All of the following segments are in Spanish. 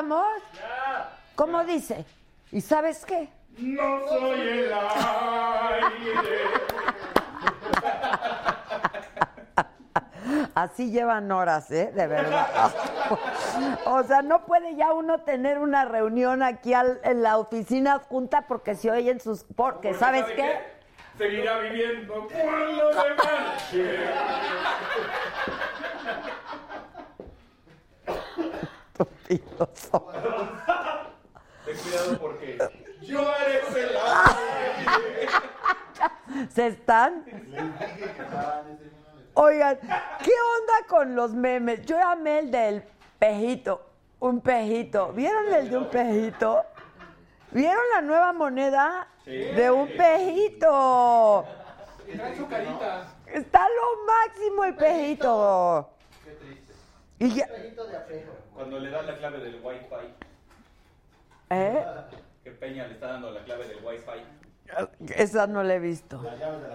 Estamos? ¿Cómo dice? ¿Y sabes qué? No soy el aire. Así llevan horas, ¿eh? De verdad. O sea, no puede ya uno tener una reunión aquí al- en la oficina junta porque se oyen sus... Porque, ¿sabes ¿sabe qué? Seguirá viviendo cuando se marche. Ten cuidado porque yo eres el. ¿Se están? Oigan, ¿qué onda con los memes? Yo amé el del pejito, un pejito. ¿Vieron el de un pejito? ¿Vieron la nueva moneda de un pejito? Trae su carita. Está lo máximo el pejito. Y ya- Cuando le das la clave del Wi-Fi, ¿Eh? que Peña le está dando la clave del Wi-Fi. Esa no la he visto. Las llaves de.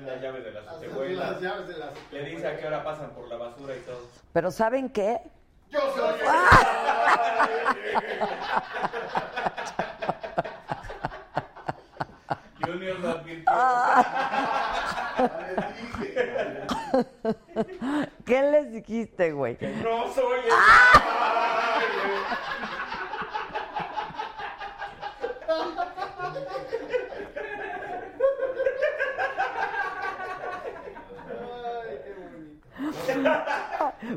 Las llaves de la azotehuela. Las llaves de las Le dice a qué hora pasan por la basura y todo. Pero ¿saben qué? Yo soy el Junior lo advirtió. ¿Qué les dijiste, güey? No soy el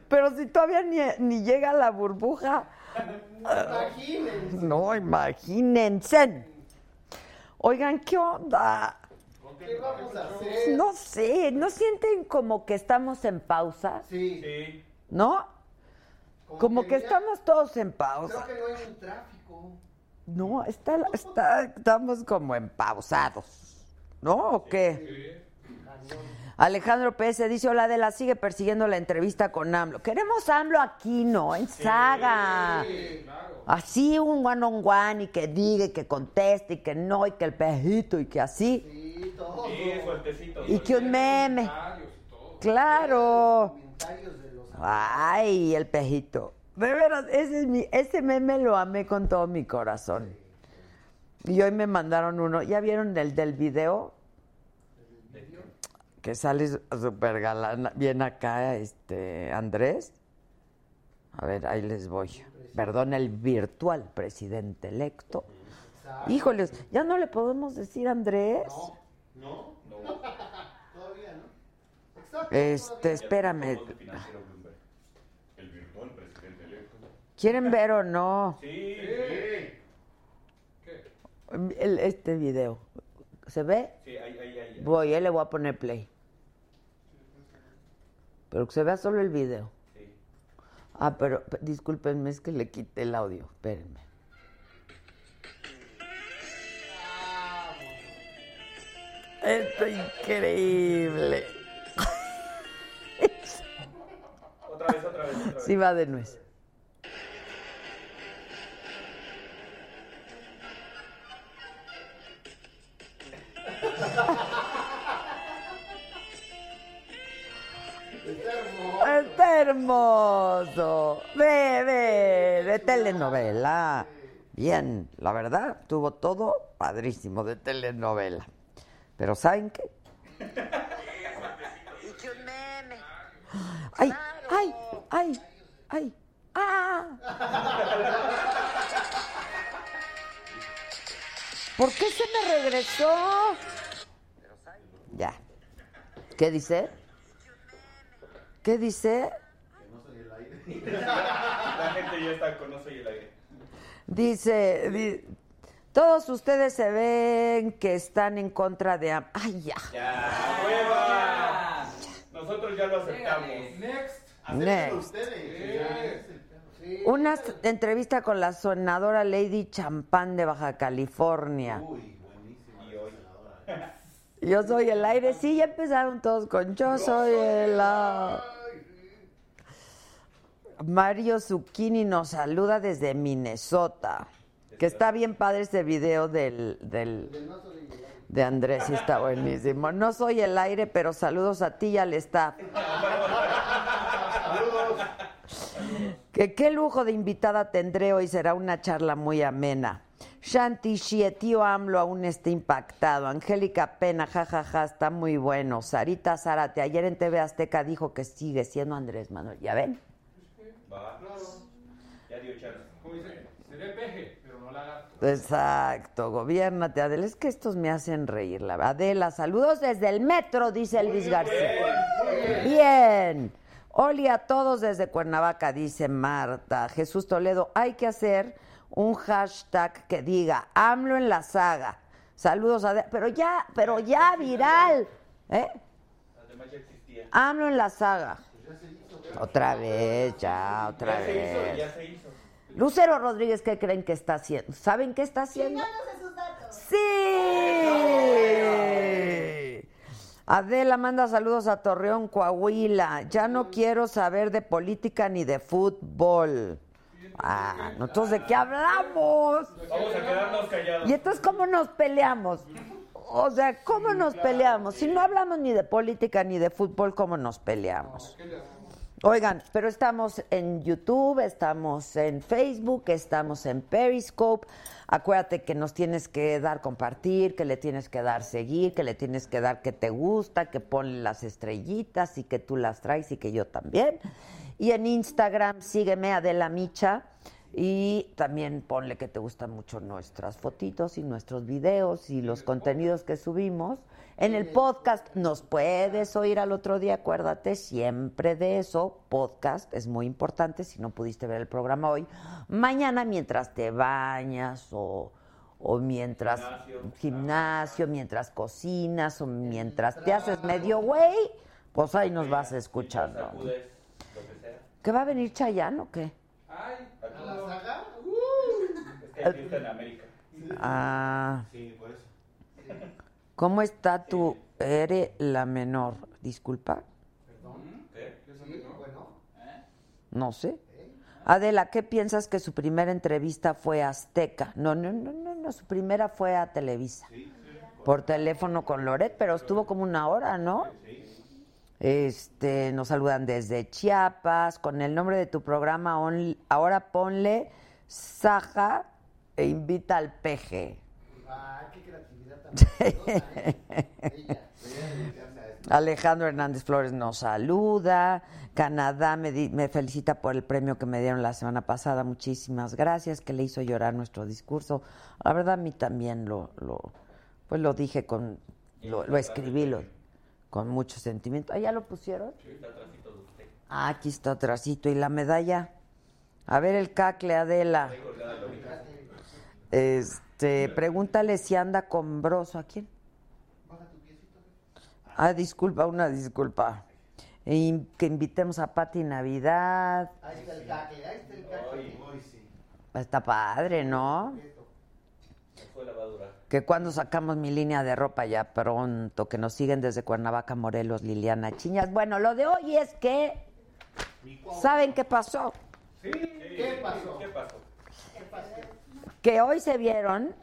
Pero si todavía ni, ni llega la burbuja. Imagínense. No, imagínense. Oigan, ¿qué onda? ¿Qué vamos a hacer? No sé, ¿no sienten como que estamos en pausa? Sí. Sí. ¿No? Como que estamos todos en Creo pausa. que no hay un tráfico. No, está, está, estamos como en pausados. ¿No? ¿O qué? Alejandro Pérez dice, hola Adela, sigue persiguiendo la entrevista con AMLO. Queremos AMLO aquí, ¿no? En saga. Así un one on one y que diga y que conteste y que no y que el pejito y que así. Sí, todo. Sí, sueltecito. Y que un meme. Claro. Comentarios de los Ay, el pejito. De veras, ese, es mi, ese meme lo amé con todo mi corazón. Y hoy me mandaron uno. ¿Ya vieron el del video? Que sale súper galán, bien acá, este, Andrés. A ver, ahí les voy. Perdón, el virtual presidente electo. Híjoles, ¿ya no le podemos decir Andrés? ¿No? Todavía, ¿no? Exacto. Este, espérame. El virtual presidente electo. ¿Quieren ver o no? Sí. El- este video. ¿Se ve? Sí, ahí, ahí, ahí. Voy, eh, le voy a poner play. Pero que se vea solo el video. Sí. Ah, pero discúlpenme, es que le quité el audio. Espérenme. Esto es increíble. Otra vez, otra vez, otra vez. Sí va de nuez. Está hermoso. Ve, ve, de telenovela. Bien, la verdad, tuvo todo padrísimo de telenovela. Pero ¿saben qué? ¡Ay, ay, ay, ay! ¡Ah! ¿Por qué se me regresó? Ya. ¿Qué dice? ¿Qué dice? La gente ya está con No Soy el Aire. Dice, di- todos ustedes se ven que están en contra de... ¡Ay, ya! ¡Ya, hueva! Nosotros ya lo aceptamos. Next. Next. ustedes. Sí. Una entrevista con la sonadora Lady Champán de Baja California. Y hoy. Yo soy el aire. Sí, ya empezaron todos con Yo soy el aire. Mario Zucchini nos saluda desde Minnesota. Que está bien padre este video del, del, de Andrés, sí está buenísimo. No soy el aire, pero saludos a ti y al staff. Que qué lujo de invitada tendré hoy, será una charla muy amena. Shanti Shie, tío AMLO aún está impactado. Angélica Pena, jajaja, está muy bueno. Sarita Zárate, ayer en TV Azteca dijo que sigue siendo Andrés Manuel. ¿Ya ven? Va. Ya dio chance. Como dice, seré peje, pero no lagarto. Exacto, gobiernate, Adela. Es que estos me hacen reír, la verdad. Adela, saludos desde el metro, dice Elvis García. Bien. Oli a todos desde Cuernavaca, dice Marta. Jesús Toledo, hay que hacer un hashtag que diga AMLO en la saga. Saludos a... Pero ya, pero ya viral. ¿Eh? Además ya existía. AMLO en la saga. Otra vez, ya, otra Ya se hizo, vez. ya se hizo. Lucero Rodríguez, ¿qué creen que está haciendo? ¿Saben qué está haciendo? ¡Sí! Adela manda saludos a Torreón, Coahuila. Ya no quiero saber de política ni de fútbol. Ah, nosotros de qué hablamos. Vamos a quedarnos callados. Y entonces, ¿cómo nos peleamos? O sea, ¿cómo nos peleamos? Si no hablamos ni de política ni de fútbol, ¿cómo nos peleamos? Oigan, pero estamos en YouTube, estamos en Facebook, estamos en Periscope. Acuérdate que nos tienes que dar compartir, que le tienes que dar seguir, que le tienes que dar que te gusta, que ponle las estrellitas y que tú las traes y que yo también. Y en Instagram sígueme Adela Micha y también ponle que te gustan mucho nuestras fotitos y nuestros videos y los contenidos que subimos. En el podcast nos puedes oír al otro día, acuérdate siempre de eso. Podcast es muy importante si no pudiste ver el programa hoy. Mañana mientras te bañas o, o mientras Gimnasio. gimnasio, mientras cocinas o mientras te haces medio güey, pues ahí nos vas escuchando. ¿Que va a venir Chayanne o qué? Ay, ¿A la saga? Es que aquí está en América. Ah, Sí, por eso. ¿Cómo está tu Ere la menor? Disculpa, ¿Qué? Bueno, no sé. Adela, ¿qué piensas que su primera entrevista fue a Azteca? No, no, no, no, no, su primera fue a Televisa. Por teléfono con Loret, pero estuvo como una hora, ¿no? Este, nos saludan desde Chiapas, con el nombre de tu programa, on- ahora ponle Saja e invita al peje. ah, qué creatividad Alejandro Hernández Flores nos saluda. Canadá me, di- me felicita por el premio que me dieron la semana pasada. Muchísimas gracias, que le hizo llorar nuestro discurso. La verdad, a mí también lo, lo pues lo dije con, lo, lo escribí lo- con mucho sentimiento. ¿Ah, ya lo pusieron? Ah, aquí está atrásito. ¿Y la medalla? A ver el cacle, Adela. Este, pregúntale si anda con broso. ¿A quién? Ah, disculpa, una disculpa. Y que invitemos a Pati Navidad. Ahí está el caque, ahí está el caque. Hoy sí. Está padre, ¿no? Que cuando sacamos mi línea de ropa ya pronto, que nos siguen desde Cuernavaca, Morelos, Liliana Chiñas. Bueno, lo de hoy es que ¿saben qué pasó? ¿Qué pasó? ¿Qué pasó? Que hoy se vieron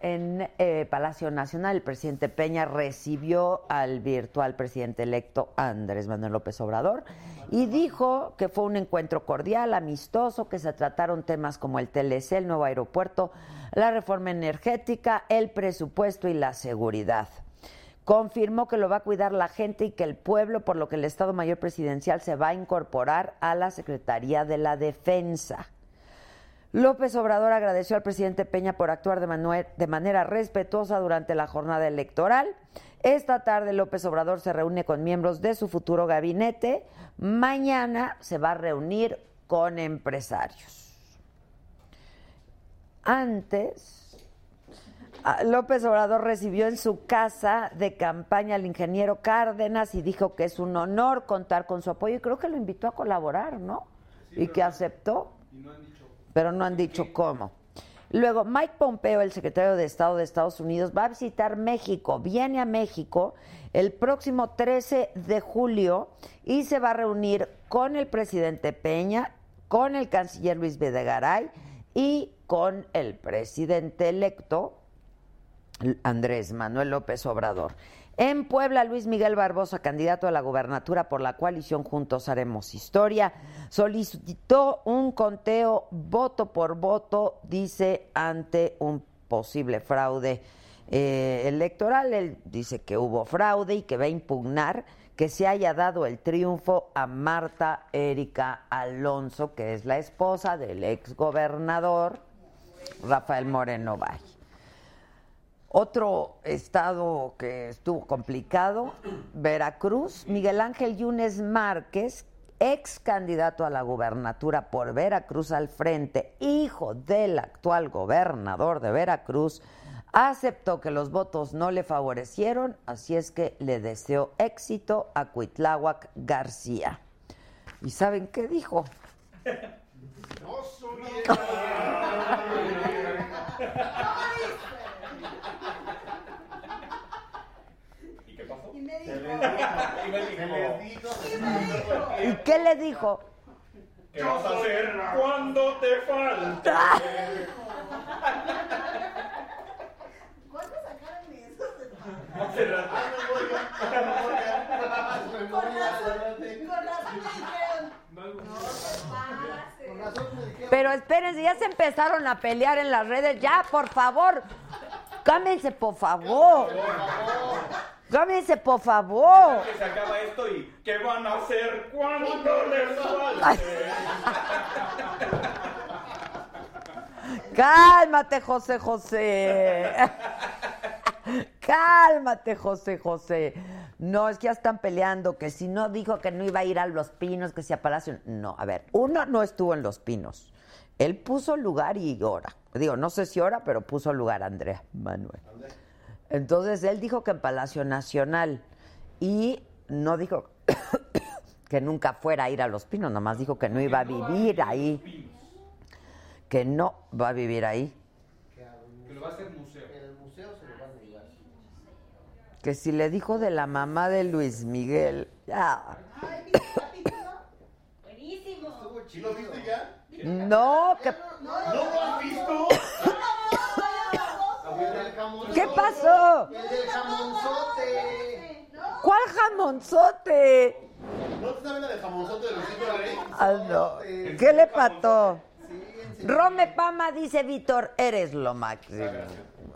en eh, Palacio Nacional, el presidente Peña recibió al virtual presidente electo Andrés Manuel López Obrador y dijo que fue un encuentro cordial, amistoso, que se trataron temas como el TLC, el nuevo aeropuerto, la reforma energética, el presupuesto y la seguridad. Confirmó que lo va a cuidar la gente y que el pueblo, por lo que el Estado Mayor Presidencial se va a incorporar a la Secretaría de la Defensa. López Obrador agradeció al presidente Peña por actuar de, manera respetuosa durante la jornada electoral. Esta tarde López Obrador se reúne con miembros de su futuro gabinete. Mañana se va a reunir con empresarios. Antes, a- López Obrador recibió en su casa de campaña al ingeniero Cárdenas y dijo que es un honor contar con su apoyo y creo que lo invitó a colaborar, ¿no? y que aceptó pero no han dicho cómo. Luego, Mike Pompeo, el secretario de Estado de Estados Unidos, va a visitar México, viene a México el próximo 13 de julio y se va a reunir con el presidente Peña, con el canciller Luis Videgaray y con el presidente electo Andrés Manuel López Obrador. En Puebla, Luis Miguel Barbosa, candidato a la gubernatura por la coalición Juntos Haremos Historia, solicitó un conteo voto por voto, dice, ante un posible fraude eh, electoral. Él dice que hubo fraude y que va a impugnar que se haya dado el triunfo a Marta Erika Alonso, que es la esposa del ex gobernador Rafael Moreno Valle. Otro estado que estuvo complicado, Veracruz, Miguel Ángel Yunes Márquez, ex candidato a la gubernatura por Veracruz al frente, hijo del actual gobernador de Veracruz, aceptó que los votos no le favorecieron, así es que le deseó éxito a Cuitláhuac García. ¿Y saben qué dijo? No subiera. ¿Y qué pasó? Se les dijo. Se les dijo. ¿Y qué le dijo? ¿Qué vas a hacer cuando te rato. Ah. Con razón, me dijeron, no te pases. Pero espérense, ya se empezaron a pelear en las redes. Ya, por favor. Cámense, por favor. Cámense, por favor. Que se acaba esto y ¿qué van a hacer cuando les falte? Cálmate, José José. Cálmate, José José. No, es que ya están peleando, que si no dijo que no iba a ir a Los Pinos, que si a Palacio. No, a ver, uno no estuvo en Los Pinos. Él puso lugar y hora. Digo, no sé si hora, pero puso lugar Andrea Manuel. Entonces él dijo que en Palacio Nacional y no dijo que nunca fuera a ir a Los Pinos, nomás dijo que no iba a vivir ahí. Que no va a vivir ahí. Que lo va a hacer museo. En el museo se lo van a llevar. Que si le dijo de la mamá de Luis Miguel. Ya. Buenísimo. ¿Lo viste ya? No, que, ¿No lo has visto? ¿Qué pasó? El del jamonzote. ¿Cuál jamonzote? ¿No te sabes la del jamonzote de Luisito Rey? Ah, no. ¿Qué le pató? Rome Pama dice Víctor, eres lo máximo.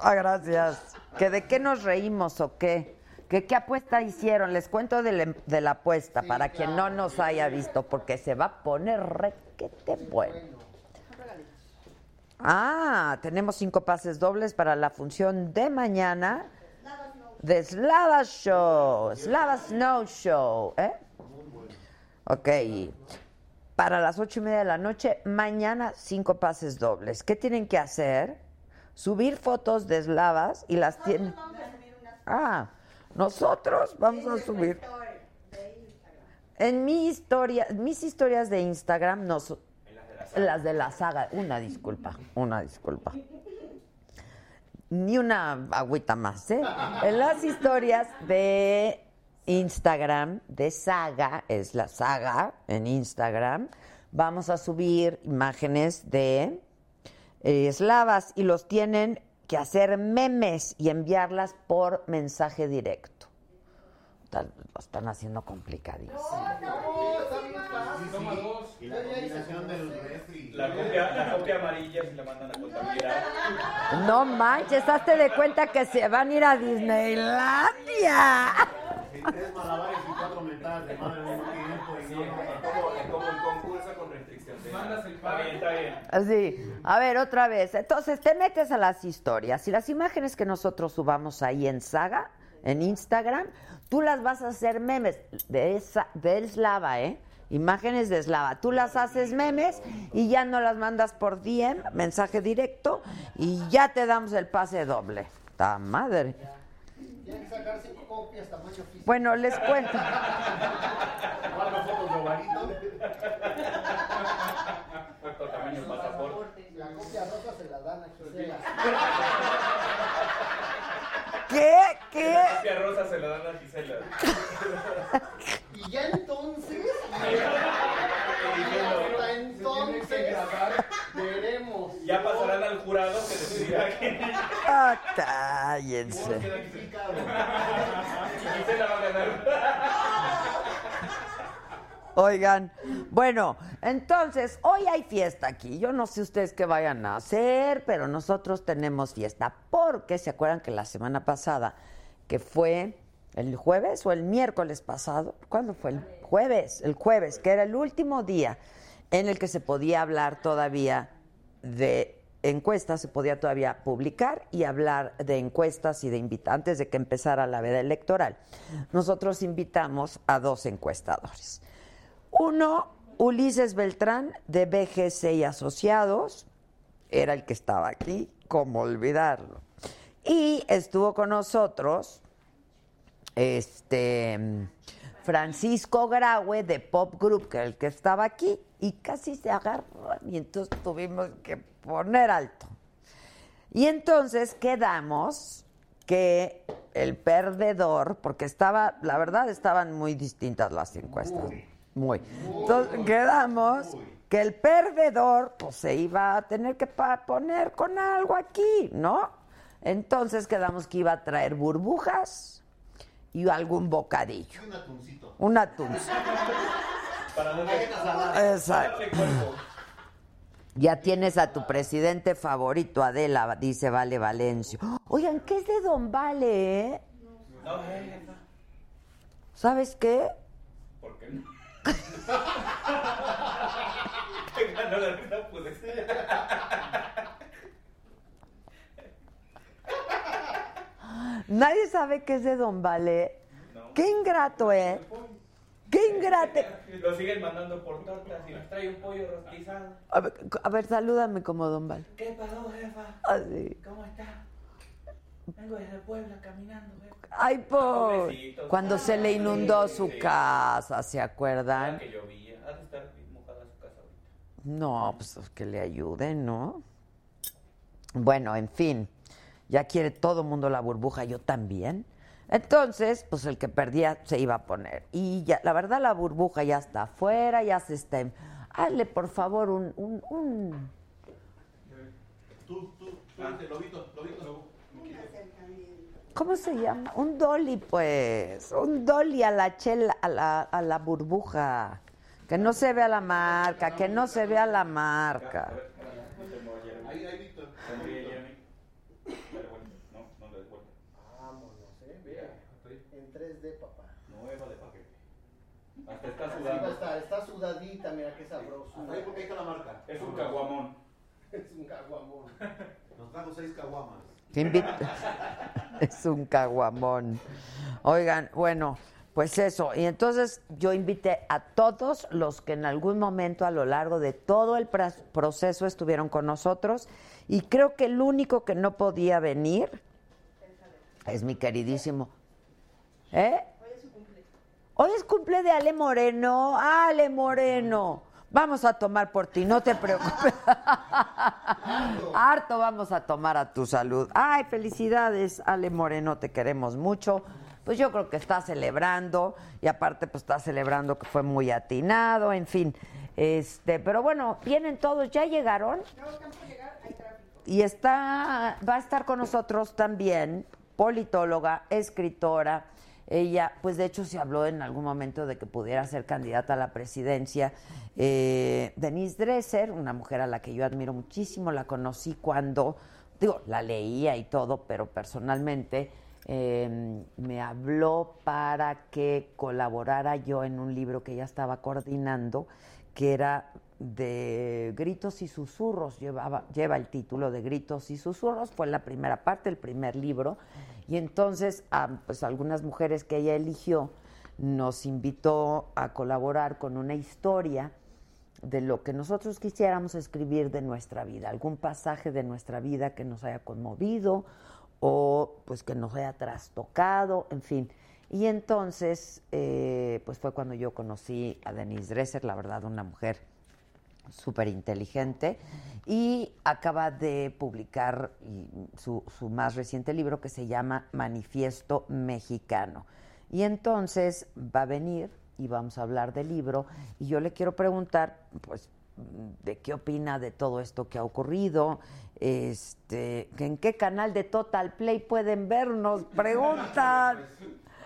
Ah, gracias. ¿Que de qué nos reímos o qué? ¿Que qué apuesta hicieron? Les cuento de la, de la apuesta para quien no nos haya visto, porque se va a poner requete bueno. Ah, tenemos cinco pases dobles para la función de mañana de Slava Show, Slava Snow Show, ¿eh? Ok, para las ocho y media de la noche, mañana cinco pases dobles. ¿Qué tienen que hacer? Subir fotos de eslavas y las tienen... Ah, nosotros vamos a subir. En mi historia, mis historias de Instagram, las de la saga, una disculpa, una disculpa. ni una agüita más, ¿eh? En las historias de Instagram, de Saga, es la Saga en Instagram, vamos a subir imágenes de eh, eslavas y los tienen que hacer memes y enviarlas por mensaje directo. Tal- Lo están haciendo complicadísimo. La copia, la copia amarilla se la mandan a contabilidad. No manches, hazte de cuenta que se van a ir a Disneylandia. Sí, Tres malabares y cuatro mentadas de madre al mismo tiempo. Y no, Es como, un concurso con restricción. Mandas el Está bien, está bien. Así, a ver, otra vez. Entonces, te metes a las historias y las imágenes que nosotros subamos ahí en Saga, en Instagram, tú las vas a hacer memes de, esa, de Eslava, ¿eh? Imágenes de Eslava. Tú las haces memes y ya no las mandas por DM, mensaje directo, y ya te damos el pase doble. ¡Ta madre! Tienen que sacar cinco copias tamaño físico. Bueno, les cuento. Cuatro fotos de ovalito. Cuarto tamaño pasaporte. La copia rosa se la dan a Gisela. ¿Qué? ¿Qué? La copia rosa se la dan a Gisela. Y ya entonces. Diciendo, Hasta entonces. Veremos. Ya pasarán al jurado que decidirá quién. Ah, cállense. Verificado. Y Gisela va a ganar. Oigan, bueno, entonces, hoy hay fiesta aquí. Yo no sé ustedes qué vayan a hacer, pero nosotros tenemos fiesta. Porque se acuerdan que la semana pasada, que fue el jueves o el miércoles pasado, ¿cuándo fue? El jueves, el jueves, que era el último día en el que se podía hablar todavía de encuestas, se podía todavía publicar y hablar de encuestas y de invitantes de que empezara la veda electoral. Nosotros invitamos a dos encuestadores. Uno, Ulises Beltrán, de BGC y Asociados, era el que estaba aquí, cómo olvidarlo. Y estuvo con nosotros este Francisco Graue de Pop Group, que el que estaba aquí, y casi se agarró, y entonces tuvimos que poner alto. Y entonces quedamos que el perdedor, porque estaba, la verdad, estaban muy distintas las encuestas. Muy. Entonces quedamos que el perdedor pues, se iba a tener que poner con algo aquí, ¿no? Entonces quedamos que iba a traer burbujas y algún bocadillo. Un atuncito. Un atún. Para darle, Exacto. Ya tienes a tu presidente favorito, Adela, dice Vale Valencio. Oigan, ¿qué es de Don Vale, eh? No. ¿Sabes qué? ¿Por qué no? Que ganó la vida, pues. Nadie sabe qué es de Don Vale. No. Qué ingrato, ¿eh? Qué ingrato. Lo siguen mandando por tortas y nos trae un pollo rostizado. A ver, a ver, salúdame como Don Vale. ¿Qué pasó, jefa? Así. ¿Cómo está? Vengo desde Puebla caminando, jefa. Ay, por. Pobrecito. Cuando se le inundó su Sí. casa, ¿se Ah, acuerdan? que llovía. Ha de estar mojada su casa ahorita. No, pues que le ayuden, ¿no? Bueno, en fin, ya quiere todo mundo la burbuja, yo también. Entonces, pues el que perdía se iba a poner. Y ya, la verdad, la burbuja ya está afuera, ya se está. en- Hazle, por favor, un. un, un- Tú, tú, tú, lobito, lobito. ¿Cómo se llama? Un dolly, pues. Un dolly a la chela, a la, a la burbuja. Que no se vea la marca, que no se vea la marca. Ahí, ahí, Víctor. Sonríe, Jeremy. Dale vuelta. No, no le des vuelta. Vámonos, eh. Vea. En 3D, papá. Nueva de paquete. Está Así va a sudando. estar. Está sudadita, mira qué sabroso. Ahí porque está la marca. Es un caguamón. Es un caguamón. Nos trajo seis caguamas. Es un caguamón. Oigan, bueno, pues eso. Y entonces yo invité a todos los que en algún momento a lo largo de todo el proceso estuvieron con nosotros. Y creo que el único que no podía venir es mi queridísimo. ¿Eh? Hoy es cumple de Ale Moreno. Ale Moreno. Vamos a tomar por ti, no te preocupes. Harto vamos a tomar a tu salud. Ay, felicidades, Ale Moreno, te queremos mucho. Pues yo creo que está celebrando y aparte pues está celebrando que fue muy atinado, en fin. Este, pero bueno, vienen todos, ya llegaron. Y está va a estar con nosotros también politóloga, escritora, ella, pues de hecho se habló en algún momento de que pudiera ser candidata a la presidencia. Eh, Denise Dresser, una mujer a la que yo admiro muchísimo, la conocí cuando, digo, la leía y todo, pero personalmente eh, me habló para que colaborara yo en un libro que ella estaba coordinando, que era de Gritos y Susurros, llevaba, lleva el título de Gritos y Susurros, fue la primera parte, el primer libro, y entonces a, pues, algunas mujeres que ella eligió nos invitó a colaborar con una historia de lo que nosotros quisiéramos escribir de nuestra vida, algún pasaje de nuestra vida que nos haya conmovido o pues que nos haya trastocado, en fin. Y entonces, eh, pues fue cuando yo conocí a Denise Dresser, la verdad, una mujer súper inteligente, y acaba de publicar su, su, más reciente libro que se llama Manifiesto Mexicano. Y entonces va a venir y vamos a hablar del libro, y yo le quiero preguntar, pues, de qué opina de todo esto que ha ocurrido, este, en qué canal de Total Play pueden vernos, preguntan.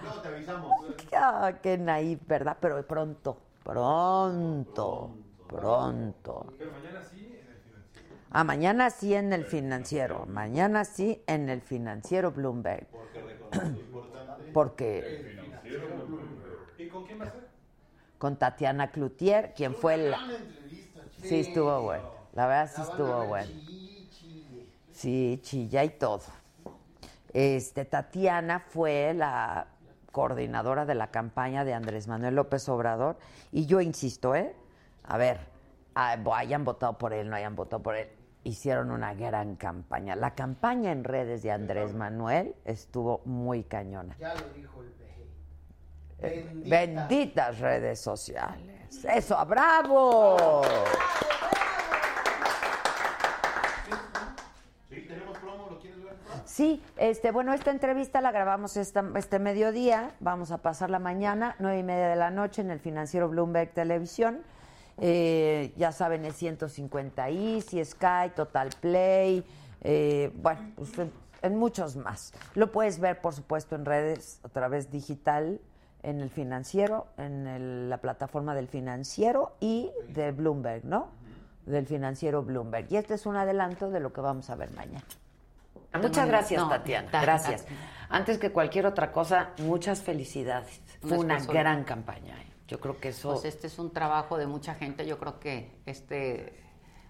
No, te avisamos. Ah, qué naif, ¿verdad? Pero pronto, pronto, pronto. Pero mañana sí en el financiero. Ah, mañana sí en el financiero, mañana sí en el financiero Bloomberg. Porque ¿Y con quién va a ser? con Tatiana Cloutier, quien fue la... Sí, estuvo bueno. La verdad sí estuvo bueno. Sí, chilla y todo. Este, Tatiana fue la coordinadora de la campaña de Andrés Manuel López Obrador y yo insisto, ¿eh? A ver, ah, hayan votado por él, no hayan votado por él, hicieron una gran campaña. La campaña en redes de Andrés Manuel estuvo muy cañona. Ya lo dijo el. Eh, Bendita. benditas redes sociales. Eso, bravo. Sí, tenemos promo, ¿lo quieres ver? Sí, este, bueno, esta entrevista la grabamos esta, este mediodía, vamos a pasar la mañana, nueve y media de la noche en el financiero Bloomberg Televisión. Eh, ya saben, es 150 Easy, Sky, Total Play, eh, bueno, pues en, en muchos más. Lo puedes ver, por supuesto, en redes, a través digital, en el financiero, en el- la plataforma del financiero y de Bloomberg, ¿no? Del financiero Bloomberg. Y este es un adelanto de lo que vamos a ver mañana. Muchas gracias, No, Tatiana. ta- Gracias. Antes que cualquier otra cosa, muchas felicidades. Fue una gran campaña. ¿eh? Yo creo que eso. Pues este es un trabajo de mucha gente. Yo creo que este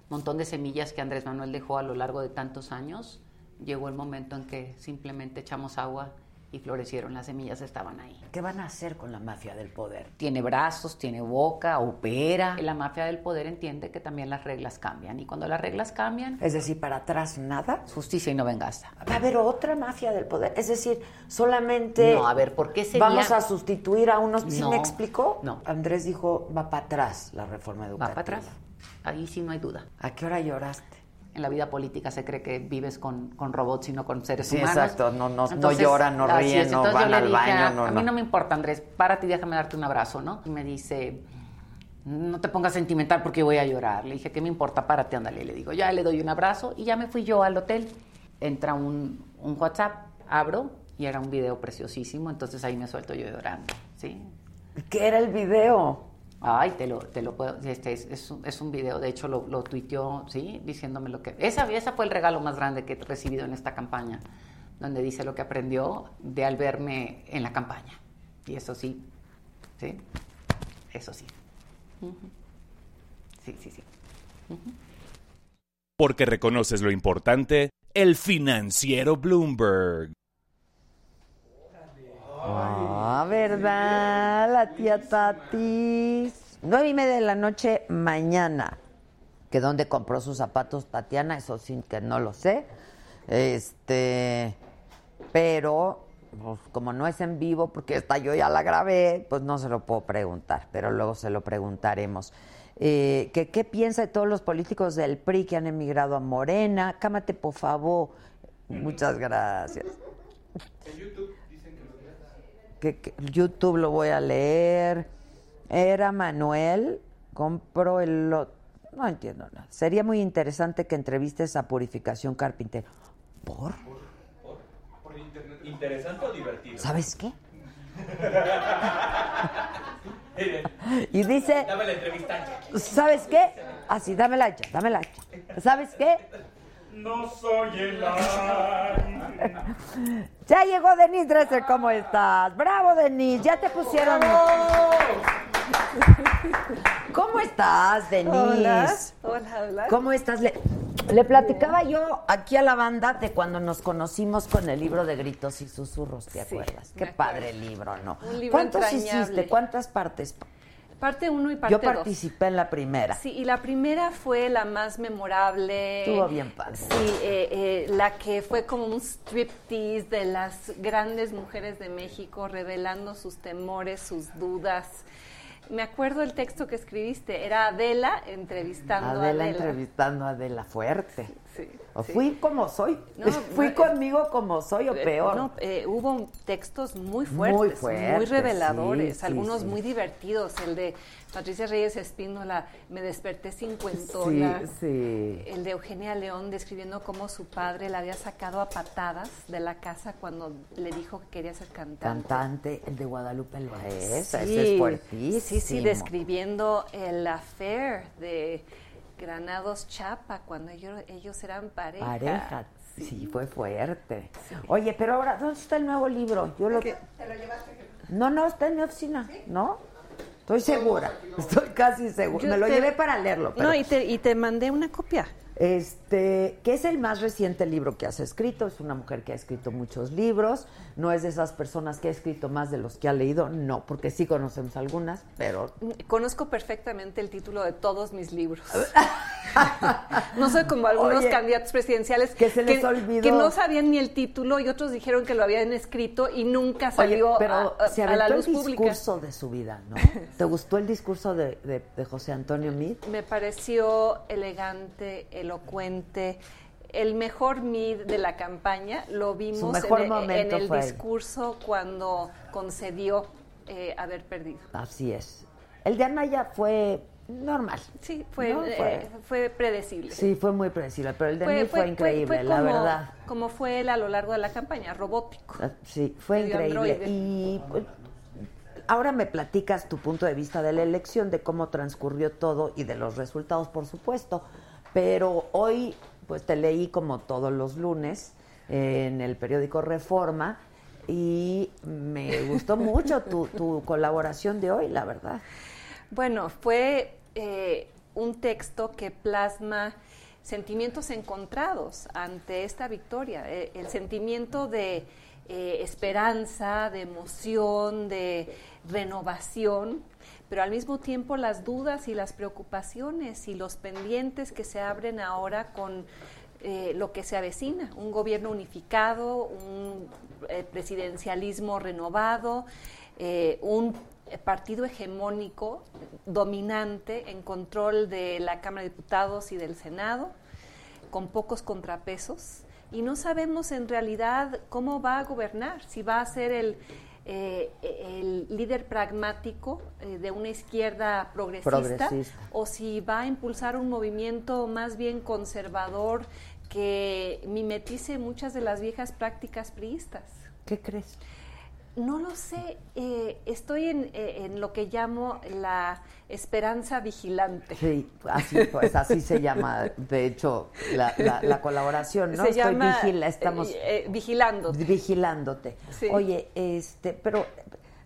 montón de semillas que Andrés Manuel dejó a lo largo de tantos años, llegó el momento en que simplemente echamos agua y florecieron. Las semillas estaban ahí. ¿Qué van a hacer con la mafia del poder? Tiene brazos, tiene boca, opera. La mafia del poder entiende que también las reglas cambian. Y cuando las reglas cambian, Es decir, para atrás nada. justicia y no venganza. Va a haber otra mafia del poder. Es decir, solamente. No, a ver, ¿por qué sería- Vamos a sustituir a unos. ¿Sí No, me explicó? no. Andrés dijo: va para atrás la reforma Va educativa. para atrás. Ahí sí no hay duda. ¿A qué hora lloraste? En la vida política se cree que vives con, con robots y no con seres Sí, humanos. exacto. No- no- no lloran, no ríen, no van al dije, baño, a, no, a mí no me importa, Andrés, párate y déjame darte un abrazo, ¿no? Y me dice, no te pongas sentimental porque voy a llorar. Le dije, ¿qué me importa? Párate, ándale. Le digo, ya le doy un abrazo y ya me fui yo al hotel. Entra un, un WhatsApp, abro y era un video preciosísimo, entonces ahí me suelto yo llorando, ¿sí? ¿Qué era el video? Ay, te lo, te lo puedo. Este es, un, es un video, de hecho lo, lo tuiteó, ¿sí? Diciéndome lo que. Esa, esa fue el regalo más grande que he recibido en esta campaña, donde dice lo que aprendió de al verme en la campaña. Y eso sí, ¿sí? Eso sí. Sí, sí, sí. Porque reconoces lo importante, el financiero Bloomberg. Ah, ¿verdad? La tía Tatis. Nueve y media de la noche mañana. ¿Que dónde compró sus zapatos Tatiana? Eso sí que no lo sé. Este, pero pues, como no es en vivo, porque esta yo ya la grabé, pues no se lo puedo preguntar, pero luego se lo preguntaremos. eh, que qué piensa de todos los políticos del PRI que han emigrado a Morena. Cámate, por favor. Muchas gracias. En YouTube dicen que lo leas. Que, que YouTube lo voy a leer. Era Manuel, compro el... lo- No entiendo nada. Sería muy interesante que entrevistes a Purificación Carpintero. ¿Por? Por internet. ¿Interesante o divertido? ¿Sabes qué? Y dice... Dame la entrevista. ¿Sabes qué? Así, dámela ya, dámela ya. ¿Sabes qué? No soy el ángel. Ya llegó Denise Dresser, ¿cómo estás? Bravo, Denise, ya te pusieron. ¿Cómo estás, Denise? Hola, hola, hola. ¿Cómo estás? Le, le platicaba yo aquí a la banda de cuando nos conocimos con el libro de gritos y susurros, ¿te Sí, acuerdas? Qué padre libro, ¿no? Un libro ¿Cuántos entrañable. hiciste? ¿Cuántas partes? Parte uno y parte Yo dos. participé en la primera. Sí, y la primera fue la más memorable. Estuvo bien padre. Sí, eh, eh, la que fue como un striptease de las grandes mujeres de México revelando sus temores, sus dudas. Me acuerdo el texto que escribiste, era Adela entrevistando Adela, a Adela. entrevistando a Adela Fuerte. Sí, O sí. fui como soy. No, fui no, conmigo como soy o Eh, peor. no, eh, hubo textos muy fuertes, Muy muy, reveladores, sí, algunos sí. muy divertidos. El de Patricia Reyes Espíndola, Me desperté cincuentona. El de Eugenia León describiendo cómo su padre la había sacado a patadas de la casa cuando le dijo que quería ser cantante. Cantante, el de Guadalupe Loaesa, ese es fuertísimo. Sí, sí, describiendo el affair de Granados Chapa cuando ellos, ellos eran pareja. Pareja, sí, fue fuerte. Oye, pero ahora, ¿dónde está el nuevo libro? Yo lo... No, no, está en mi oficina, ¿no? Estoy segura, estoy casi segura. Yo Me lo te- llevé para leerlo. Pero, No, y te, y te mandé una copia. Este, que es el más reciente libro que has escrito. Es una mujer que ha escrito muchos libros. No es de esas personas que ha escrito más de los que ha leído. No, porque sí conocemos algunas, pero Conozco perfectamente el título de todos mis libros. no soy como algunos Oye, candidatos presidenciales que se les olvidó. que no sabían ni el título y otros dijeron que lo habían escrito y nunca Oye, salió pero a, a- se a la luz el pública. discurso de su vida, ¿no? ¿Te gustó el discurso de, de- de José Antonio Meade? Me pareció elegante, elocuente. El mejor mid de la campaña lo vimos en, el- en fue discurso cuando concedió eh, haber perdido. Así es. El de Anaya fue normal. Sí, fue, No, eh, fue- fue predecible. Sí, fue muy predecible, pero el de mí fue, increíble, fue la como- verdad. Como fue él a lo largo de la campaña, robótico. Ah, Sí, fue increíble. Y pues, ahora me platicas tu punto de vista de la elección, de cómo transcurrió todo y de los resultados, por supuesto. Pero hoy, pues te leí como todos los lunes eh, en el periódico Reforma y me gustó mucho tu, tu colaboración de hoy, la verdad. Bueno, fue eh, un texto que plasma sentimientos encontrados ante esta victoria. Eh, el sentimiento de eh, esperanza, de emoción, de renovación, pero al mismo tiempo las dudas y las preocupaciones y los pendientes que se abren ahora con eh, lo que se avecina, un gobierno unificado, un eh, presidencialismo renovado, eh, un partido hegemónico dominante en control de la Cámara de Diputados y del Senado, con pocos contrapesos, y no sabemos en realidad cómo va a gobernar, si va a ser el, eh, el líder pragmático eh, de una izquierda progresista, Progresista. o si va a impulsar un movimiento más bien conservador que mimetice muchas de las viejas prácticas priistas. ¿Qué crees? No lo sé, eh, estoy en, eh, en lo que llamo la esperanza vigilante. Sí, así, pues, así se llama, de hecho, la, la- la colaboración, ¿no? Se Estoy llama vigila, estamos eh, eh, vigilándote. Sí. Oye, este, pero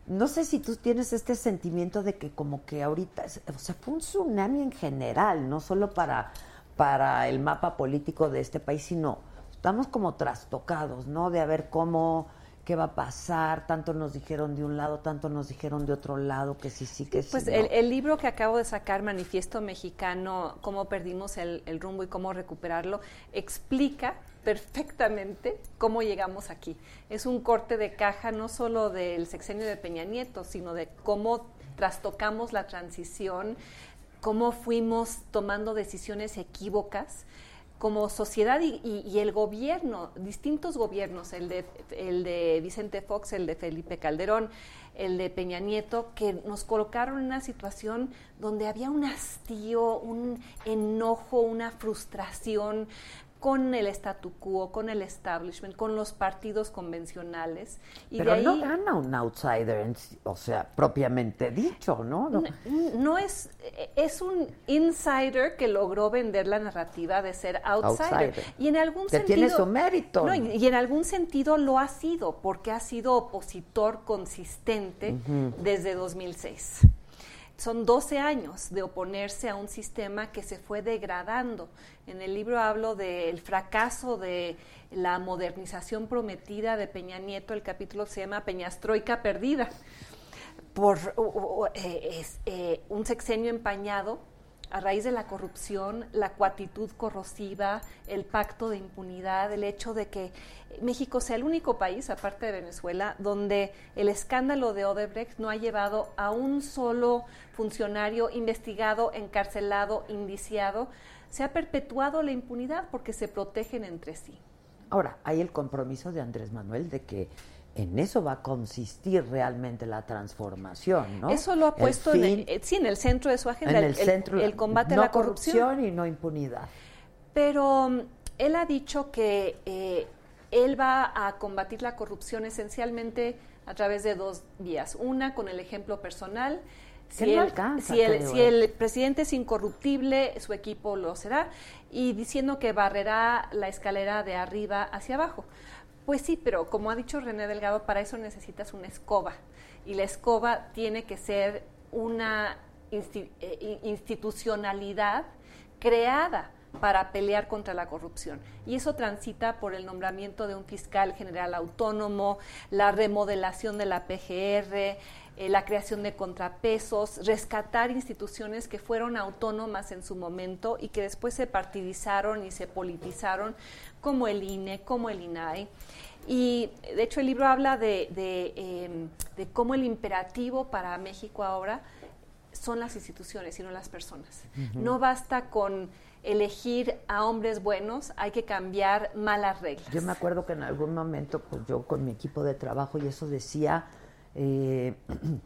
no sé si tú tienes este sentimiento de que como que ahorita, o sea, fue un tsunami en general, no solo para, para el mapa político de este país, sino estamos como trastocados, ¿no? De a ver cómo, qué va a pasar, tanto nos dijeron de un lado, tanto nos dijeron de otro lado, que sí, sí, que sí. Pues el libro que acabo de sacar, Manifiesto Mexicano, cómo perdimos el, el rumbo y cómo recuperarlo, explica perfectamente cómo llegamos aquí. Es un corte de caja no solo del sexenio de Peña Nieto, sino de cómo trastocamos la transición cómo fuimos tomando decisiones equívocas como sociedad y, y- el gobierno, distintos gobiernos, el de, el de Vicente Fox, el de Felipe Calderón, el de Peña Nieto, que nos colocaron en una situación donde había un hastío, un enojo, una frustración con el statu quo, con el establishment, con los partidos convencionales. Y Pero de ahí, no gana un outsider, en o sea, propiamente dicho, ¿no? No. N- No es, es un insider que logró vender la narrativa de ser outsider. Outsider. Y en algún Que sentido. tiene su mérito. No, y, y en algún sentido lo ha sido, porque ha sido opositor consistente desde 2006. Son 12 años de oponerse a un sistema que se fue degradando. En el libro hablo del fracaso de la modernización prometida de Peña Nieto, el capítulo se llama Peñastroika Perdida por eh, eh, un sexenio empañado a raíz de la corrupción, la cuatitud corrosiva, el pacto de impunidad, el hecho de que México sea el único país, aparte de Venezuela, donde el escándalo de Odebrecht no ha llevado a un solo funcionario investigado, encarcelado, indiciado. Se ha perpetuado la impunidad porque se protegen entre sí. Ahora, hay el compromiso de Andrés Manuel de que en eso va a consistir realmente la transformación, ¿no? Eso lo ha El puesto en, el, eh, sí, en el centro de su agenda, en el, centro, el combate no a la corrupción. y no impunidad. Pero mm, él ha dicho que eh, él va a combatir la corrupción esencialmente a través de dos vías. Una, con el ejemplo personal. Si, no el, alcanza, si, el, creo, si ¿eh? el presidente es incorruptible, su equipo lo será. Y diciendo que barrerá la escalera de arriba hacia abajo. Pues sí, pero como ha dicho René Delgado, para eso necesitas una escoba. Y la escoba tiene que ser una eh, in- institucionalidad creada para pelear contra la corrupción. Y eso transita por el nombramiento de un fiscal general autónomo, la remodelación de la PGR, eh, la creación de contrapesos, rescatar instituciones que fueron autónomas en su momento y que después se partidizaron y se politizaron, como el INE, como el INAI. Y de hecho el libro habla de, de, em, de cómo el imperativo para México ahora son las instituciones y no las personas. No basta con elegir a hombres buenos, hay que cambiar malas reglas. Yo me acuerdo que en algún momento, pues yo con mi equipo de trabajo y eso decía, eh,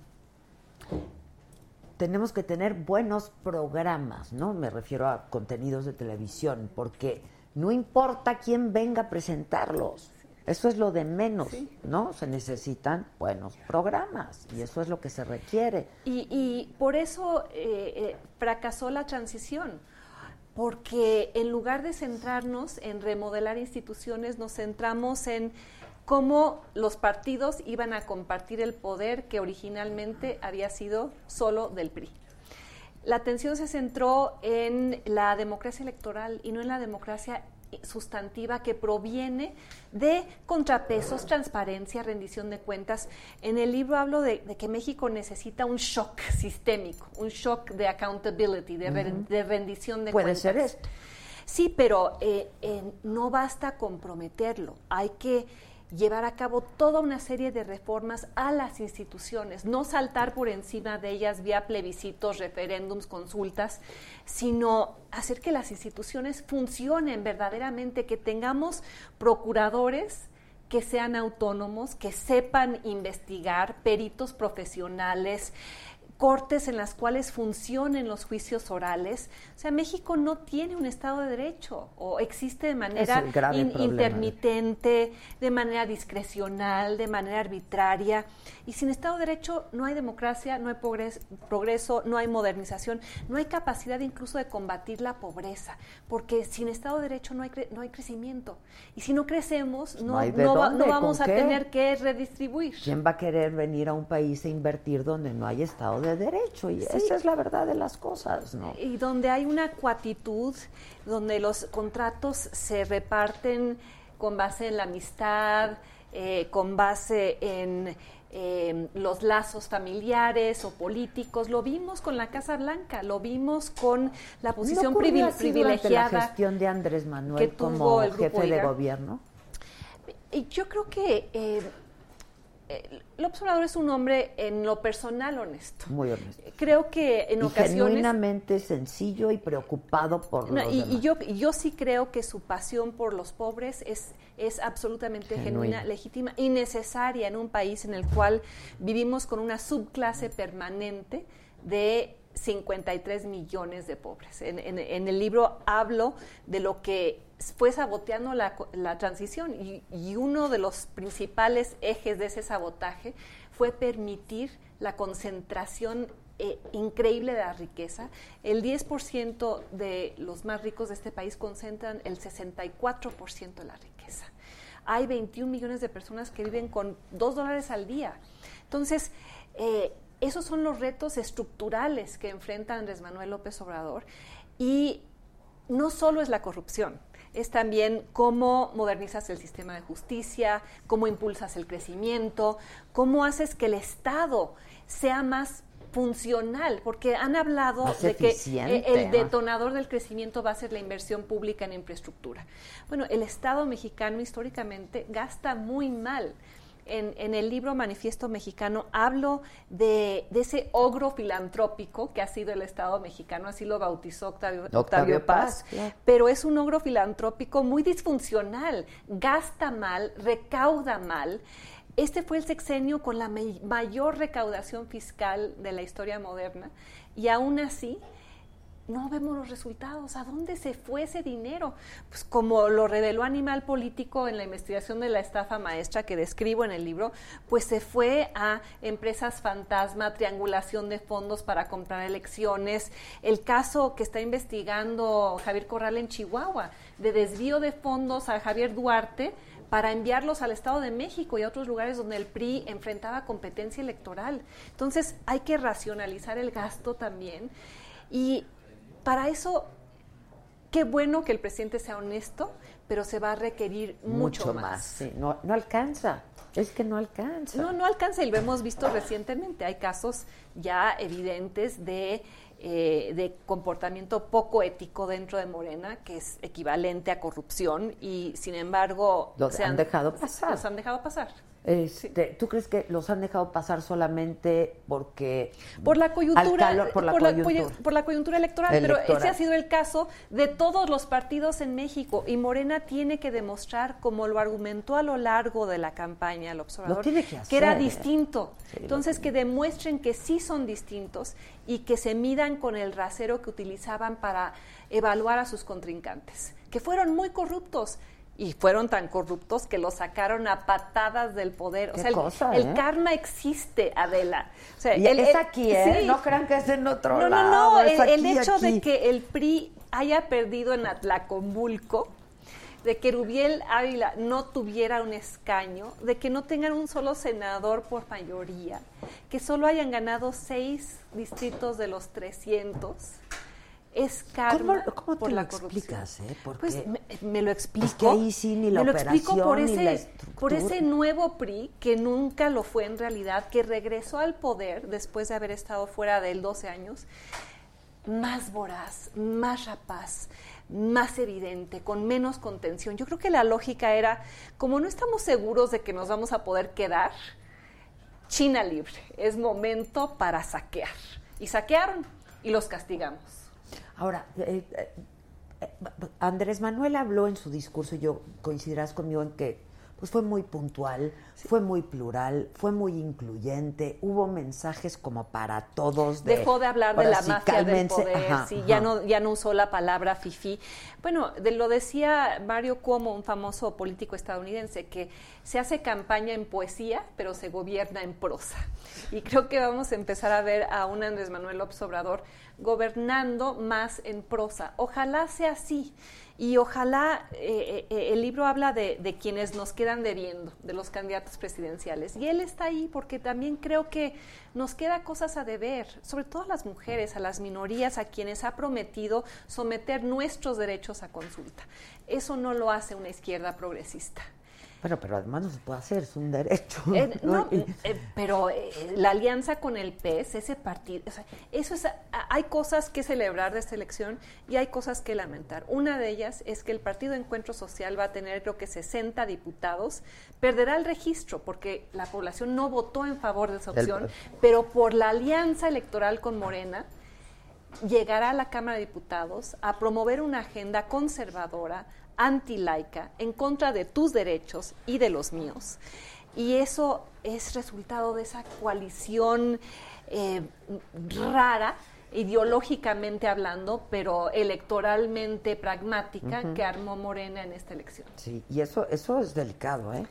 tenemos que tener buenos programas, ¿no? Me refiero a contenidos de televisión, porque no importa quién venga a presentarlos. Eso es lo de menos, ¿no? Se necesitan buenos programas y eso es lo que se requiere. Y, y por eso eh, eh, fracasó la transición, porque en lugar de centrarnos en remodelar instituciones, nos centramos en cómo los partidos iban a compartir el poder que originalmente había sido solo del PRI. La atención se centró en la democracia electoral y no en la democracia sustantiva que proviene de contrapesos, transparencia, rendición de cuentas. En el libro hablo de, de que México necesita un shock sistémico, un shock de accountability, de, de rendición de Puede cuentas. ser esto. Sí, pero eh, eh, no basta comprometerlo. Hay que llevar a cabo toda una serie de reformas a las instituciones, no saltar por encima de ellas vía plebiscitos, referéndums, consultas, sino hacer que las instituciones funcionen verdaderamente, que tengamos procuradores que sean autónomos, que sepan investigar, peritos profesionales, cortes en las cuales funcionen los juicios orales. O sea, México no tiene un Estado de Derecho o existe de manera in- intermitente, de manera discrecional, de manera arbitraria. Y sin Estado de Derecho no hay democracia, no hay progres- progreso, no hay modernización, no hay capacidad incluso de combatir la pobreza, porque sin Estado de Derecho no hay, cre- no hay crecimiento. Y si no crecemos, no, No hay de no va- dónde, no vamos ¿con a qué? tener que redistribuir. ¿Quién va a querer venir a un país e invertir donde no hay Estado de Derecho? Y Sí. esa es la verdad de las cosas, ¿no? Y donde hay una cuatitud, donde los contratos se reparten con base en la amistad, eh, con base en eh, los lazos familiares o políticos. Lo vimos con la Casa Blanca, lo vimos con la posición ¿No ocurrió privil- así durante la privilegiada. gestión de Andrés Manuel que tuvo como el jefe de gobierno? Y yo creo que eh, eh, López Obrador es un hombre en lo personal honesto. Muy honesto. Creo que en y ocasiones... genuinamente sencillo y preocupado por No, los y, demás. y yo, yo sí creo que su pasión por los pobres es, es absolutamente Genuina. genuina, legítima y necesaria en un país en el cual vivimos con una subclase permanente de 53 millones de pobres. En, en- en el libro hablo de lo que fue saboteando la, transición y, y uno de los principales ejes de ese sabotaje fue permitir la concentración eh, increíble de la riqueza. El 10% de los más ricos de este país concentran el 64% de la riqueza. Hay 21 millones de personas que viven con 2 dólares al día. Entonces, eh, esos son los retos estructurales que enfrenta Andrés Manuel López Obrador y no solo es la corrupción, es también cómo modernizas el sistema de justicia, cómo impulsas el crecimiento, cómo haces que el Estado sea más funcional, porque han hablado Más de que el detonador del crecimiento va a ser la inversión pública en infraestructura. Bueno, el Estado mexicano históricamente gasta muy mal. En, en el libro Manifiesto Mexicano hablo de, de ese ogro filantrópico que ha sido el Estado mexicano, así lo bautizó Octavio, Octavio Octavio Paz, pero es un ogro filantrópico muy disfuncional, gasta mal, recauda mal. Este fue el sexenio con la may- mayor recaudación fiscal de la historia moderna y aún así no vemos los resultados. ¿A dónde se fue ese dinero? Pues como lo reveló Animal Político en la investigación de la estafa maestra que describo en el libro, pues se fue a empresas fantasma, triangulación de fondos para comprar elecciones. El caso que está investigando Javier Corral en Chihuahua, de desvío de fondos a Javier Duarte para enviarlos al Estado de México y a otros lugares donde el PRI enfrentaba competencia electoral. Entonces hay que racionalizar el gasto también. Y para eso, qué bueno que el presidente sea honesto, pero se va a requerir mucho, más. sí. no, no alcanza. Es que no alcanza. No, no alcanza y lo hemos visto recientemente. Hay casos ya evidentes de, eh, de comportamiento poco ético dentro de Morena, que es equivalente a corrupción y sin embargo... Los se han dejado pasar. Los han dejado pasar. Este, ¿Tú crees que los han dejado pasar solamente porque Por la coyuntura, calor- por la coyu- coyuntura? por la coyuntura electoral, pero ese ha sido el caso de todos los partidos en México y Morena tiene que demostrar, como lo argumentó a lo largo de la campaña el observador, tiene que era ¿eh? distinto. Sí, Entonces que demuestren que sí son distintos y que se midan con el rasero que utilizaban para evaluar a sus contrincantes, que fueron muy corruptos. Y fueron tan corruptos que los sacaron a patadas del poder. O sea, el, cosa, el ¿eh? karma existe, Adela. O sea, Y el- es aquí, ¿eh? sí. No crean que es en otro No, lado. no, no. El, el hecho aquí. de que el PRI haya perdido en Atlacomulco, de que Rubiel Ávila no tuviera un escaño, de que no tengan un solo senador por mayoría, que solo hayan ganado seis distritos de los 300, es karma ¿Cómo, cómo por te lo corrupción. explicas? Eh? Porque Pues me, me lo explico. Es que ahí sí ni la me lo explico por ese, por ese nuevo PRI que nunca lo fue en realidad, que regresó al poder después de haber estado fuera de él 12 años, más voraz, más rapaz, más evidente, con menos contención. Yo creo que la lógica era, como no estamos seguros de que nos vamos a poder quedar, China libre, es momento para saquear. Y saquearon y los castigamos. Ahora, eh, eh, eh, Andrés Manuel habló en su discurso, y yo coincidirás conmigo en que pues fue muy puntual, fue muy plural, fue muy incluyente, hubo mensajes como para todos. De, Dejó de hablar de la sí, mafia del cálmense, poder, ajá, sí, ajá. ya no ya no usó la palabra fifi. Bueno, de, lo decía Mario Cuomo, un famoso político estadounidense, que se hace campaña en poesía, pero se gobierna en prosa. Y creo que vamos a empezar a ver a un Andrés Manuel López Obrador gobernando más en prosa. Ojalá sea así. Y ojalá, eh, eh, el libro habla de, de quienes nos quedan debiendo, de los candidatos presidenciales. Y él está ahí porque también creo que nos queda cosas a deber, sobre todo a las mujeres, a las minorías, a quienes ha prometido someter nuestros derechos a consulta. Eso no lo hace una izquierda progresista. Bueno, pero además no se puede hacer, es un derecho. Eh, no, eh, pero eh, la alianza con el PES, ese partido, o sea, eso es, hay cosas que celebrar de esta elección y hay cosas que lamentar. Una de ellas es que el Partido Encuentro Social va a tener creo que 60 diputados, perderá el registro porque la población no votó en favor de esa opción, pero por la alianza electoral con Morena llegará a la Cámara de Diputados a promover una agenda conservadora, antilaica, en contra de tus derechos y de los míos. Y eso es resultado de esa coalición eh, rara, ideológicamente hablando, pero electoralmente pragmática, que armó Morena en esta elección. Sí, y eso, eso es delicado, ¿eh?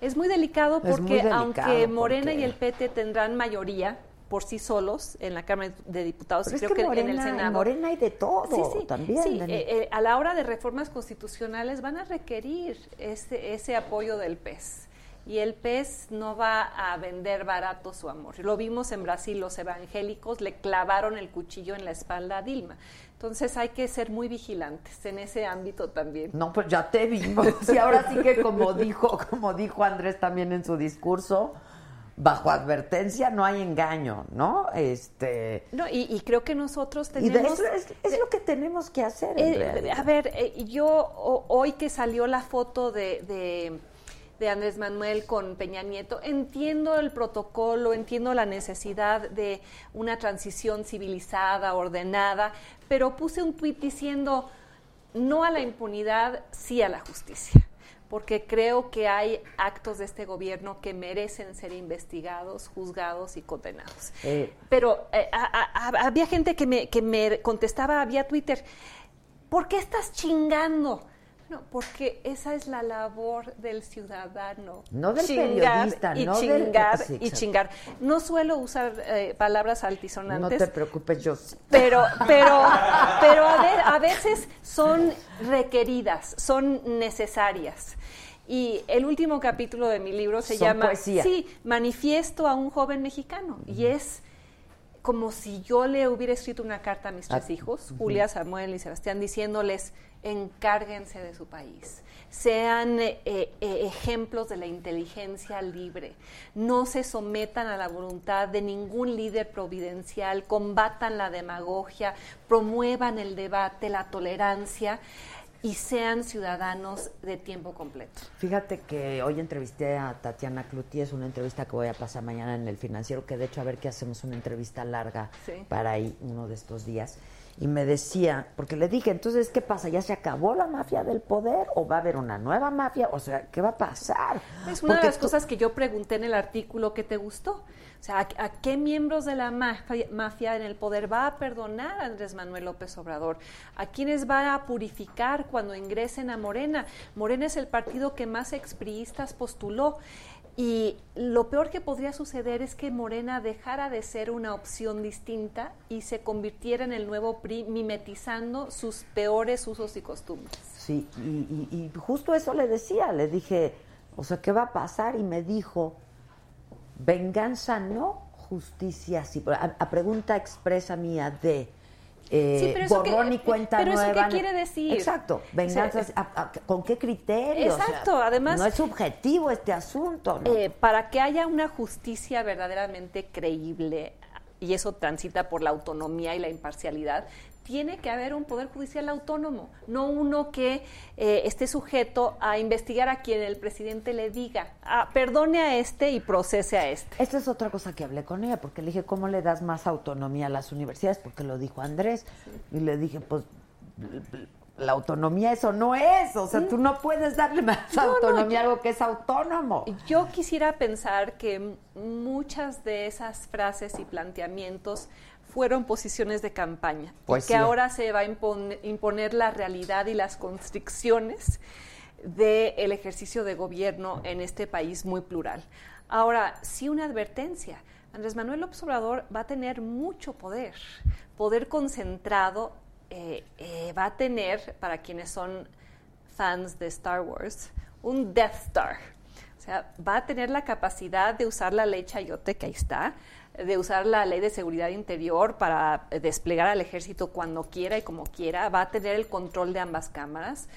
Es muy delicado muy porque delicado aunque Morena porque- y el PT tendrán mayoría por sí solos en la Cámara de Diputados Pero y es creo que que, en el en Senado. Morena hay de todo Sí, sí, también. sí, eh, eh, a la hora de reformas constitucionales van a requerir ese, ese apoyo del PES. Y el PES no va a vender barato su amor. Lo vimos en Brasil, los evangélicos le clavaron el cuchillo en la espalda a Dilma. Entonces hay que ser muy vigilantes en ese ámbito también. No, pues ya te vimos. Y ahora sí que como dijo, como dijo Andrés también en su discurso, bajo advertencia no hay engaño, ¿no? Este No, y, y creo que nosotros y de tenemos... eso es, es lo que tenemos que hacer en Eh, realidad. a ver, eh, yo o- hoy que salió la foto de, de, de Andrés Manuel con Peña Nieto, entiendo el protocolo, entiendo la necesidad de una transición civilizada, ordenada, pero puse un tuit diciendo no a la impunidad, sí a la justicia. Porque creo que hay actos de este gobierno que merecen ser investigados, juzgados y condenados. Eh, Pero eh, a- a- había gente que me, que me contestaba vía Twitter, ¿por qué estás chingando? No, porque esa es la labor del ciudadano. No del Chingar periodista, y no chingar y chingar. No suelo usar eh, palabras no altisonantes. te preocupes, yo sí. Pero, pero, pero a, ver, a veces son requeridas, son necesarias. Y el último capítulo de mi libro se Son llama poesía. Sí, Manifiesto a un joven mexicano. Y es como si yo le hubiera escrito una carta a mis tres Ah, hijos. Julia, Samuel y Sebastián, diciéndoles, encárguense de su país, sean eh, eh, ejemplos de la inteligencia libre, no se sometan a la voluntad de ningún líder providencial, combatan la demagogia, promuevan el debate, la tolerancia y sean ciudadanos de tiempo completo. Fíjate que hoy entrevisté a Tatiana Cluti, es una entrevista que voy a pasar mañana en el financiero, que de hecho a ver qué hacemos una entrevista larga Sí. para ahí uno de estos días. Y me decía, porque le dije, entonces, ¿qué pasa? ¿Ya se acabó la mafia del poder o va a haber una nueva mafia? O sea, ¿qué va a pasar? Es una Porque de las tú- cosas que yo pregunté en el artículo que te gustó. O sea, ¿a, a qué miembros de la mafia, mafia en el poder va a perdonar Andrés Manuel López Obrador? ¿A quiénes va a purificar cuando ingresen a Morena? Morena es el partido que más expriistas postuló. Y lo peor que podría suceder es que Morena dejara de ser una opción distinta y se convirtiera en el nuevo PRI, mimetizando sus peores usos y costumbres. Sí, y, justo eso le decía, le dije, o sea, ¿qué va a pasar? Y me dijo, venganza no, justicia sí. A pregunta expresa mía de eh, Sí, pero borrón qué- y cuenta pero eso qué nueva. quiere decir? Exacto, venganza, O sea, a- a- ¿con qué criterio? O sea, Exacto, además- No es subjetivo este asunto, ¿no? Eh, para que haya una justicia verdaderamente creíble, y eso transita por la autonomía y la imparcialidad, tiene que haber un poder judicial autónomo, no uno que eh, esté sujeto a investigar a quien el presidente le diga, "Ah, perdone a este y procese a este. Esta es otra cosa que hablé con ella, porque le dije, ¿cómo le das más autonomía a las universidades? Porque lo dijo Andrés. Y le dije, pues, la autonomía eso no es. O sea, tú no puedes darle más No, no, autonomía a algo que es autónomo. Yo quisiera pensar que muchas de esas frases y planteamientos fueron posiciones de campaña Pues y que sí. ahora se va a impon- imponer la realidad y las constricciones del ejercicio de gobierno en este país muy plural. Ahora, sí una advertencia. Andrés Manuel Obrador va a tener mucho poder, poder concentrado eh, eh, va a tener, para quienes son fans de Star Wars, un Death Star. O sea, va a tener la capacidad de usar la ley Chayote, que ahí está, de usar la ley de seguridad interior para eh, desplegar al ejército cuando quiera y como quiera, va a tener el control de ambas cámaras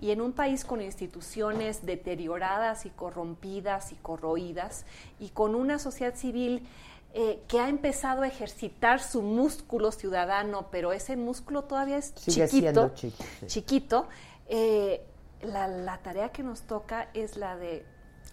y en un país con instituciones deterioradas y corrompidas y corroídas y con una sociedad civil eh, que ha empezado a ejercitar su músculo ciudadano, pero ese músculo todavía es Sigue chiquito, siendo chico, sí. chiquito, eh, la, la tarea que nos toca es la de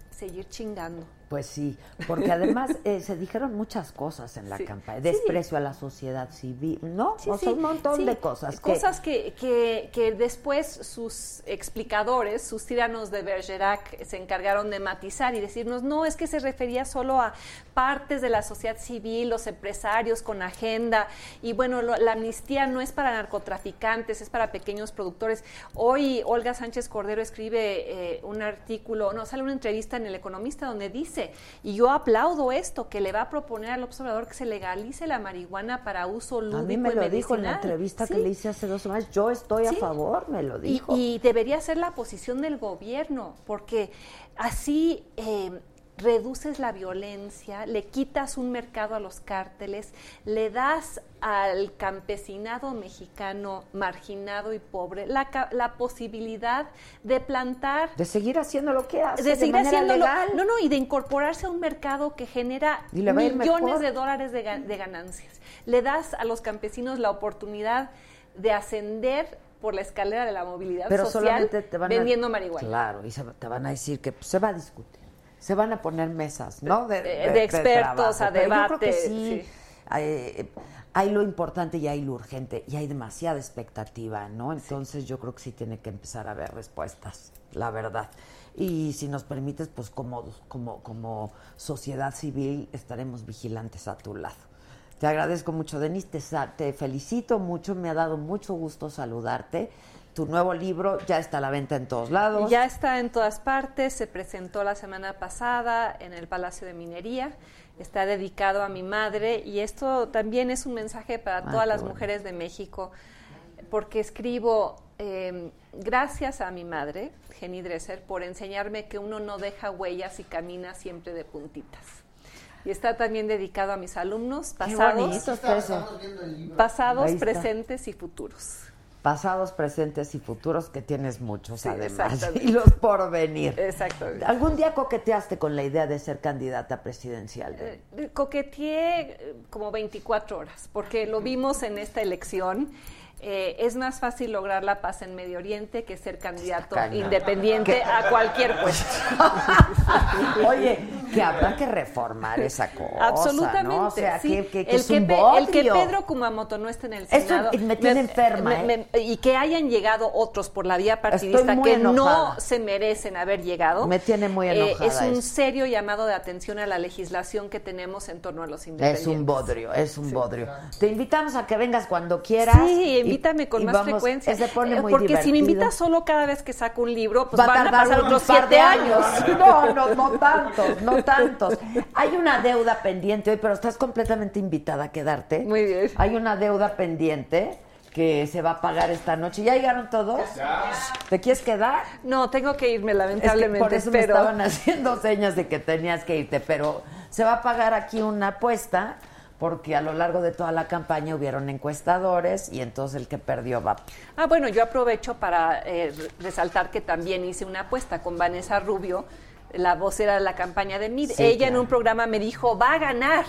seguir chingando. Pues sí, porque además eh, se dijeron muchas cosas en la Sí. campaña. Sí. Desprecio a la sociedad civil, ¿no? Sí, o sea, un montón de cosas. que- Cosas que, que, que después sus explicadores, sus tiranos de Bergerac, se encargaron de matizar y decirnos, no, es que se refería solo a partes de la sociedad civil, los empresarios con agenda, y bueno, lo- la amnistía no es para narcotraficantes, es para pequeños productores. Hoy Olga Sánchez Cordero escribe eh, un artículo, no, sale una entrevista en El Economista donde dice, y yo aplaudo esto, que le va a proponer al observador que se legalice la marihuana para uso lúdico a mí me y lo dijo en la entrevista que le hice hace dos semanas. Yo estoy a favor, me lo Y, dijo. y debería ser la posición del gobierno, porque así eh, reduces la violencia, le quitas un mercado a los cárteles, le das al campesinado mexicano marginado y pobre la, la posibilidad de plantar de seguir haciendo lo que hace de seguir manera haciéndolo. legal. No, no, y de incorporarse a un mercado que genera millones de dólares de, ga- de ganancias. Le das a los campesinos la oportunidad de ascender por la escalera de la movilidad Pero social solamente te van vendiendo a, marihuana. Claro, y se, te van a decir que pues, se va a discutir. Se van a poner mesas, ¿no? De- de expertos a Pero Yo creo que debate, sí, sí. eh, hay lo importante y hay lo urgente y hay demasiada expectativa, ¿no? Entonces yo creo que sí tiene que empezar a haber respuestas, la verdad. Y si nos permites, pues como, como, como sociedad civil estaremos vigilantes a tu lado. Te agradezco mucho, Denise, te, te felicito mucho, me ha dado mucho gusto saludarte. Tu nuevo libro ya está a la venta en todos lados. Ya está en todas partes, se presentó la semana pasada en el Palacio de Minería, está dedicado a mi madre y esto también es un mensaje para Ah, todas las bueno. mujeres de México, porque escribo eh, gracias a mi madre, Jenny Dresser, por enseñarme que uno no deja huellas y camina siempre de puntitas. Y está también dedicado a mis alumnos pasados, pasados, presentes y futuros. Pasados, presentes y futuros, que tienes muchos Sí, además. exactamente. Y los por venir. Exacto. ¿Algún día coqueteaste con la idea de ser candidata presidencial? Eh, Coqueteé eh, como 24 horas, porque lo vimos en esta elección. Eh, es más fácil lograr la paz en Medio Oriente que ser candidato independiente a cualquier puesto. Oye, que habrá que reformar esa cosa. Absolutamente. ¿no? O sea, sí. que, que- que el, es que un el que. Pedro Kumamoto no esté en el Eso Senado. me tiene enferma, ¿eh? y que hayan llegado otros por la vía partidista que enojada. no se merecen haber llegado. Me tiene muy eh, enojada es un eso. serio llamado de atención a la legislación que tenemos en torno a los independientes. Es un bodrio, es un bodrio. Te invitamos a que vengas cuando quieras. Sí, invítame con y más vamos- frecuencia. Se pone Eh, muy Porque si me invitas solo cada vez que saco un libro, pues Va a van a tardar pasar otros siete años. No, no, no tantos, no tantos. Hay una deuda pendiente hoy, pero estás completamente invitada a quedarte. Muy bien. Hay una deuda pendiente que se va a pagar esta noche. ¿Ya llegaron todos? ¿Te quieres quedar? No, tengo que irme, Es que lamentablemente. por eso me estaban haciendo señas de que tenías que irte, pero se va a pagar aquí una apuesta porque a lo largo de toda la campaña hubieron encuestadores y entonces el que perdió va. Ah, bueno, yo aprovecho para eh, resaltar que también hice una apuesta con Vanessa Rubio, la vocera de la campaña de MID. Sí, Ella en un programa me dijo, va a ganar.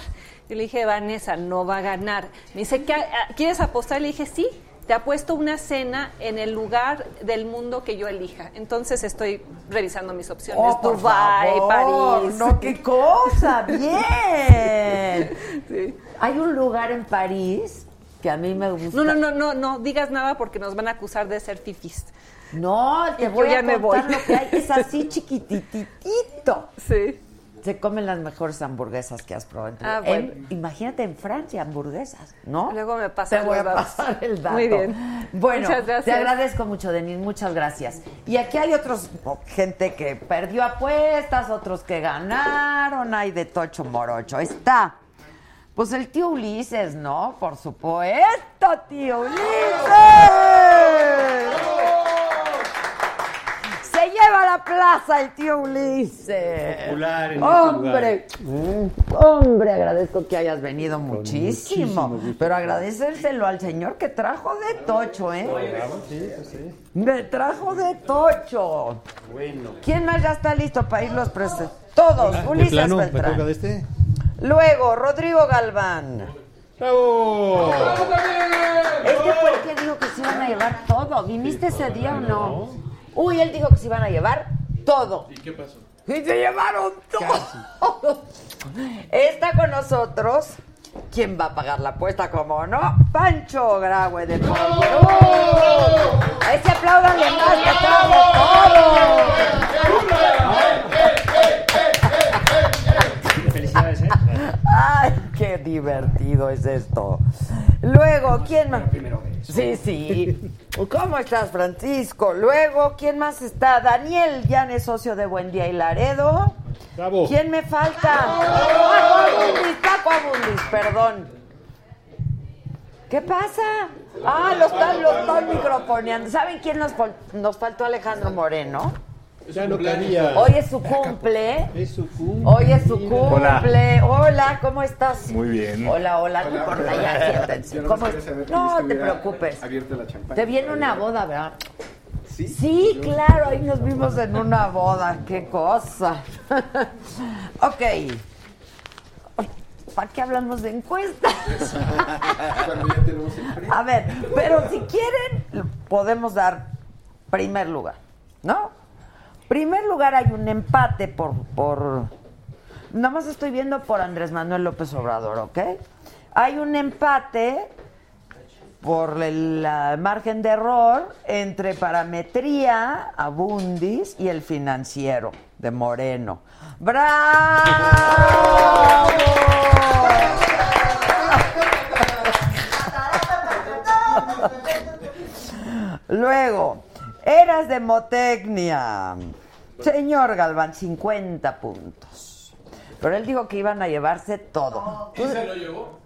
Yo le dije, Vanessa, no va a ganar. Me dice, "¿Qué- ah, ¿quieres apostar? Le dije, sí. Te apuesto una cena en el lugar del mundo que yo elija. Entonces estoy revisando mis opciones. Oh, por favor, París. No, qué cosa, bien. Sí. Hay un lugar en París que a mí me gusta. No, no, no, no, no digas nada porque nos van a acusar de ser fifis. No, te Yo voy ya a me contar voy. lo que hay. Es así chiquititito. Sí. Se comen las mejores hamburguesas que has probado. en tu- Ah, en- bueno. imagínate en Francia, hamburguesas, ¿no? Luego me pasas Te voy a pasar el dato. Muy bien. Bueno, Muchas gracias. te agradezco mucho, Denis, muchas gracias. Y aquí hay otros, oh, gente que perdió apuestas, otros que ganaron, hay de tocho morocho. Está, pues el tío Ulises, ¿no? Por supuesto, tío Ulises. Lleva a la plaza el tío Ulises. Popular en este hombre, mm, hombre, agradezco que hayas venido muchísimo. muchísimo gusto. pero agradecérselo al señor que trajo de Tocho, ¿eh? Sí, sí. Me trajo de Tocho. Bueno. ¿Quién más ya está listo para irlos presentes? Todos, Ah, Ulises plano, ¿me Beltrán. toca de este? Luego, Rodrigo Galván. ¡Bravo! Este fue el que dijo que se iban a llevar todo. ¿Viniste ese día o no? Uy, él dijo que se iban a llevar todo. ¿Y qué pasó? Y se llevaron todo. Está con nosotros. ¿Quién va a pagar la apuesta? Como no, Pancho Graue de. ¡Uh! A ese apláudanle más que. ¡Ay, qué divertido es esto! Luego, ¿quién más? Sí, sí. ¿Cómo estás, Francisco? Luego, ¿quién más está? Daniel Llanes, socio de Buen Día y Laredo. Bravo. ¿Quién me falta? Abundis, perdón. ¿Qué pasa? Ah, lo están, lo están microfoneando. ¿Saben quién nos, nos faltó? Alejandro Moreno. Ya no cabía. Hoy es su cumple. Es su cumple. Hoy es su cumple. Hola, ¿cómo estás? Muy bien. Hola, hola, no importa, ya siéntense. No ¿Cómo No te preocupes. abierta la champaña Te viene una boda, ¿verdad? Sí. Sí, claro, ahí nos vimos en una boda, qué cosa. ok. ¿Para qué hablamos de encuestas? Cuando ya tenemos el premio. A ver, pero si quieren, podemos dar primer lugar, ¿no? Primer lugar hay un empate por, por... Nada más estoy viendo por Andrés Manuel López Obrador, ¿ok? Hay un empate por el margen de error entre parametría, Abundis y el financiero de Moreno. ¡Bravo! Luego, eras de Motecnia. Señor Galván, 50 puntos. Pero él dijo que iban a llevarse todo. ¿Quién se lo llevó?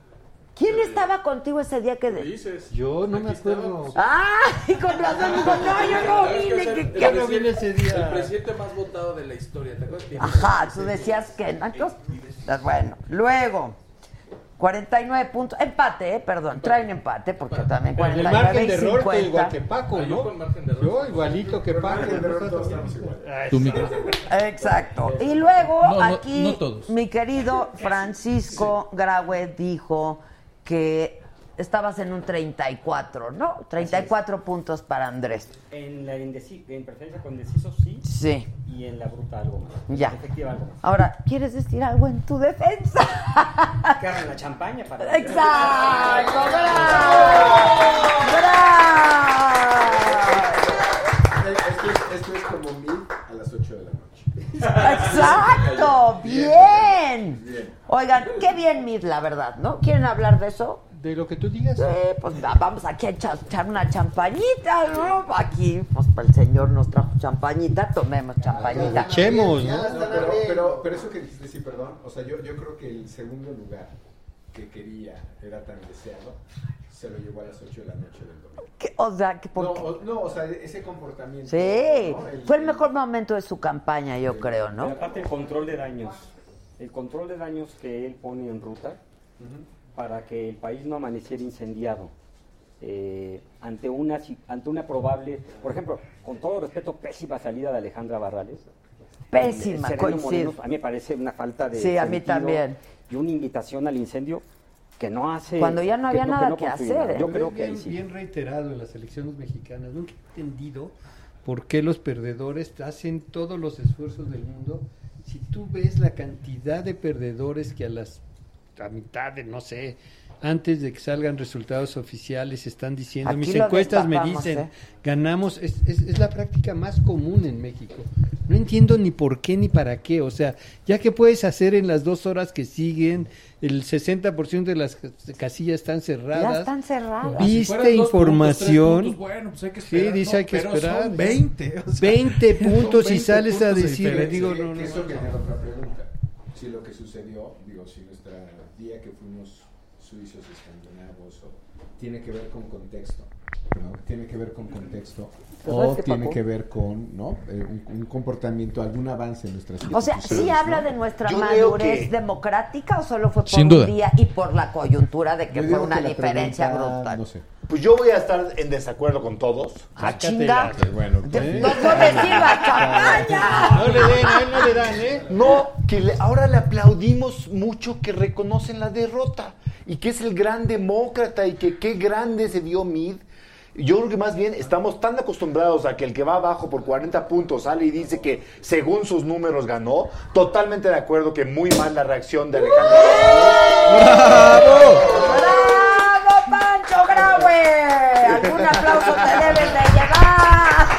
¿Quién estaba contigo ese día que... de- Dices. Yo no me acuerdo. ¡Ah! Y con razón dijo, no, yo no ¿Sabes qué vine. que- que- no vine ese El día. presidente más votado de la historia, ¿te acuerdas? Ajá, tú decías que no. entonces, pues, bueno, luego, 49 puntos. Empate, eh, perdón, traen empate porque también Pero el 49 margen y de error 50. igual que Paco, Ah, yo ¿no? con margen de error. Yo igualito que Paco. Margen de error, todos estamos igual. Tu micro. Exacto. Y luego No, no, aquí no mi querido Francisco Graue dijo que estabas en un 34, ¿no? 34 puntos para Andrés. En la en preferencia con indeciso sí. Sí. Y en la bruta algo más. Ya. Efectiva algo más. Ahora, ¿quieres decir algo en tu defensa? Que abran la champaña para. Exacto, bravo, bravo. Esto es, esto es como mil a las 8 de la noche. Exacto, bien. Bien. Oigan, qué bien Mid, la verdad, ¿no? ¿Quieren hablar de eso? De lo que tú digas. Sí, pues va- vamos aquí a echar, una champañita, ¿no? Aquí, pues el señor nos trajo champañita, tomemos champañita. Echemos, No, ¿no? pero, pero, pero eso que dijiste, sí, perdón. O sea, yo, yo creo que el segundo lugar que quería, era tan deseado, se lo llevó a las 8 de la noche del domingo. ¿Qué? O sea, que por No, qué? o, no, o sea, ese comportamiento. Sí, ¿no? El- fue el mejor momento de su campaña, yo creo, Pero ¿no? aparte el control de daños. El control de daños que él pone en ruta para que el país no amaneciera incendiado. eh, ante una si- ante una probable, por ejemplo, con todo respeto, pésima salida de Alejandra Barrales. Pésima, coincido. Moreno, a mí me parece una falta de Sí, a mí también. Y una invitación al incendio que no hace Cuando ya no que había nada que construye hacer, nada. ¿eh? Yo creo es que ahí bien, sí. bien reiterado en las elecciones mexicanas. Nunca he entendido por qué los perdedores hacen todos los esfuerzos del mundo. Si tú ves la cantidad de perdedores que a las a mitad de, no sé, antes de que salgan resultados oficiales están diciendo, Aquí mis encuestas me dicen, ¿eh? ganamos, es, es, es la práctica más común en México. No entiendo ni por qué ni para qué, o sea, ya que puedes hacer en las dos horas que siguen, el 60% de las casillas están cerradas. Ya están cerradas. Si Viste dos información. puntos, puntos, bueno, pues hay que Sí, esperar, dice ¿no? hay que Pero esperar. son 20. o sea, 20 son puntos y 20 sales a puntos de decir, digo, Sí, no, no, que eso no. viene otra pregunta. Si lo que sucedió, digo, si nuestra día que fuimos suizos, escandinavos, o, tiene que ver con contexto. Perdón, tiene que ver con contexto Pues, ¿sabes o tiene que ver con ¿no? Eh, un, un comportamiento, algún avance en nuestras O sea, ¿sí habla de nuestra Yo madurez que- democrática o solo fue por Sin un duda. día y por la coyuntura de que Yo fue una que diferencia pregunta, brutal? No sé. Pues yo voy a estar en desacuerdo con todos. Ah, chinga. Bueno, No, no le sirva champaña. No le den, a él no le dan, ¿eh? No, que le- ahora le aplaudimos mucho que reconocen la derrota y que es el gran demócrata y que qué grande se vio Mid. Yo creo que más bien estamos tan acostumbrados a que el que va abajo por 40 puntos sale y dice que según sus números ganó. Totalmente de acuerdo que muy mal la reacción de Alejandro. ¡Bravo, Pancho Graue! ¿Algún aplauso te debes de llevar?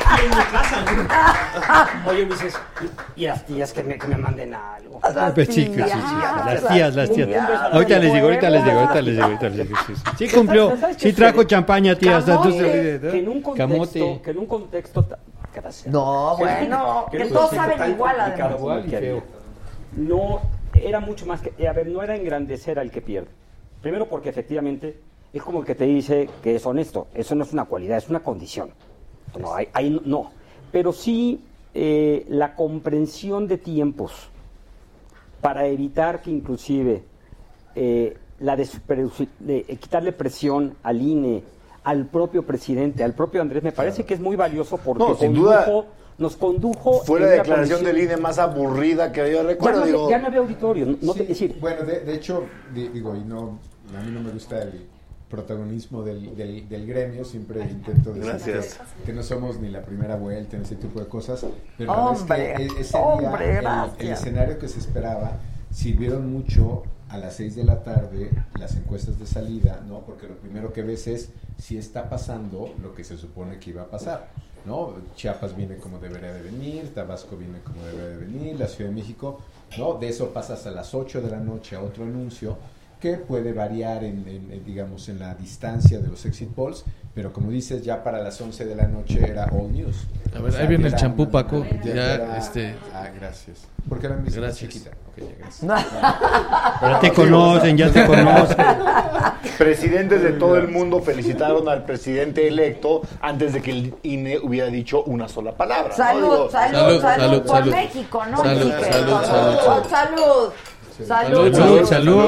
Oye, Ulises, y, y las tías que me, que me manden algo. Ah, pues sí, sí, sí, sí. Las tías, las tías. Ahorita les digo, ahorita les digo, ahorita les digo, ahorita les digo. Sí, sí. Sí cumplió, ¿Sabes qué sí trajo champaña, tía. hasta tú se Camote, que en un contexto, Camote. que en un contexto gracias. No, en bueno, que en todos saben igual, además. Igual y feo. No, era mucho más que, a ver, no era engrandecer al que pierde. Primero porque efectivamente es como el que te dice que es honesto. Eso no es una cualidad, es una condición. No, ahí, ahí no- no. Pero sí eh, la comprensión de tiempos para evitar que inclusive eh, la de, eh, quitarle presión al INE, al propio presidente, al propio Andrés, me parece que es muy valioso porque No, sin condujo- duda. nos condujo Fue la declaración del INE más aburrida que yo ya recuerdo. no, había, digo, ya no había auditorio, no, no te- decir, bueno, de, de hecho, di- digo, y no, a mí no me gusta el protagonismo del, del, del gremio, siempre intento decir Gracias. que, no somos ni la primera vuelta en ese tipo de cosas, pero Hombre, es que e- ese hombre, día, el- escenario que se esperaba, sirvieron mucho a las 6 de la tarde las encuestas de salida, ¿no? Porque lo primero que ves es si está pasando lo que se supone que iba a pasar, ¿no? Chiapas viene como debería de venir, Tabasco viene como debería de venir, la Ciudad de México, ¿no? De eso pasas a las 8 de la noche a otro anuncio que puede variar en, en- en, digamos en la distancia de los exit polls, pero como dices ya para las 11 de la noche era all news. A ver, ahí viene el champú, una- Paco. ya Ya, era- este- Ah, gracias. Porque la misa más Gracias. chiquita. Ya, gracias. Ya te conocen, ya te conocen. Presidentes de todo el mundo felicitaron al presidente electo antes de que el INE hubiera dicho una sola palabra. ¿no? Salud, Digo, salud, Salud, salud, salud, por salud. México, ¿no? Salud, Chique? salud, salud, salud. Salud. Salud, Salud, Salud,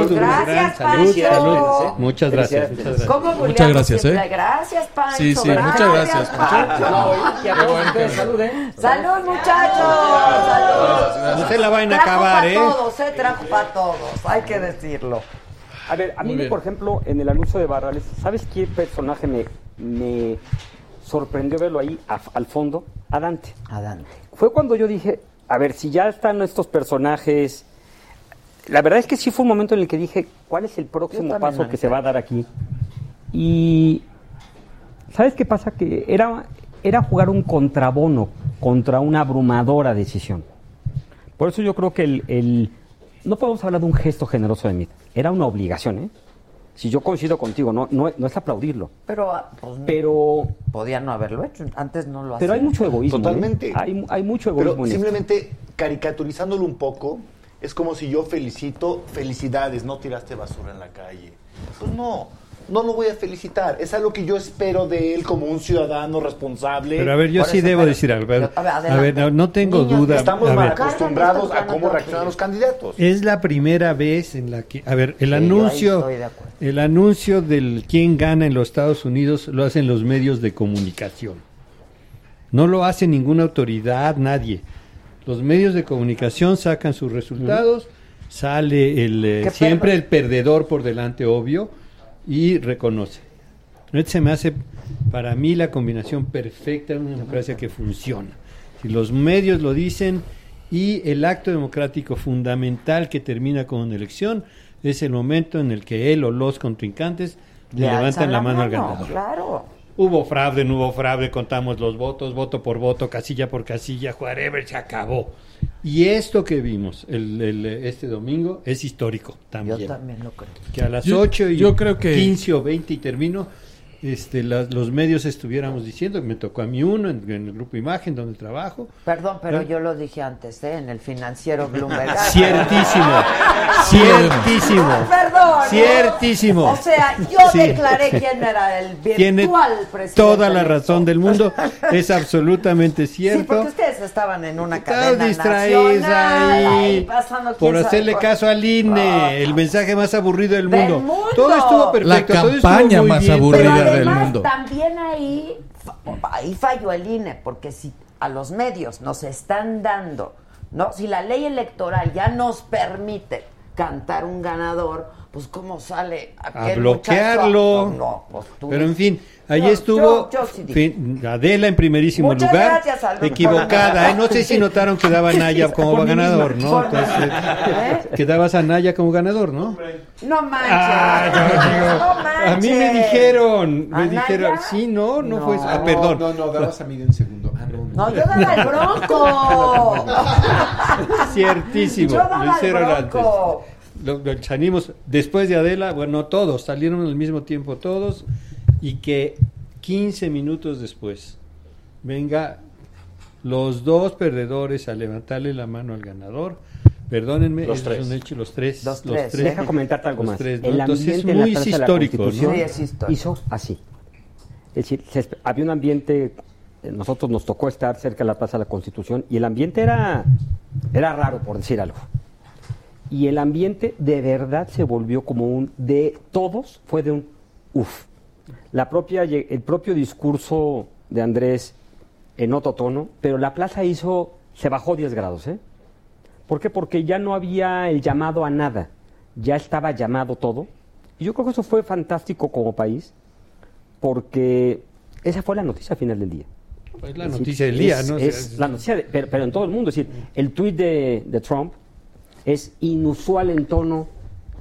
salud, Gracias, Pancho. salud, salud. Muchas gracias, muchas gracias. ¿Cómo Muchas Julián? gracias, Siempre, ¿eh? Gracias, Pancho. Sí, sí, muchas gracias, a salud, ¿eh? Salud, muchachos. Salud. No se la vayan a acabar, ¿eh? todos, ¿eh? Trajo para todos. Hay que decirlo. A ver, a mí, por ejemplo, en el anuncio de Barrales, ¿sabes qué personaje me, me sorprendió verlo ahí a- al fondo? A Dante. Adelante. Fue cuando yo dije, a ver, si ya están estos personajes... La verdad es que sí fue un momento en el que dije, ¿cuál es el próximo paso que se va a dar aquí? Y... ¿Sabes qué pasa? Que era, era jugar un contrabono contra una abrumadora decisión. Por eso yo creo que el, el- no podemos hablar de un gesto generoso de mí. Era una obligación, ¿eh? Si yo coincido contigo, no, no, no es aplaudirlo. Pero, ah, pues, Pero, podía no haberlo hecho. Antes no lo hacía. pero hay mucho egoísmo. ¿eh? Totalmente. Hay, hay mucho Pero egoísmo en esto. simplemente caricaturizándolo un poco, es como si yo felicito, felicidades, no tiraste basura en la calle. Pues no, no lo voy a felicitar. Es algo que yo espero de él como un ciudadano responsable. Pero a ver, yo sí debo decir algo. A ver, A ver, a ver, adelante. no, no tengo Niños, duda. Estamos a mal ver, acostumbrados a cómo reaccionan los candidatos. Es la primera vez en la que, a ver, el Sí, anuncio, estoy de acuerdo. el anuncio del quién gana en los Estados Unidos lo hacen los medios de comunicación. No lo hace ninguna autoridad, nadie. Los medios de comunicación sacan sus resultados, sale el eh, ¿Qué siempre el perdedor por delante, obvio, y reconoce. Este se me hace para mí la combinación perfecta de una democracia que funciona. Si los medios lo dicen y el acto democrático fundamental que termina con una elección es el momento en el que él o los contrincantes le, levantan la mano al mano, ganador. Claro. Hubo fraude, no hubo fraude, contamos los votos, voto por voto, casilla por casilla, whatever, se acabó. Y esto que vimos el, el, este domingo es histórico también. Yo también lo creo. Que a las Yo- 8 y yo creo que- 15 o 20 y termino, este, las- los medios estuviéramos diciendo, me tocó a mí uno en, en el grupo Imagen donde trabajo. Perdón, pero ¿Eh? yo lo dije antes, ¿eh? En el financiero Bloomberg. Ciertísimo, Ciertísimo. Perdón. ¿no? Ciertísimo. O sea, yo Sí. declaré quién era el Tiene virtual presidente. toda la razón del mundo. Es absolutamente Sí, cierto. porque ustedes estaban en una Estaban cadena distraídos nacional, ahí pasando por hacerle caso al INE, el mensaje más aburrido del Del mundo. Todo estuvo perfecto. La todo estuvo campaña muy más bien. aburrida Pero del además, mundo. también ahí, ahí falló el INE, porque si a los medios nos están dando, ¿no? Si la ley electoral ya nos permite cantar un ganador, pues cómo sale a bloquearlo. muchacho? No, pues tú- Pero en fin, ahí Yo- estuvo yo- yo sí dije. fin, Adela en primerísimo Muchas lugar, gracias, equivocada. ¿eh? No sé si notaron que daba Naya como ganador. ¿no? Entonces. ¿Eh? que dabas a Naya como ganador, ¿no? No manches. Ah, yo digo, no manches. a mí me dijeron, me ¿A dijeron, Naya? sí, no, no, No. fue, ah, perdón. No, no, dabas a mí de un segundo. Ah, no, no. No, yo daba el bronco. Ciertísimo, Yo daba lo hicieron el antes. bronco. Lo, lo salimos después de Adela, bueno, todos, salieron al mismo tiempo todos, y que 15 minutos después venga los dos perdedores a levantarle la mano al ganador. Perdónenme, Los es tres. un hecho, los tres. Los los tres, tres. Deja comentarte algo los más. tres, ¿no? el Entonces es en histórico, ¿no? Sí, es histórico. hizo así. Es decir, se había un ambiente, eh, nosotros nos tocó estar cerca de la Plaza de la Constitución y el ambiente era, era raro, por decir algo. Y el ambiente de verdad se volvió como un de todos, fue de un uff. La propia, el propio discurso de Andrés en otro tono, pero la plaza hizo, se bajó 10 grados, ¿eh? ¿Por qué? Porque ya no había el llamado a nada, ya estaba llamado todo. Y yo creo que eso fue fantástico como país, porque esa fue la noticia al final del día. Es la Es decir, noticia del día, es- ¿no? Es la noticia, de- pero, pero en todo el mundo. Es decir, el tuit de, de Trump es inusual en tono,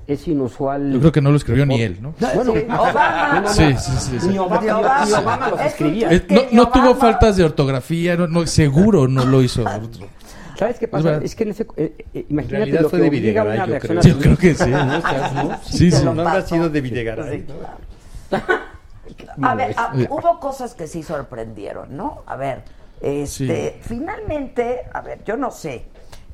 es inusual. Yo creo que no lo escribió ni él, ¿no? Bueno, Sí, Obama. no, no, no. Sí, sí, sí, sí. Ni Obama, Ni ni Obama. Obama los Es escribía. Que no no tuvo Obama- faltas de ortografía, no, no, seguro no lo hizo. ¿Sabes qué Es pasa? verdad. Es, que en ese, eh, eh, en imagínate lo fue que de Videgaray, yo creo. Yo creo que sí. ¿No? ¿no? Sí, sí. No habrá sido de Videgaray. A ver, a- hubo cosas que sí sorprendieron, ¿no? A ver, este, finalmente, a ver, yo no sé,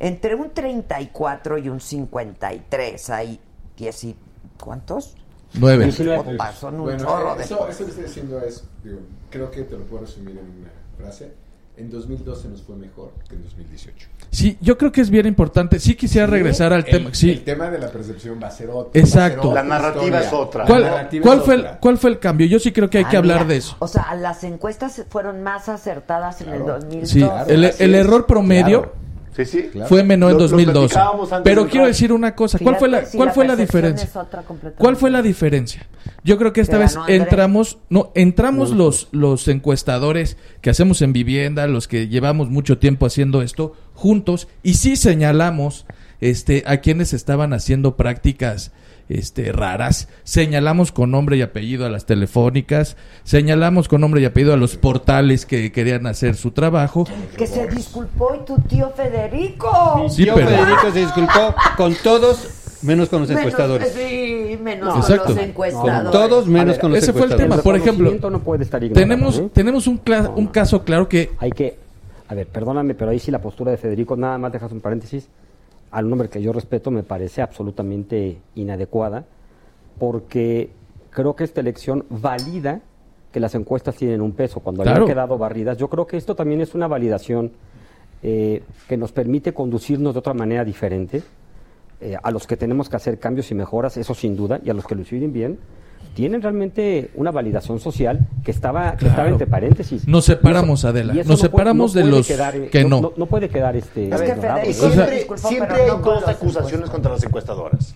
entre un 34 y un 53 hay 10 y ¿cuántos? Nueve. Son un Bueno, chorro eh, de eso, eso que estoy diciendo es, digo, creo que te lo puedo resumir en una frase. En 2012 nos fue mejor que en 2018. Sí, yo creo que es bien importante. Sí quisiera regresar al El- tema. Sí. El tema de la percepción va a ser otro. Exacto. ser La narrativa historia. es otra. ¿Cuál, La narrativa cuál es fue el, otra. ¿Cuál fue el cambio? Yo sí creo que hay Ah, que hablar mira, de eso. O sea, las encuestas fueron más acertadas en el Claro. 2012. Sí, el, así el es. error promedio Claro. Sí, sí. Claro. fue menor en Lo- lo 2012. platicábamos antes Pero quiero decir una cosa. ¿Cuál fue la, si cuál fue la diferencia? ¿Cuál fue la diferencia? Yo creo que esta vez entramos, no, entramos los, los encuestadores que hacemos en vivienda, los que llevamos mucho tiempo haciendo esto, juntos, y sí señalamos este, a quienes estaban haciendo prácticas este, raras. Señalamos con nombre y apellido a las telefónicas, señalamos con nombre y apellido a los portales que querían hacer su trabajo. Que se disculpó y tu tío Federico. Sí, Tío pero- Federico se disculpó con todos, menos con los Menos- encuestadores. sí, menos No, con Exacto. los Con encuestadores. todos, menos ver, con los ese fue el encuestadores. tema. Por ejemplo, reconocimiento no puede estar ignorado, Tenemos, ¿eh? tenemos un, cla- un caso claro que Hay que, a ver, perdóname, pero ahí sí la postura de Federico, nada más dejas un paréntesis, al nombre que yo respeto me parece absolutamente inadecuada, porque creo que esta elección valida que las encuestas tienen un peso. Cuando Claro. habían quedado barridas, yo creo que esto también es una validación eh, que nos permite conducirnos de otra manera diferente. eh, a los que tenemos que hacer cambios y mejoras, eso sin duda, y a los que lo hicieron bien, tienen realmente una validación social que estaba, que Claro. estaba entre paréntesis. Nos Y eso- separamos, Adela, nos no puede- separamos no de los quedar, que no. no. no puede quedar este. Es que ignorado. Federico- Y O sea, siempre, disculpa, siempre hay dos acusaciones contra las encuestadoras.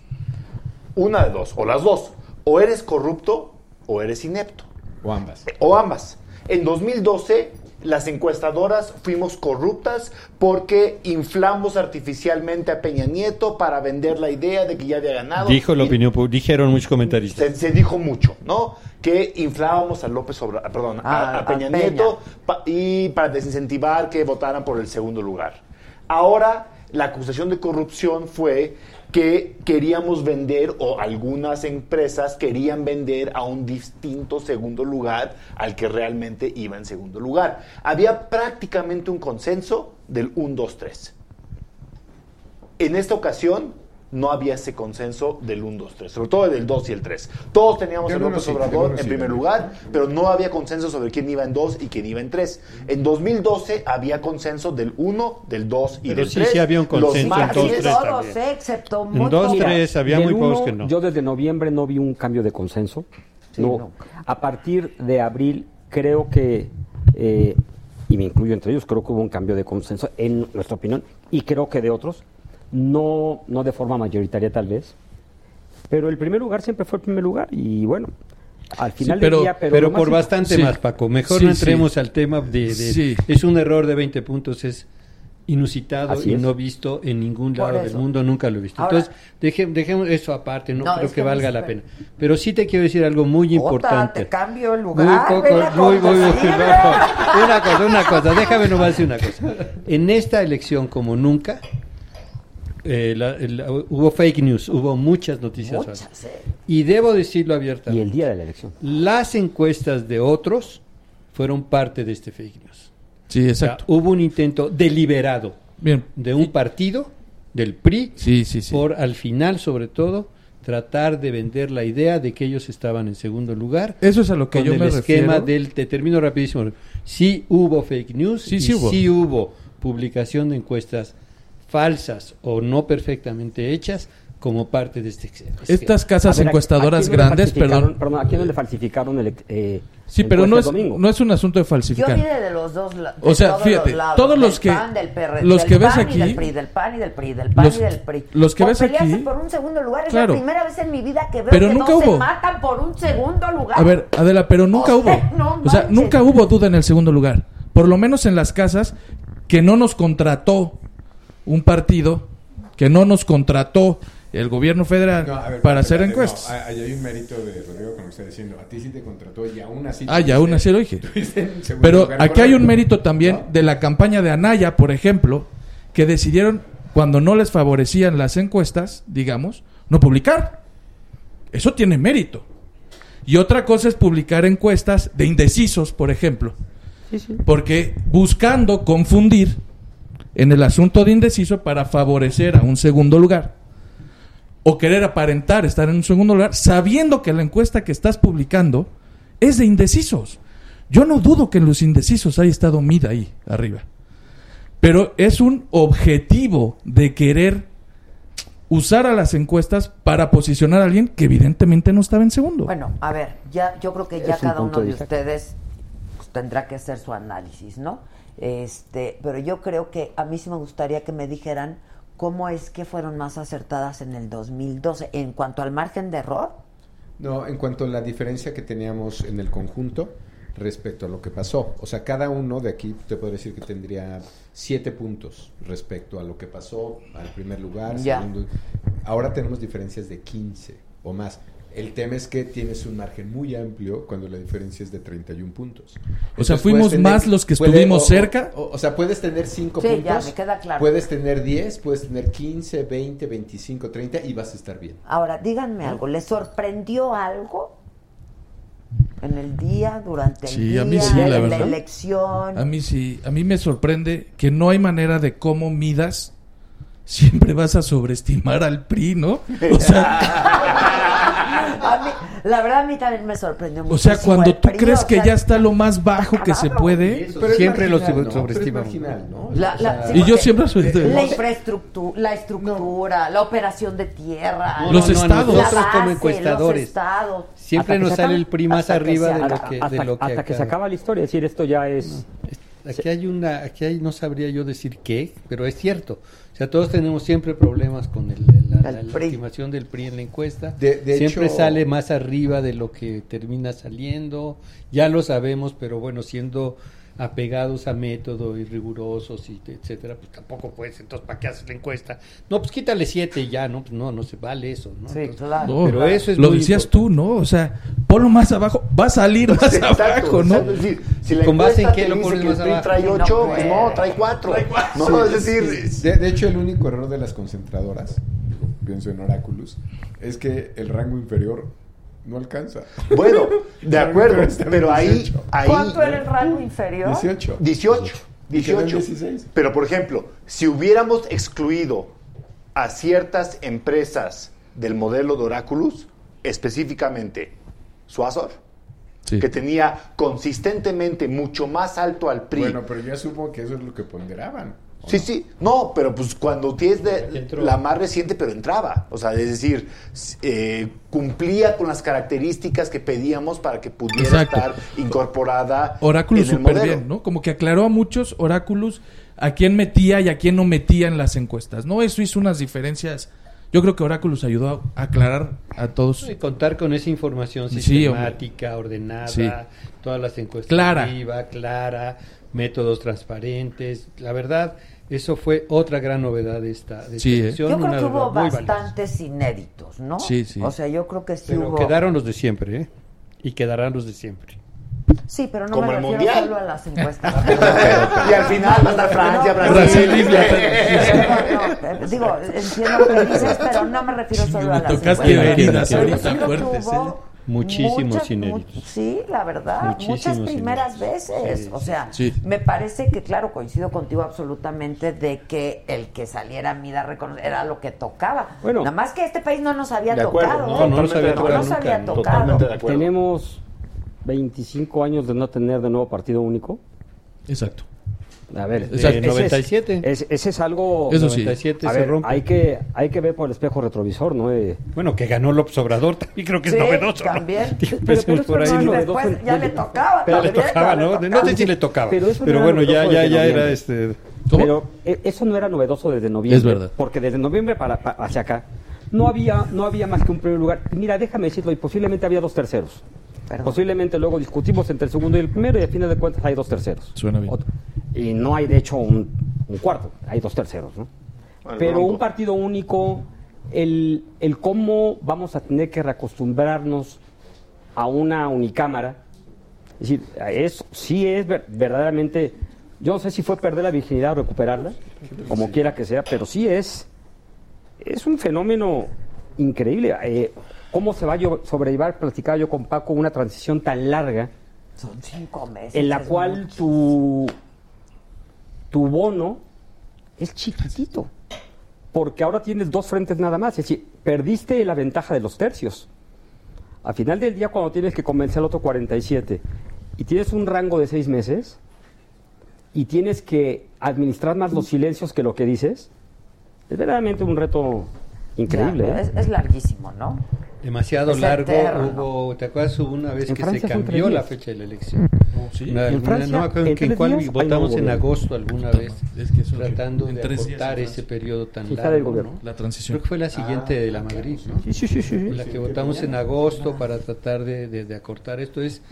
Una de dos, o las dos. O eres corrupto o eres inepto. O ambas. O ambas. En 2012, las encuestadoras fuimos corruptas porque inflamos artificialmente a Peña Nieto para vender la idea de que ya había ganado. Dijo la Y- opinión, dijeron muchos comentaristas. se, se dijo mucho, ¿no? Que inflábamos a López Obrador, perdón, a- Ah, a, Peña a Peña. Nieto pa- y para desincentivar que votaran por el segundo lugar. Ahora, la acusación de corrupción fue que queríamos vender o algunas empresas querían vender a un distinto segundo lugar al que realmente iba en segundo lugar. Había prácticamente un consenso del 1, 2, 3. En esta ocasión no había ese consenso del 1, 2, 3, sobre todo del 2 y el 3. Todos teníamos uno López Obrador en primer lugar, pero no había consenso sobre quién iba en 2 y quién iba en 3. En 2012 había consenso del 1, del 2 y Pero del sí, 3. sí había un consenso en más- dos, Casi tres todos, también. ¿eh? excepto En muy dos, pocos. tres, había Del muy pocos que no. Yo desde noviembre no vi un cambio de consenso. Sí, no. nunca. A partir de abril creo que, eh, y me incluyo entre ellos, creo que hubo un cambio de consenso en nuestra opinión y creo que de otros, no, no de forma mayoritaria tal vez, pero el primer lugar siempre fue el primer lugar y bueno, al final pero, del día... pero, por bastante Sí. más, Paco. Mejor Sí, no entremos sí. al tema de, de- Sí. Es un error de 20 puntos, es inusitado Así y es. no visto en ningún Por lado del mundo, nunca lo he visto. Ahora- Entonces, deje- dejemos eso aparte, no, No, creo es que, que valga la pena. Pero sí te quiero decir algo muy Ota, importante. te cambio el Muy lugar. poco, ven a muy, muy, muy. Una cosa, una cosa, déjame nomás decir una cosa. En esta elección, como nunca, eh, la- el- hubo fake news, hubo muchas noticias Muchas, falsas. eh. Y debo decirlo abiertamente. Y el día de la elección. Las encuestas de otros fueron parte de este fake news. Sí, O sea, exacto. hubo un intento deliberado Bien. de un partido, del PRI, Sí, sí, sí. por al final, sobre todo, tratar de vender la idea de que ellos estaban en segundo lugar. Eso es a lo que con yo el me esquema refiero. del, te termino rapidísimo. Sí hubo fake news, Sí, y sí hubo. sí hubo publicación de encuestas falsas o no perfectamente hechas como parte de este esquema. Estas casas ver, ¿a- a encuestadoras grandes, falsificaron- perdón. ¿A quién le falsificaron el, eh, Sí, pero no es, domingo? no es un asunto de Yo falsificar. vi de los dos de O sea, todos fíjate, los lados, todos del los que- PAN, del PR, los del que ves aquí- del PRI, del PAN y del PRI, del PAN Los- y del PRI. los que Por ves aquí- por un segundo lugar es Claro. la primera vez en mi vida que veo Pero que nunca no se hubo. matan por un segundo lugar. A ver, Adela, pero nunca O hubo. sea, no o sea, nunca hubo duda en el segundo lugar. Por lo menos en las casas que no nos contrató un partido, que no nos contrató el gobierno federal No, a ver, para hacer encuestas. no, hay, hay un mérito de Rodrigo con diciendo. A ti sí te contrató y aún así. Ah, ya aún así lo dije. Pero aquí hay un mérito también ¿No? de la campaña de Anaya, por ejemplo, que decidieron, cuando no les favorecían las encuestas, digamos, no publicar. Eso tiene mérito. Y otra cosa es publicar encuestas de indecisos, por ejemplo. Porque buscando confundir en el asunto de indeciso para favorecer a un segundo lugar o querer aparentar estar en un segundo lugar, sabiendo que la encuesta que estás publicando es de indecisos. Yo no dudo que en los indecisos haya estado Mida ahí arriba. Pero es un objetivo de querer usar a las encuestas para posicionar a alguien que evidentemente no estaba en segundo. Bueno, a ver, ya yo creo que ya Es cada uno de ustedes pues, tendrá que hacer su análisis, ¿no? Este, pero yo creo que a mí sí me gustaría que me dijeran cómo es que fueron más acertadas en el 2012 en cuanto al margen de error. No, en cuanto a la diferencia que teníamos en el conjunto respecto a lo que pasó. O sea, cada uno de aquí te puedo decir que tendría siete puntos respecto a lo que pasó al primer lugar, Ya. segundo. Ahora tenemos diferencias de 15 o más. El tema es que tienes un margen muy amplio cuando la diferencia es de 31 puntos. O sea, fuimos tener- más los que estuvimos o- cerca. O, o sea, puedes tener 5 Sí, puntos. ya, me queda claro. Puedes tener 10, puedes tener 15, 20, 25, 30 y vas a estar bien. Ahora, díganme algo, ¿les sorprendió algo en el día, durante el Sí, día, a mí sí, la en la elección? A mí sí, a mí me sorprende que no hay manera de cómo midas. Siempre vas a sobreestimar al PRI, ¿no? O sea, A mí- la verdad a mí también me sorprendió mucho. o sea cuando tú crees que ya está lo más bajo que se puede. Pero Siempre lo marginal, ¿no? Y yo siempre soy- La infraestructura, la estructura, la operación de tierra, No, Los estados. nosotros la como base, encuestadores. los estados. Siempre nos sale acaba- el PRI más arriba se de lo que, de hasta, lo que hasta que se acaba la historia, es decir, esto ya es... Aquí hay una, aquí hay, no sabría yo decir qué, pero es cierto. O sea, todos tenemos siempre problemas con el- la, la- estimación del PRI en la encuesta. De- de siempre hecho- sale más arriba de lo que termina saliendo. Ya lo sabemos, pero bueno, siendo apegados a método y rigurosos y etcétera, pues tampoco puedes. Entonces, ¿para qué haces la encuesta? No, pues quítale siete y ya, ¿no? Pues no, no se vale eso, ¿no? Sí, Entonces, claro. No, pero eso es lo muy decías importante. tú, ¿no? O sea, ponlo más abajo, va a salir más Exacto, abajo, ¿no? exacto, es decir, si la ¿Con base en encuesta qué lo pones que más abajo? trae No 8, puede. pues no, trae 4. No, Sí, es decir, sí. de, de hecho, el único error de las concentradoras, pienso en Oráculos, es que el rango inferior no alcanza. bueno, de acuerdo, pero ahí, 18. ahí ¿Cuánto era el rango inferior? 18. 18, Y quedó en 18. 16. Pero por ejemplo, si hubiéramos excluido a ciertas empresas del modelo de Oraculus, específicamente Suazor, que tenía consistentemente mucho más alto al PRI. Bueno, pero yo asumo que eso es lo que ponderaban. ¿O Sí, no? sí, no, pero pues cuando tienes de, la más reciente, pero entraba. O sea, es decir, eh, cumplía con las características que pedíamos para que pudiera Exacto. estar incorporada Oráculos súper bien, ¿no? Como que aclaró a muchos Oráculos a quién metía y a quién no metía en las encuestas, ¿no? Eso hizo unas diferencias. Yo creo que Oráculos ayudó a aclarar a todos. Y contar con esa información Sí, sistemática, ordenada, Sí. todas las encuestas Clara. clara, métodos transparentes. La verdad, eso fue otra gran novedad de esta, de esta Sí, ¿eh? elección, Yo creo que hubo bastantes inéditos, ¿no? Sí, sí. O sea, yo creo que sí Pero hubo. quedaron los de siempre, ¿eh? Y quedarán los de siempre. Sí, pero no Como me el refiero Mundial. solo a las encuestas. Y al final va a estar Francia, No, Brasil. Inglaterra. no, no, eh, Digo, entiendo lo que dices, pero no me refiero solo a las tocaste encuestas. heridas Pero yo ahorita fuertes, ¿eh? Muchísimos muchas- inéditos. mu- Sí, la verdad, Muchísimos muchas primeras veces. Sí, o sea, sí. me parece que, claro, coincido contigo absolutamente de que el que saliera a Mida reconocer era lo que tocaba. Bueno. Nada más que este país no nos había De acuerdo, tocado. no, ¿eh? no nos había No nos tocado. Tenemos 25 años de no tener de nuevo partido único. Exacto. A ver, Desde ese es- 97. es- ese es algo. Eso sí. 97 A se ver, rompe. Hay que, hay que ver por el espejo retrovisor, ¿no? Eh, Bueno, que ganó López Obrador también creo que es Sí, novedoso. ¿no? también. Digo, Pero- pues, pero por ahí no no- es después ya le tocaba Pero le tocaba, ¿no? tocaba. No sé si le tocaba. Pero Pero, no bueno, ya, ya, ya era este. Pero eh, eso no era novedoso desde noviembre. Es verdad. Porque desde noviembre para, pa- hacia acá no había, no había más que un primer lugar. Mira, déjame decirlo, y posiblemente había dos terceros. Posiblemente luego discutimos entre el segundo y el primero y al final de cuentas hay dos terceros. Suena bien. Otro. Y no hay de hecho un, un cuarto, hay dos terceros, ¿no? Bueno, Pero bronco. un partido único, el, el cómo vamos a tener que reacostumbrarnos a una unicámara, es decir, es, sí es ver- verdaderamente, yo no sé si fue perder la virginidad o recuperarla, como quiera que sea, pero sí es, es un fenómeno increíble. Eh, ¿Cómo se va a sobrellevar, platicaba yo con Paco, una transición tan larga? Son cinco meses. en la cual mucho. tu, tu bono es chiquitito. Porque ahora tienes dos frentes nada más. Es decir, perdiste la ventaja de los tercios. Al final del día, cuando tienes que convencer al otro 47 y tienes un rango de seis meses y tienes que administrar más los silencios que lo que dices, es verdaderamente un reto increíble. Ya, ¿eh? es, es larguísimo, ¿no? Demasiado Es largo. eterno. Hubo, ¿Te acuerdas? Hubo una vez En que Francia se cambió la fecha de la elección. sí. Una- En una- Francia, no acuerdo en en, en tres cuál votamos en agosto alguna vez, es que eso- tratando en de acortar en ese periodo tan largo. del gobierno. ¿no? La transición. Creo que fue la siguiente Ah, de la Madrid, ¿no? Sí, sí, sí, sí, sí. La que votamos en agosto para tratar de, de- de acortar esto es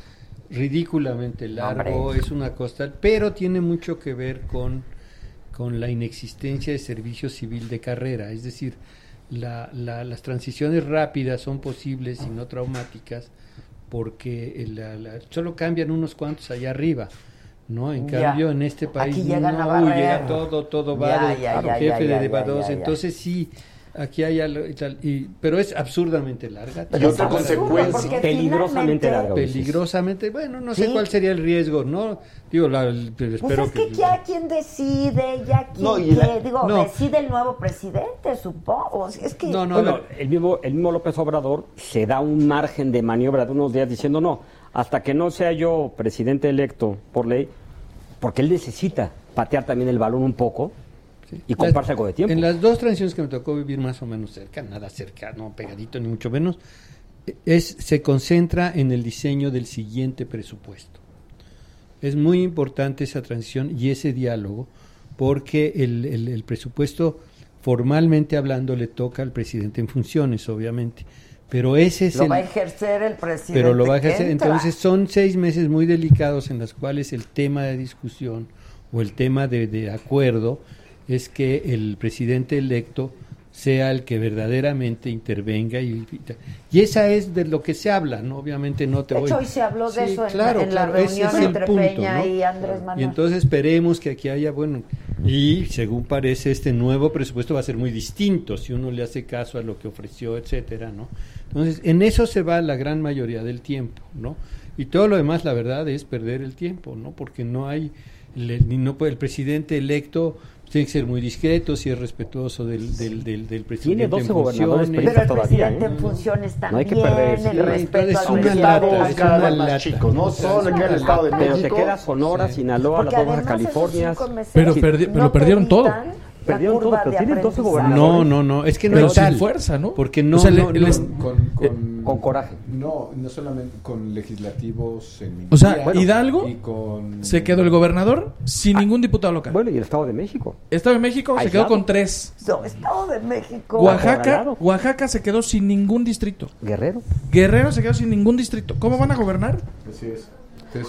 ridículamente largo, Hombre. es una costa, pero tiene mucho que ver con, con la inexistencia de servicio civil de carrera, es decir, la- la- las transiciones rápidas son posibles y no traumáticas porque el- la- la- solo cambian unos cuantos allá arriba. ¿no? En Ya. cambio, en este país Aquí no, llega todo, todo va Ya, de ya, jefe de ya. Entonces sí, aquí hay algo y tal, y- pero es absurdamente larga. Y otra consecuencia. Peligrosamente larga. Peligrosamente, bueno, no sé Sí. cuál sería el riesgo, ¿no? Digo, la, el- Pues espero es que ya quien decide, ya quien No, la- digo, no. decide el nuevo presidente, supongo. Es que No, no, Bueno, el mismo, el mismo López Obrador se da un margen de maniobra de unos días diciendo no, hasta que no sea yo presidente electo por ley, porque él necesita patear también el balón un poco y comprarse algo de tiempo. En las dos transiciones que me tocó vivir más o menos cerca, nada cerca, no pegadito ni mucho menos, es se concentra en el diseño del siguiente presupuesto. Es muy importante esa transición y ese diálogo porque el, el- el presupuesto formalmente hablando le toca al presidente en funciones, obviamente, pero ese es lo el, va a ejercer el presidente. pero lo va a ejercer. Entonces son seis meses muy delicados en los cuales el tema de discusión o el tema de, de acuerdo es que el presidente electo sea el que verdaderamente intervenga y, y esa es de lo que se habla, ¿no? Obviamente no te De voy hecho, hoy se habló de Sí, eso en, claro, en la claro, ese reunión el entre punto, Peña ¿no? y Andrés Manuel. Y entonces esperemos que aquí haya, bueno, y según parece este nuevo presupuesto va a ser muy distinto si uno le hace caso a lo que ofreció, etcétera, ¿no? Entonces, en eso se va la gran mayoría del tiempo, ¿no? Y todo lo demás, la verdad, es perder el tiempo, ¿no? Porque no hay, le- ni no el presidente electo tiene que ser muy discreto, si es respetuoso del, del, del, del presidente. 12 en gobernadores funciones. Pero el todavía, presidente ¿eh? en funciones No hay que también, perderse. el Sí, respeto es una lata, es cada vez más lata. chicos, ¿no? Solo queda el estado de Pero México. te queda Sonora, Sinaloa, Porque las dos Baja meses Pero no perdi- pero perdieron todo. Perdieron todo, pero de tienen 12 aprendizaje. gobernadores. No, no, no, es que no Pero es sin tal. fuerza, ¿no? Porque no, O sea, le- no, les- no- con, con, Con coraje. No, no solamente con legislativos en O sea, Hidalgo y con se quedó el gobernador sin ningún diputado local. Bueno, y el Estado de México. Estado de México se quedó con tres. No, Estado de México. Oaxaca. Oaxaca se quedó sin ningún distrito. Guerrero. Guerrero se quedó sin ningún distrito. ¿Cómo van a gobernar? Así es.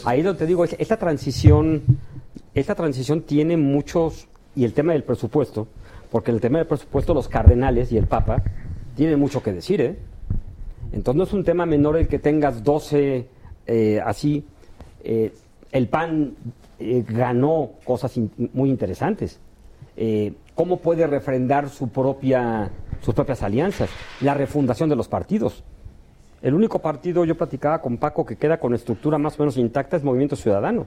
Ahí donde te digo, es- esta transición, esta transición tiene muchos, y el tema del presupuesto, porque el tema del presupuesto los cardenales y el Papa tienen mucho que decir, ¿eh? Entonces no es un tema menor el que tengas 12 eh, así. eh, el PAN eh, ganó cosas muy interesantes. ¿Cómo puede refrendar su propia, sus propias alianzas? La refundación de los partidos. El único partido, yo platicaba con Paco, que queda con estructura más o menos intacta es Movimiento Ciudadano.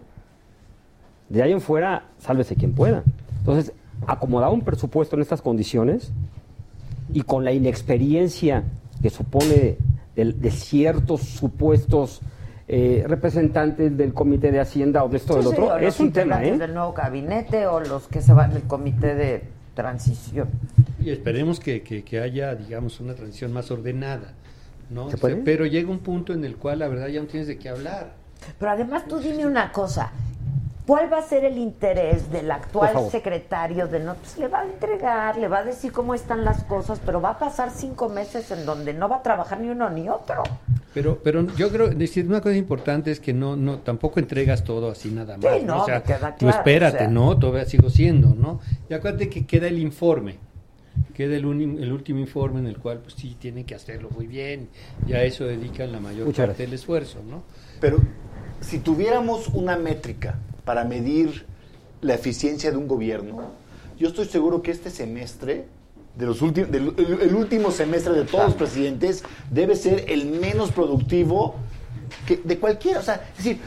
De ahí en fuera, sálvese quien pueda. Entonces, acomodar un presupuesto en estas condiciones y con la inexperiencia que supone de, de ciertos supuestos eh, representantes del Comité de Hacienda o de esto o Sí, del sí, otro, los es un tema, integrantes ¿eh? del nuevo gabinete o los que se van del comité de transición. Y esperemos que, que- que haya, digamos, una transición más ordenada, ¿no? ¿Se O sea, puede? pero llega un punto en el cual la verdad ya no tienes de qué hablar. Pero además tú dime una cosa, ¿cuál va a ser el interés del actual secretario de no? Pues le va a entregar, le va a decir cómo están las cosas, pero va a pasar cinco meses en donde no va a trabajar ni uno ni otro. Pero, pero yo creo, decir, una cosa importante es que no, no, tampoco entregas todo así nada más. Sí, no, O sea, me queda tú claro, espérate, o sea. ¿no? Todavía sigo siendo, ¿no? Y acuérdate que queda el informe. Queda el, el último informe en el cual, pues sí, tienen que hacerlo muy bien. Y a eso dedican la mayor Muchas parte del esfuerzo, ¿no? Pero si tuviéramos una métrica para medir la eficiencia de un gobierno, yo estoy seguro que este semestre, de los últimos, del el, el último semestre de todos los presidentes, debe ser el menos productivo que de cualquiera. O sea, es decir,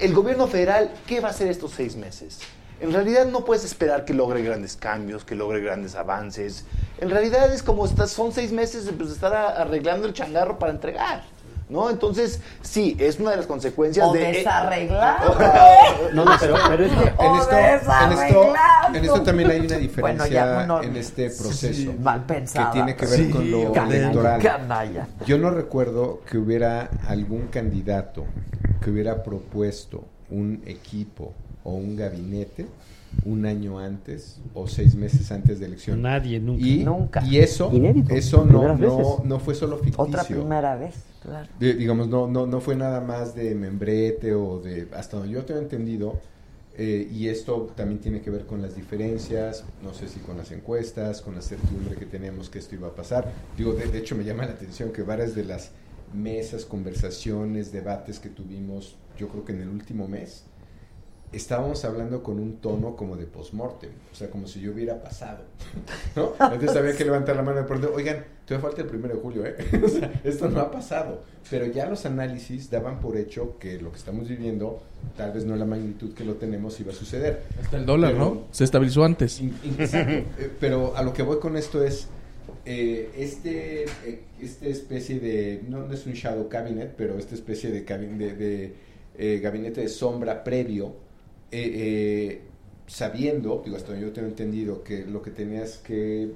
el gobierno federal, ¿qué va a hacer estos seis meses? En realidad no puedes esperar que logre grandes cambios, que logre grandes avances. En realidad es como son seis meses de pues, estar arreglando el changarro para entregar. ¿No? Entonces, sí, es una de las consecuencias O de. desarreglado. No, no, pero, pero es que. en O esto, en, esto, en esto también hay una Bueno, diferencia ya, en este proceso Sí, mal que tiene que ver Sí, con lo canalla, electoral. canalla. Yo no recuerdo que hubiera algún candidato que hubiera propuesto un equipo o un gabinete un año antes o seis meses antes de elección. Nadie, nunca. Y, Nunca. y eso, Inédito, eso no, no, no fue solo ficticio. Otra primera vez, claro. De- digamos, no, no, no fue nada más de membrete o de, hasta donde yo tengo entendido, eh, y esto también tiene que ver con las diferencias, no sé si con las encuestas, con la certidumbre que teníamos que esto iba a pasar. Digo, de, de hecho me llama la atención que varias de las mesas, conversaciones, debates que tuvimos, yo creo que en el último mes, estábamos hablando con un tono como de postmortem, o sea, como si yo hubiera pasado, ¿no? Entonces había que levantar la mano y preguntar, oigan, todavía falta el primero de julio, ¿eh? O sea, esto no ha pasado, pero ya los análisis daban por hecho que lo que estamos viviendo, tal vez no la magnitud que lo tenemos, iba a suceder. Hasta el dólar, Pero- ¿no? Se estabilizó antes. In-. Eh, pero a lo que voy con esto es eh, este eh, esta especie de no, no es un shadow cabinet pero esta especie de, cabi- de, de, eh, gabinete de sombra previo eh, eh, sabiendo digo hasta donde yo tengo entendido que lo que tenías que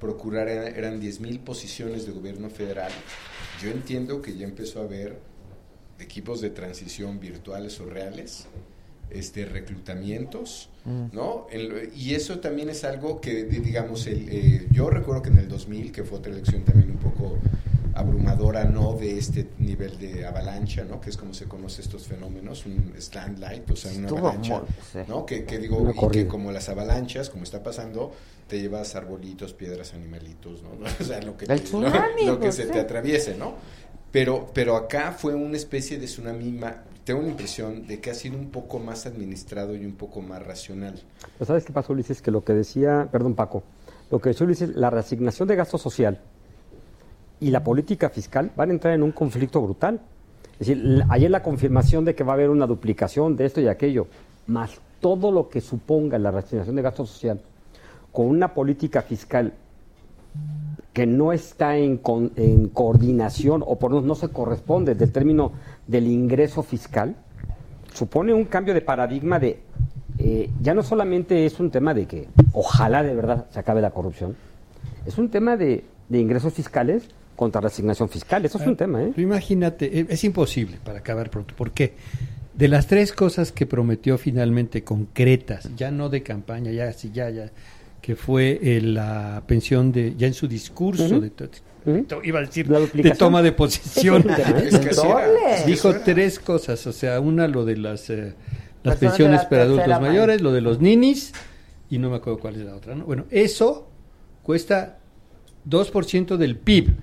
procurar era- eran 10.000 posiciones de gobierno federal yo entiendo que ya empezó a haber equipos de transición virtuales o reales este reclutamientos ¿no? El- y eso también es algo que, di- digamos, el, eh, yo recuerdo que en el 2000, que fue otra elección también un poco abrumadora, no de este nivel de avalancha, ¿no? Que es como se conoce estos fenómenos, un slandlight, o sea, una Estuvo avalancha, sí. ¿no? Que, que digo, y que como las avalanchas, como está pasando, te llevas arbolitos, piedras, animalitos, ¿no? O sea, lo que, te- tsunami, lo, lo que pues, se sí. te atraviese, ¿no? Pero, pero acá fue una especie de tsunami, ma- tengo la impresión de que ha sido un poco más administrado y un poco más racional. Pero ¿Sabes qué pasó, Ulises? Que lo que decía, perdón Paco, lo que decía Ulises, la reasignación de gasto social y la política fiscal van a entrar en un conflicto brutal. Es decir, ayer la confirmación de que va a haber una duplicación de esto y aquello, más todo lo que suponga la reasignación de gasto social, con una política fiscal que no está en, con- coordinación o por lo menos no se corresponde del término del ingreso fiscal, supone un cambio de paradigma de, eh, ya no solamente es un tema de que ojalá de verdad se acabe la corrupción, es un tema de ingresos fiscales contra la asignación fiscal, eso es un tema, ¿eh? Tú imagínate, e- es imposible para acabar pronto. ¿Por qué? De las tres cosas que prometió finalmente concretas, ya no de campaña, ya sí, ya, ya, que fue eh, la pensión de, ya en su discurso de iba a decir de toma de posición. Es ¿eh? Es que. Dijo tres cosas, o sea, una lo de las eh, las Personas pensiones la para adultos mayores, lo de los ninis y no me acuerdo cuál es la otra, ¿no? Bueno, eso cuesta 2% del PIB.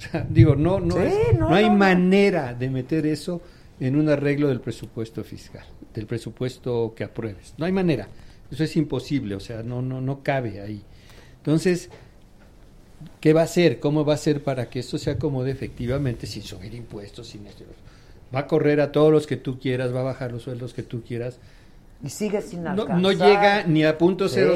O sea, digo, no, no, Sí, es- no, no hay no, manera de meter eso en un arreglo del presupuesto fiscal, del presupuesto que apruebes. No hay manera. Eso es imposible, o sea, no, no, no cabe ahí. Entonces, ¿qué va a hacer? ¿Cómo va a ser para que esto se acomode efectivamente sin subir impuestos, sin? Va a correr a todos los que tú quieras, va a bajar los sueldos que tú quieras. Y sigue sin No, alcanzar. no llega ni a punto Sí, del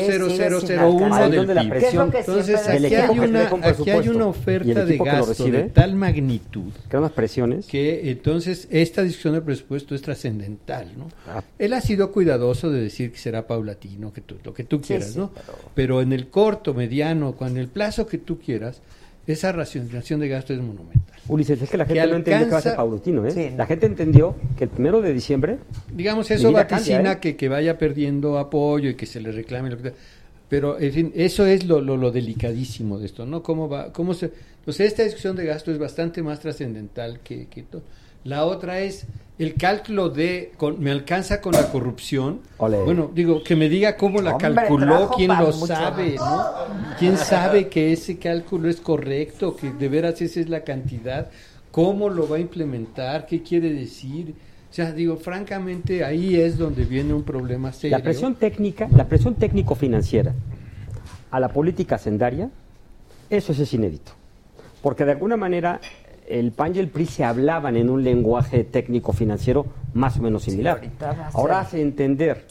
¿Dónde la PIB. presión? ¿Qué es lo que Entonces aquí hay, que una, aquí hay una oferta de que gasto de tal magnitud unas presiones. que entonces esta discusión del presupuesto es trascendental, ¿no? Ah. Él ha sido cuidadoso de decir que será paulatino, que tú, lo que tú Sí, quieras, sí, ¿no? pero- Pero... en el corto, mediano, con el plazo que tú quieras, esa racionalización de gasto es monumental. Ulises, es que la Que gente no entendió que va a ser paulatino, ¿eh? Sí. La gente entendió que el primero de diciembre Digamos, eso vaticina cambia, ¿eh? que, que vaya perdiendo apoyo y que se le reclame lo que. Pero, en fin, eso es lo, lo, lo delicadísimo de esto, ¿no? ¿Cómo va, cómo se, pues esta discusión de gasto es bastante más trascendental que, que todo. La otra es el cálculo de, con- ¿me alcanza con la corrupción? Bueno, digo, que me diga cómo la Hombre, calculó, quién lo sabe, ¿no? ¿Quién sabe que ese cálculo es correcto, que de veras esa es la cantidad? ¿Cómo lo va a implementar? ¿Qué quiere decir? O sea, digo, francamente, ahí es donde viene un problema serio. La presión técnica, la presión técnico-financiera a la política sendaria, eso es inédito. Porque de alguna manera el PAN y el PRI se hablaban en un lenguaje técnico-financiero más o menos similar. Ahora hace entender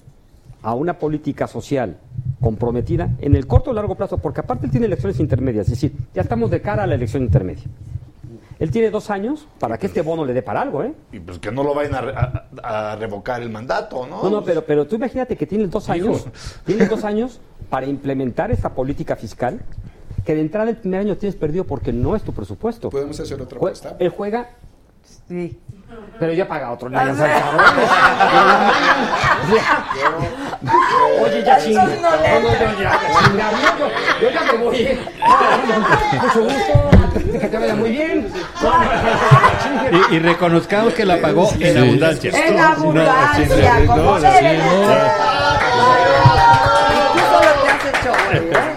a una política social comprometida en el corto o largo plazo, porque aparte él tiene elecciones intermedias, es decir, ya estamos de cara a la elección intermedia. Él tiene dos años para que este bono le dé para algo, ¿eh? Y pues que no lo vayan a, re- a- a revocar el mandato, ¿no? No, no, pero, pero tú imagínate que tiene dos años, tiene dos años para implementar esta política fiscal que de entrada el primer año tienes perdido porque no es tu presupuesto. ¿Podemos hacer otra apuesta? Él juega, Sí. pero ya paga otro. Oye, ya chinga. Esos no le- No, no, yo ya, ya chinga. No, yo, yo ya me voy. ¿eh? Mucho gusto. Que te vaya muy bien. Y, y reconozcamos que la pagó en Sí. abundancia. En No, abundancia, lo que has hecho ¿eh?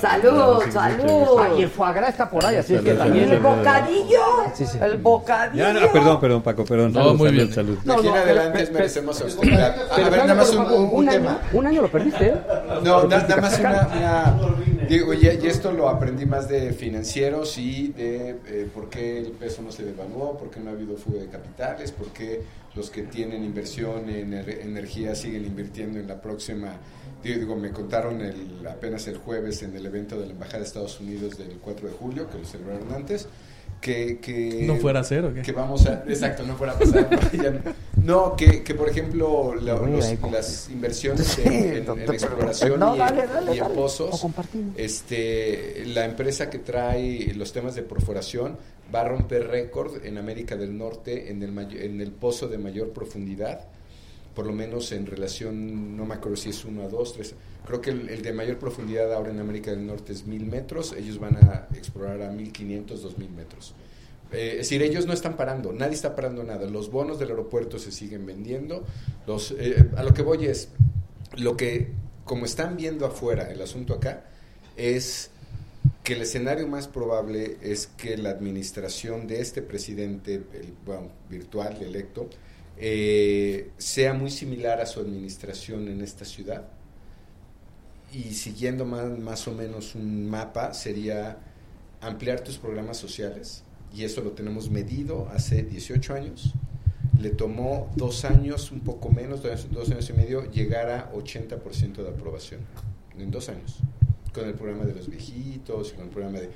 Salud, salud. Ah, y el foie gras está por ahí, así es que Salud, también. El bocadillo. Sí, sí. El bocadillo. Ya, no, perdón, perdón, Paco, perdón. No, salud, muy bien. salud. En no, adelante merecemos austeridad. A ver, nada más un, tema. un año lo perdiste, ¿eh? No, nada más una- digo, y, y esto lo aprendí más de financieros y de eh, por qué el peso no se devaluó, por qué no ha habido fuga de capitales, por qué los que tienen inversión en ener- energía siguen invirtiendo en la próxima. Digo, me contaron el, apenas el jueves en el evento de la Embajada de Estados Unidos del 4 de julio, que lo celebraron antes, que... que ¿No fuera a ser o qué? Que vamos a... Exacto, no fuera a pasar. ¿no? Que, que por ejemplo la- los- las inversiones Sí, en, exploración. No, y, dale, en- dale, y en dale. pozos, O compartimos. este, la empresa que trae los temas de perforación va a romper récord en América del Norte en el, en el pozo de mayor profundidad, por lo menos en relación, no me acuerdo si es 1 a 2, 3, creo que el, de mayor profundidad ahora en América del Norte es 1000 metros, ellos van a explorar a 1500, 2000 metros. Eh, es decir, ellos no están parando, nadie está parando nada. Los bonos del aeropuerto se siguen vendiendo. Los, eh, a lo que voy es, lo que, como están viendo afuera el asunto acá, es que el escenario más probable es que la administración de este presidente, el, bueno, virtual, electo, eh, sea muy similar a su administración en esta ciudad. Y siguiendo más, más o menos un mapa, sería ampliar tus programas sociales, y eso lo tenemos medido hace 18 años. Le tomó dos años, un poco menos, dos, dos años y medio, llegar a 80% de aprobación. en dos años, con el programa de los viejitos, con el programa de...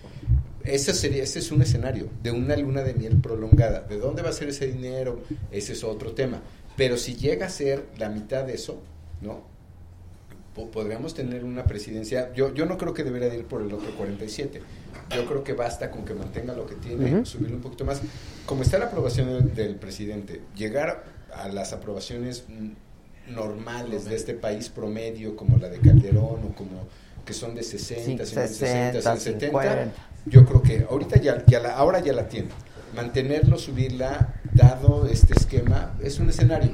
Ese, sería, ese es un escenario de una luna de miel prolongada. ¿De dónde va a ser ese dinero? Ese es otro tema. Pero si llega a ser la mitad de eso, ¿no? Po- podríamos tener una presidencia. Yo, yo no creo que debería de ir por el otro 47. Yo creo que basta con que mantenga lo que tiene, Ujú. subirlo un poquito más. Como está la aprobación del, del presidente, llegar a las aprobaciones normales de este país promedio, como la de Calderón o como que son de 60, Sí, 60, 60, 60, 70, yo creo que ahorita ya, ya la, ahora ya la tiene. Mantenerlo, subirla, dado este esquema, es un escenario.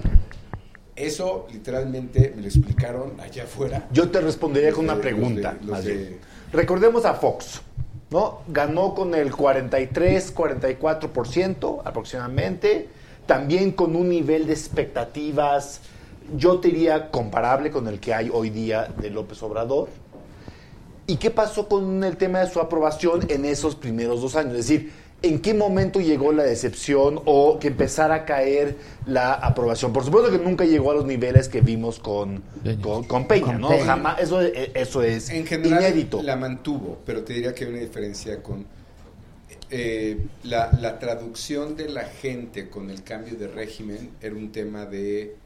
Eso literalmente me lo explicaron allá afuera. Yo te respondería con una pregunta. los de- más los de- bien. Recordemos a Fox, ¿no? Ganó con el 43, 44% aproximadamente, también con un nivel de expectativas, yo te diría comparable con el que hay hoy día de López Obrador. ¿Y qué pasó con el tema de su aprobación en esos primeros dos años? Es decir, ¿en qué momento llegó la decepción o que empezara a caer la aprobación? Por supuesto que nunca llegó a los niveles que vimos con, con, con Peña, Con ¿no? Peña. Jamás, eso, eso es en general inédito. la mantuvo, pero te diría que hay una diferencia con eh, la, la traducción de la gente con el cambio de régimen era un tema de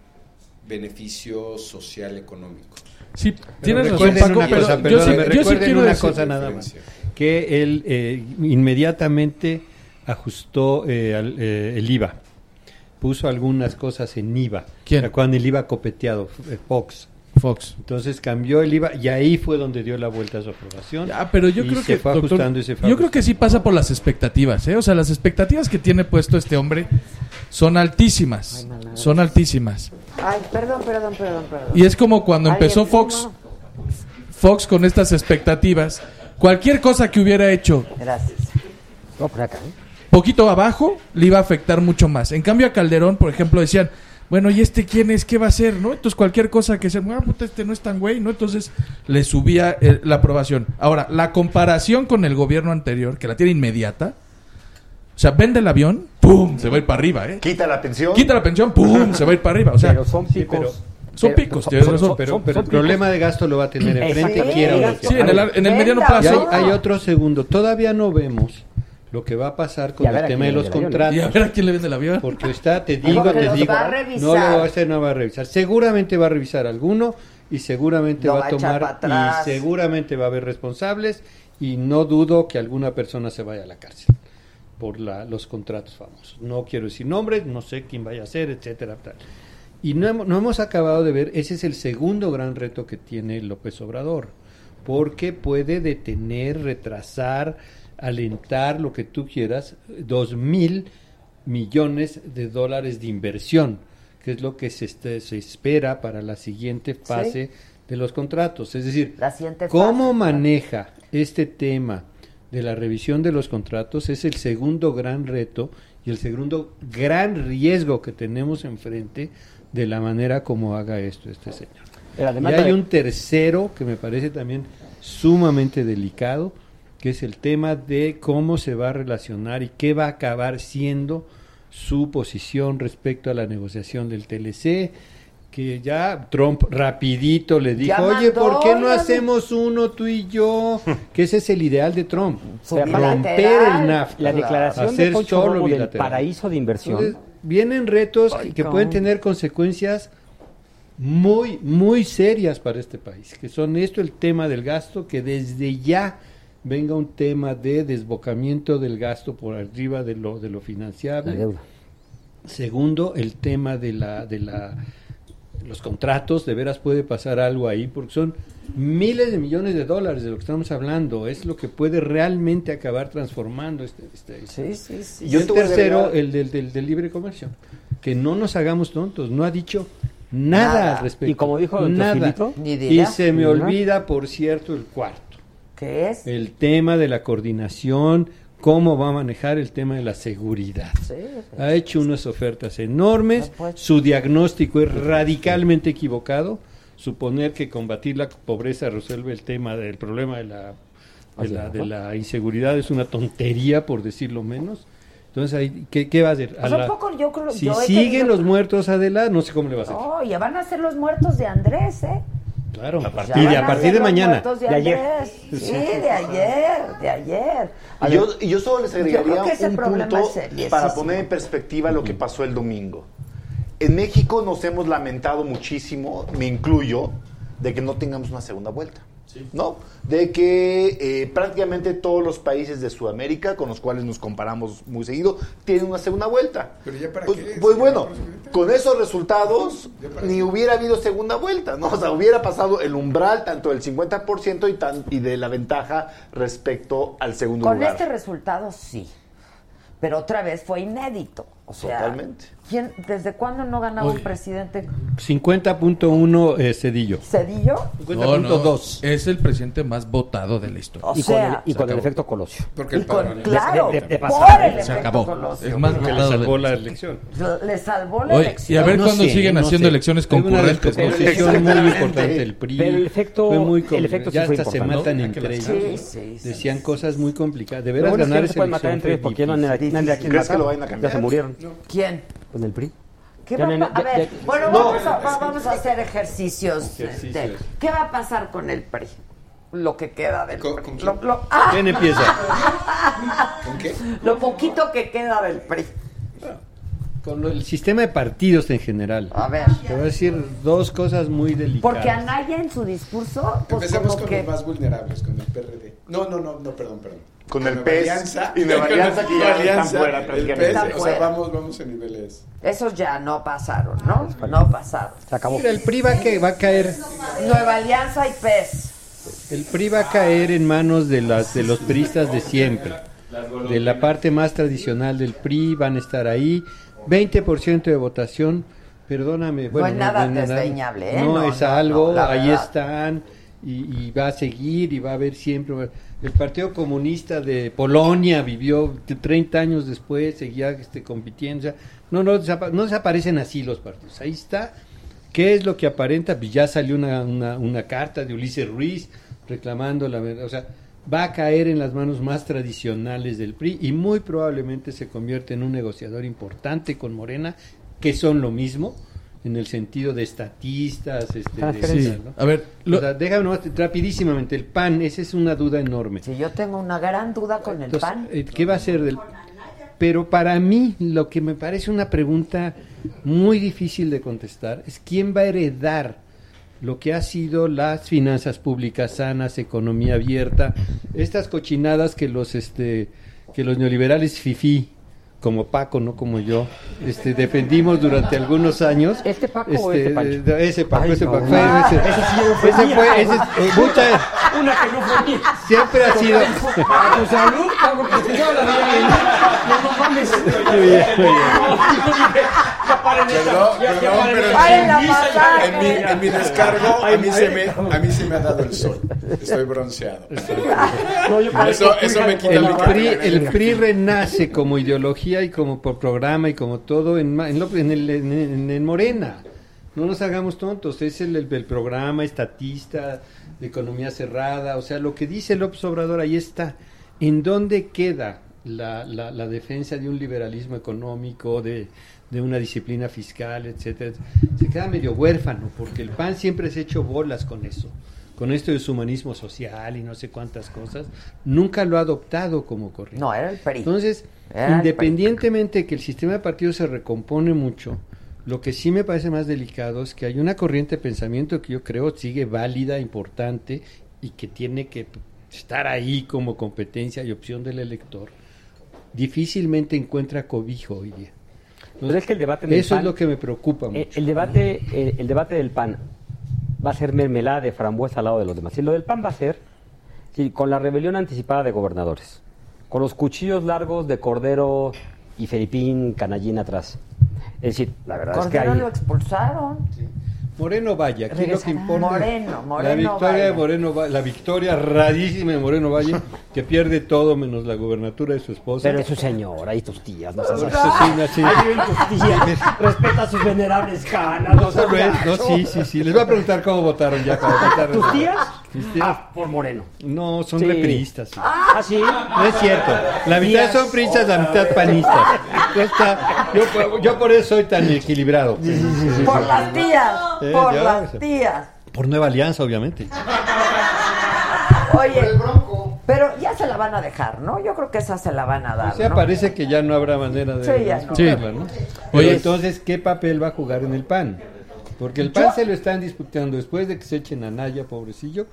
beneficio social económico. Sí, Pero tienes razón, recuerden Paco, una pero cosa, yo perdóname, sí- yo sí recuerden quiero una decir- cosa nada más, que él eh, inmediatamente ajustó eh, al- eh, el IVA, puso algunas cosas en IVA. ¿Quién? Cuando el IVA copeteado, eh, Fox. Fox. Entonces cambió el IVA y ahí fue donde dio la vuelta a su aprobación. Ah, pero yo y creo se que fue doctor, ajustando y se fue yo creo que sí pasa por las expectativas, ¿eh? O sea, las expectativas que tiene puesto este hombre son altísimas, son altísimas. Ay, perdón, perdón, perdón, perdón. Y es como cuando empezó Fox. Fox con estas expectativas, cualquier cosa que hubiera hecho Gracias. No, por acá. ¿eh? poquito abajo le iba a afectar mucho más. En cambio a Calderón, por ejemplo, decían, bueno, ¿y este quién es? ¿Qué va a hacer? ¿No? Entonces cualquier cosa que se, ah, puta, este no es tan güey, ¿no? Entonces le subía eh, la aprobación. Ahora, la comparación con el gobierno anterior, que la tiene inmediata, o sea, vende el avión, ¡pum! Se va a ir para arriba, ¿eh? Quita la pensión. Quita la pensión, ¡pum! Se va a ir para arriba. O sea, Pero son picos. pero- son pero- picos, tienes son- son- Pero, son- pero son el problema de gasto lo va a tener enfrente, Exacto. quiera o no Sí, en el, en el mediano plazo. hay, hay otro segundo. Todavía no vemos lo que va a pasar con a el tema de los avión, Y a contratos. ver a quién le vende el avión. Porque está, te digo, te digo, va a no lo va a hacer, no va a revisar. Seguramente va a revisar alguno y seguramente va va a tomar y seguramente va a haber responsables y no dudo que alguna persona se vaya a la cárcel por la, los contratos famosos. No quiero decir nombres, no sé quién vaya a ser, etcétera, tal. Y no hemos, no hemos acabado de ver, ese es el segundo gran reto que tiene López Obrador, porque puede detener, retrasar, alentar lo que tú quieras, dos mil millones de dólares de inversión, que es lo que se, este- se espera para la siguiente fase de los contratos. Es decir, La siguiente ¿cómo fase. maneja este tema de la revisión de los contratos? Es el segundo gran reto y el segundo gran riesgo que tenemos enfrente de la manera como haga esto este señor. Y hay de- un tercero que me parece también sumamente delicado, que es el tema de cómo se va a relacionar y qué va a acabar siendo su posición respecto a la negociación del TLC, que ya Trump rapidito le dijo, oye, ¿por qué no hacemos uno tú y yo? que ese es el ideal de Trump, romper bilateral. el NAFTA, La declaración de hacer Poncho solo del paraíso de inversión. Entonces, vienen retos Ay, que pueden tener consecuencias muy, muy serias para este país, que son esto el tema del gasto, que desde ya venga un tema de desbocamiento del gasto por arriba de lo, de lo financiable. Segundo, el tema de la, de la los contratos, de veras puede pasar algo ahí, porque son miles de millones de dólares de lo que estamos hablando, es lo que puede realmente acabar transformando este, este- Sí, sí, sí. y Yo el tercero, el del, del- del libre comercio. Que no nos hagamos tontos, no ha dicho nada, Nada. al respecto. Y como dijo nada. Teofilito, Ni Y se me olvida, por cierto, el cuarto. El tema de la coordinación, cómo va a manejar el tema de la seguridad. Sí, Ha hecho unas ofertas enormes, No, pues. su diagnóstico es radicalmente equivocado. Suponer que combatir la pobreza resuelve el tema del problema de la, de la, es, de ¿no? la inseguridad es una tontería, por decirlo menos. Entonces, ¿qué, qué va a hacer? A Pues un la- poco yo creo- si yo siguen los muertos, Adela, no sé cómo le va a hacer. Oh, ya van a ser los muertos de Andrés, ¿eh? Claro. A partir, y a a partir de mañana. de De ayer. Sí, de ayer, de ayer. Y yo, y yo solo les agregaría un punto para poner en perspectiva lo que pasó el domingo. En México nos hemos lamentado muchísimo, me incluyo, de que no tengamos una segunda vuelta. ¿No? De que eh, prácticamente todos los países de Sudamérica, con los cuales nos comparamos muy seguido, tienen una segunda vuelta. Pero ya para Pues, qué, pues bueno, con esos resultados ni qué. hubiera habido segunda vuelta, ¿no? O sea, hubiera pasado el umbral tanto del 50% y, tan, y de la ventaja respecto al segundo Con lugar. este resultado sí. Pero otra vez fue inédito. O sea, Totalmente. ¿Quién, ¿Desde cuándo no ganaba un Oye. presidente 50.1 eh, Cedillo. Cedillo? No, no, 50.2. es el presidente más votado de la historia. O y con el, sea, y se con el efecto Colosio. Porque y el con, padrón claro, de- de por pasada. el Se efecto acabó. Colosio. Es más Que le de salvó la elección. Le salvó la Oye, y elección. a ver No cuándo sé, siguen no haciendo sé. elecciones una concurrentes. ¿no? descomposición muy importante el PRI. Pero el efecto- fue muy el complicado. efecto sí ya fue hasta se matan ¿no? entre ellos. sí, sí. Decían cosas muy complicadas. De veras ganar no esa se pueden matar elección entre ellos fue porque ya no han difícil. nadie a quien ¿Crees que lo vayan a cambiar? Ya se murieron. ¿Quién? Con el PRI. ¿Qué va a, no- a ver, ya- bueno, No. vamos, a, va- vamos a hacer ejercicios. Ejercicios. de- ¿Qué va a pasar con el PRI? Lo que queda del ¿Con- PRI. con quién? Lo, lo- ¡Ah! ¿Quién empieza? ¿Con qué? Lo poquito que queda del PRI. Con lo- el sistema de partidos en general. A ver. Te voy a decir dos cosas muy delicadas. Porque Anaya en su discurso, pues Empecemos con que... los más vulnerables, con el PRD. No, no, no, no, perdón, perdón. Con el PES Alianza, y Nueva Alianza, que ya Nueva están Alianza, fuera el. PES, Están o sea, vamos, vamos en niveles. Esos ya no pasaron, ¿no? No pasaron. Se acabó. Mira, el PRI va a, que- va a caer. Nueva Alianza y PES. El PRI va a caer en manos de las de los priistas de siempre. De la parte más tradicional del PRI van a estar ahí. 20% de votación. Perdóname. Bueno, es nada no desdeñable, ¿eh? No, No, es no, algo. no, ahí verdad. están. Y, y va a seguir y va a haber siempre. El Partido Comunista de Polonia vivió 30 años después, seguía este, compitiendo. o sea, no, no, no desaparecen así los partidos. Ahí está. ¿Qué es lo que aparenta? Pues ya salió una, una, una carta de Ulises Ruiz reclamando la verdad. O sea, va a caer en las manos más tradicionales del PRI y muy probablemente se convierte en un negociador importante con Morena, que son lo mismo en el sentido de estatistas, este, de-. ¿no? A ver, lo- O sea, déjame nomás, rapidísimamente, el PAN, esa es una duda enorme. Si yo tengo una gran duda con el Entonces, PAN. eh, ¿Qué va a ser del Pero para mí lo que me parece una pregunta muy difícil de contestar es quién va a heredar lo que ha sido las finanzas públicas sanas, economía abierta, estas cochinadas que los este que los neoliberales fifí como Paco, no como yo, este, defendimos durante algunos años. ¿Este Paco o este Pancho? ese Paco, Ay, ese no, Paco. no. fue- ese, Ese sí fui ese mía. fue, ese, eh, mucha- Una que no fue mía. siempre ha sido. A tu salud, Pablo, que te lleva la vida. No, no mames. Muy bien, muy bien. Ya paren esta- Perdón, perdón, paren pero en, mi, en mi descargo a mí, se me, a mí se me ha dado el sol. Estoy bronceado. No, yo parezco Eso, me quita El PRI, el PRI renace como ideología y como por programa y como todo en, en, lo- en el, en, en- en Morena. No nos hagamos tontos, es el, el- el programa estatista de economía cerrada, o sea, lo que dice López Obrador ahí está. ¿En dónde queda la, la, la defensa de un liberalismo económico, de, de una disciplina fiscal, etcétera? Se queda medio huérfano, porque el PAN siempre se ha hecho bolas con eso con esto de su humanismo social y no sé cuántas cosas, nunca lo ha adoptado como corriente. No, era el PRI. Entonces, Era el independientemente de que el sistema de partidos se recompone mucho, lo que sí me parece más delicado es que hay una corriente de pensamiento que yo creo sigue válida, importante y que tiene que estar ahí como competencia y opción del elector. Difícilmente encuentra cobijo hoy día. Pero es que el debate del Eso es lo que me preocupa mucho. Eh, El debate, el, el debate del PAN va a ser mermelada de frambuesa al lado de los demás. Y lo del PAN va a ser sí, con la rebelión anticipada de gobernadores, con los cuchillos largos de Cordero y Felipín Canallín atrás. Es decir, la verdad es que Cordero hay... lo expulsaron. Moreno vaya, aquí lo que Regresará. importa. Moreno, Moreno la victoria Valle. de Moreno Va- la victoria radísima de Moreno Valle, que pierde todo menos la gubernatura de su esposa. Pero es su señora y tus tías, no seas eso sí, tus tías, respeta a sus venerables canas. No, es- no, sí, sí, sí. Les voy a preguntar cómo votaron ya. cuando votaron. ¿Tus tías? Ah, por Moreno. No, son Sí. repriistas. sí. Ah, sí. No es cierto. La mitad son priistas, la mitad panistas. Yo, yo por eso soy tan equilibrado. Por las tías, Eh, por ya, las tías. Por Nueva Alianza, obviamente. Oye, pero ya se la van a dejar, ¿no? Yo creo que esa se la van a dar. O sea, ¿no? parece que ya no habrá manera de Sí, ya no. Oye, entonces, ¿qué papel va a jugar en el PAN? Porque el PAN se lo están disputando después de que se echen a Naya, pobrecillo.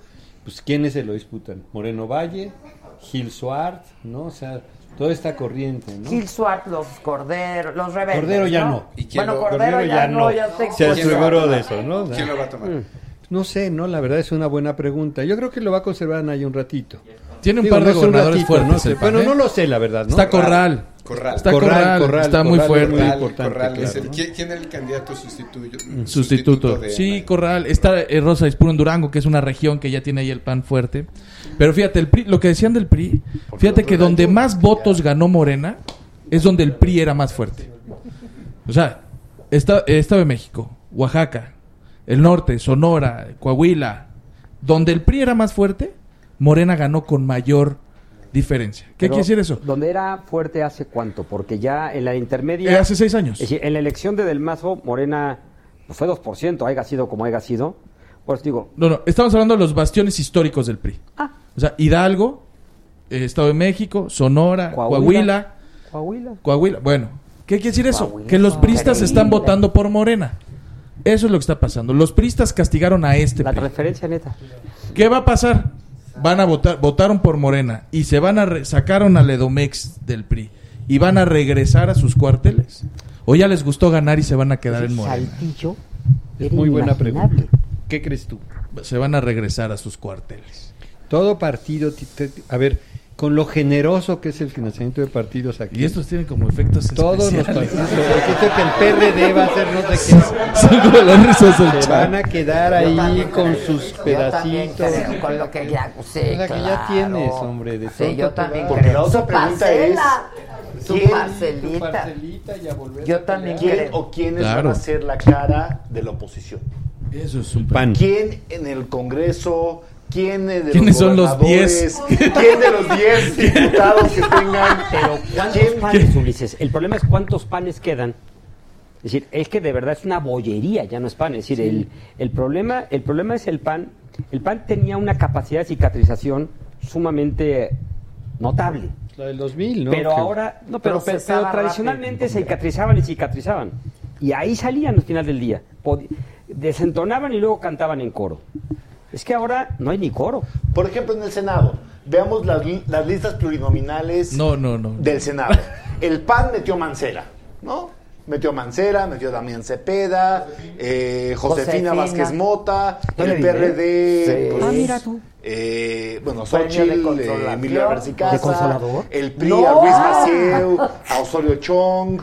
Pues, ¿quiénes se lo disputan? Moreno Valle, Gil Suart, ¿no? O sea, toda esta corriente, ¿no? Gil Swart, los Corderos, los rebeldes. Cordero ya no. ¿Y quién Bueno, lo- Cordero, ya, no, ya Se ¿Quién lo va a aseguró de eso, ¿no? ¿Quién lo va a tomar? Mm. No sé, no, la verdad es una buena pregunta. Yo creo que lo va a conservar Naya un ratito. Tiene un Digo, par de no gobernadores ratito, fuertes no sé. el PAN, Bueno, ¿eh? no lo sé, la verdad, ¿no? Está Corral. Corral. Está Corral, Corral, Corral, está muy Corral fuerte. Corral, es el- ¿no? ¿quién, quién era el candidato sustituyo? Sustituto. de Sí? Corral. Está eh, Rosa Ispuro en Durango, que es una región que ya tiene ahí el pan fuerte. Pero fíjate, el PRI, lo que decían del PRI, fíjate que donde más votos ganó Morena es donde el PRI era más fuerte. O sea, Estado de México, Oaxaca, el norte, Sonora, Coahuila, donde el PRI era más fuerte, Morena ganó con mayor diferencia. ¿Qué Pero, quiere decir eso? ¿Dónde era fuerte hace cuánto? Porque ya en la intermedia... Eh, hace seis años. Es decir, en la elección de Del Mazo, Morena pues, fue 2%, haya sido como haya sido. Pues digo, No, no, estamos hablando de los bastiones históricos del PRI. Ah. O sea, Hidalgo, eh, Estado de México, Sonora, Coahuila, Coahuila. Coahuila. Coahuila. Bueno, ¿qué quiere decir eso? Coahuila. Que los priistas están votando por Morena. Eso es lo que está pasando. Los priistas castigaron a este la PRI. referencia neta. ¿Qué va a pasar? Van a votar, votaron por Morena y se van a re- sacaron al Edomex del PRI y van a regresar a sus cuarteles. O ya les gustó ganar y se van a quedar en Morena. Saltillo Es muy buena pregunta. ¿Qué crees tú? Se van a regresar a sus cuarteles. Todo partido, a ver, con lo generoso que es el financiamiento de partidos aquí. Y estos tienen como efectos Todos los especiales. partidos, siento que el PRD va a hacer no sé qué. Son como las risas del Se chat. van a quedar ahí con sus pedacitos. creo, con lo que ya, sí, O sea, que ya claro. tienes, hombre, de Sí, yo también Porque creo. la otra pregunta parcela, es, su ¿quién- parcelita. tu parcelita y a volver a Yo también ¿Quién creo. o quiénes Claro. van a ser la cara de la oposición? Eso es un Pan. ¿Quién en el Congreso? ¿Quién de los ¿Quiénes son los gobernadores? 10? ¿Quién de los 10 diputados que tengan? Pero ¿cuántos ¿Quién? panes, Ulises? El problema es cuántos panes quedan. Es decir, es que de verdad es una bollería, ya no es pan. Es decir, el, el, problema, el problema es el pan. El pan tenía una capacidad de cicatrización sumamente notable. La del 2000, ¿no? Pero Que- ahora, no, pero, pero, Procesaba tradicionalmente se cicatrizaban y cicatrizaban. Y ahí salían al final del día. Pod- desentonaban y luego cantaban en coro. Es que ahora no hay ni coro. Por ejemplo, en el Senado, veamos las, li- las listas plurinominales No, no, no. del Senado. El PAN metió Mancera, ¿no? Metió Mancera, metió Damián Cepeda, eh, Josefina, Josefina. Vázquez Mota, el PRD, ¿eh? pues, Ah, mira tú. eh, bueno, Xochitl, eh. Emilio el PRI No. a Luis Macieu, a Osorio Chong.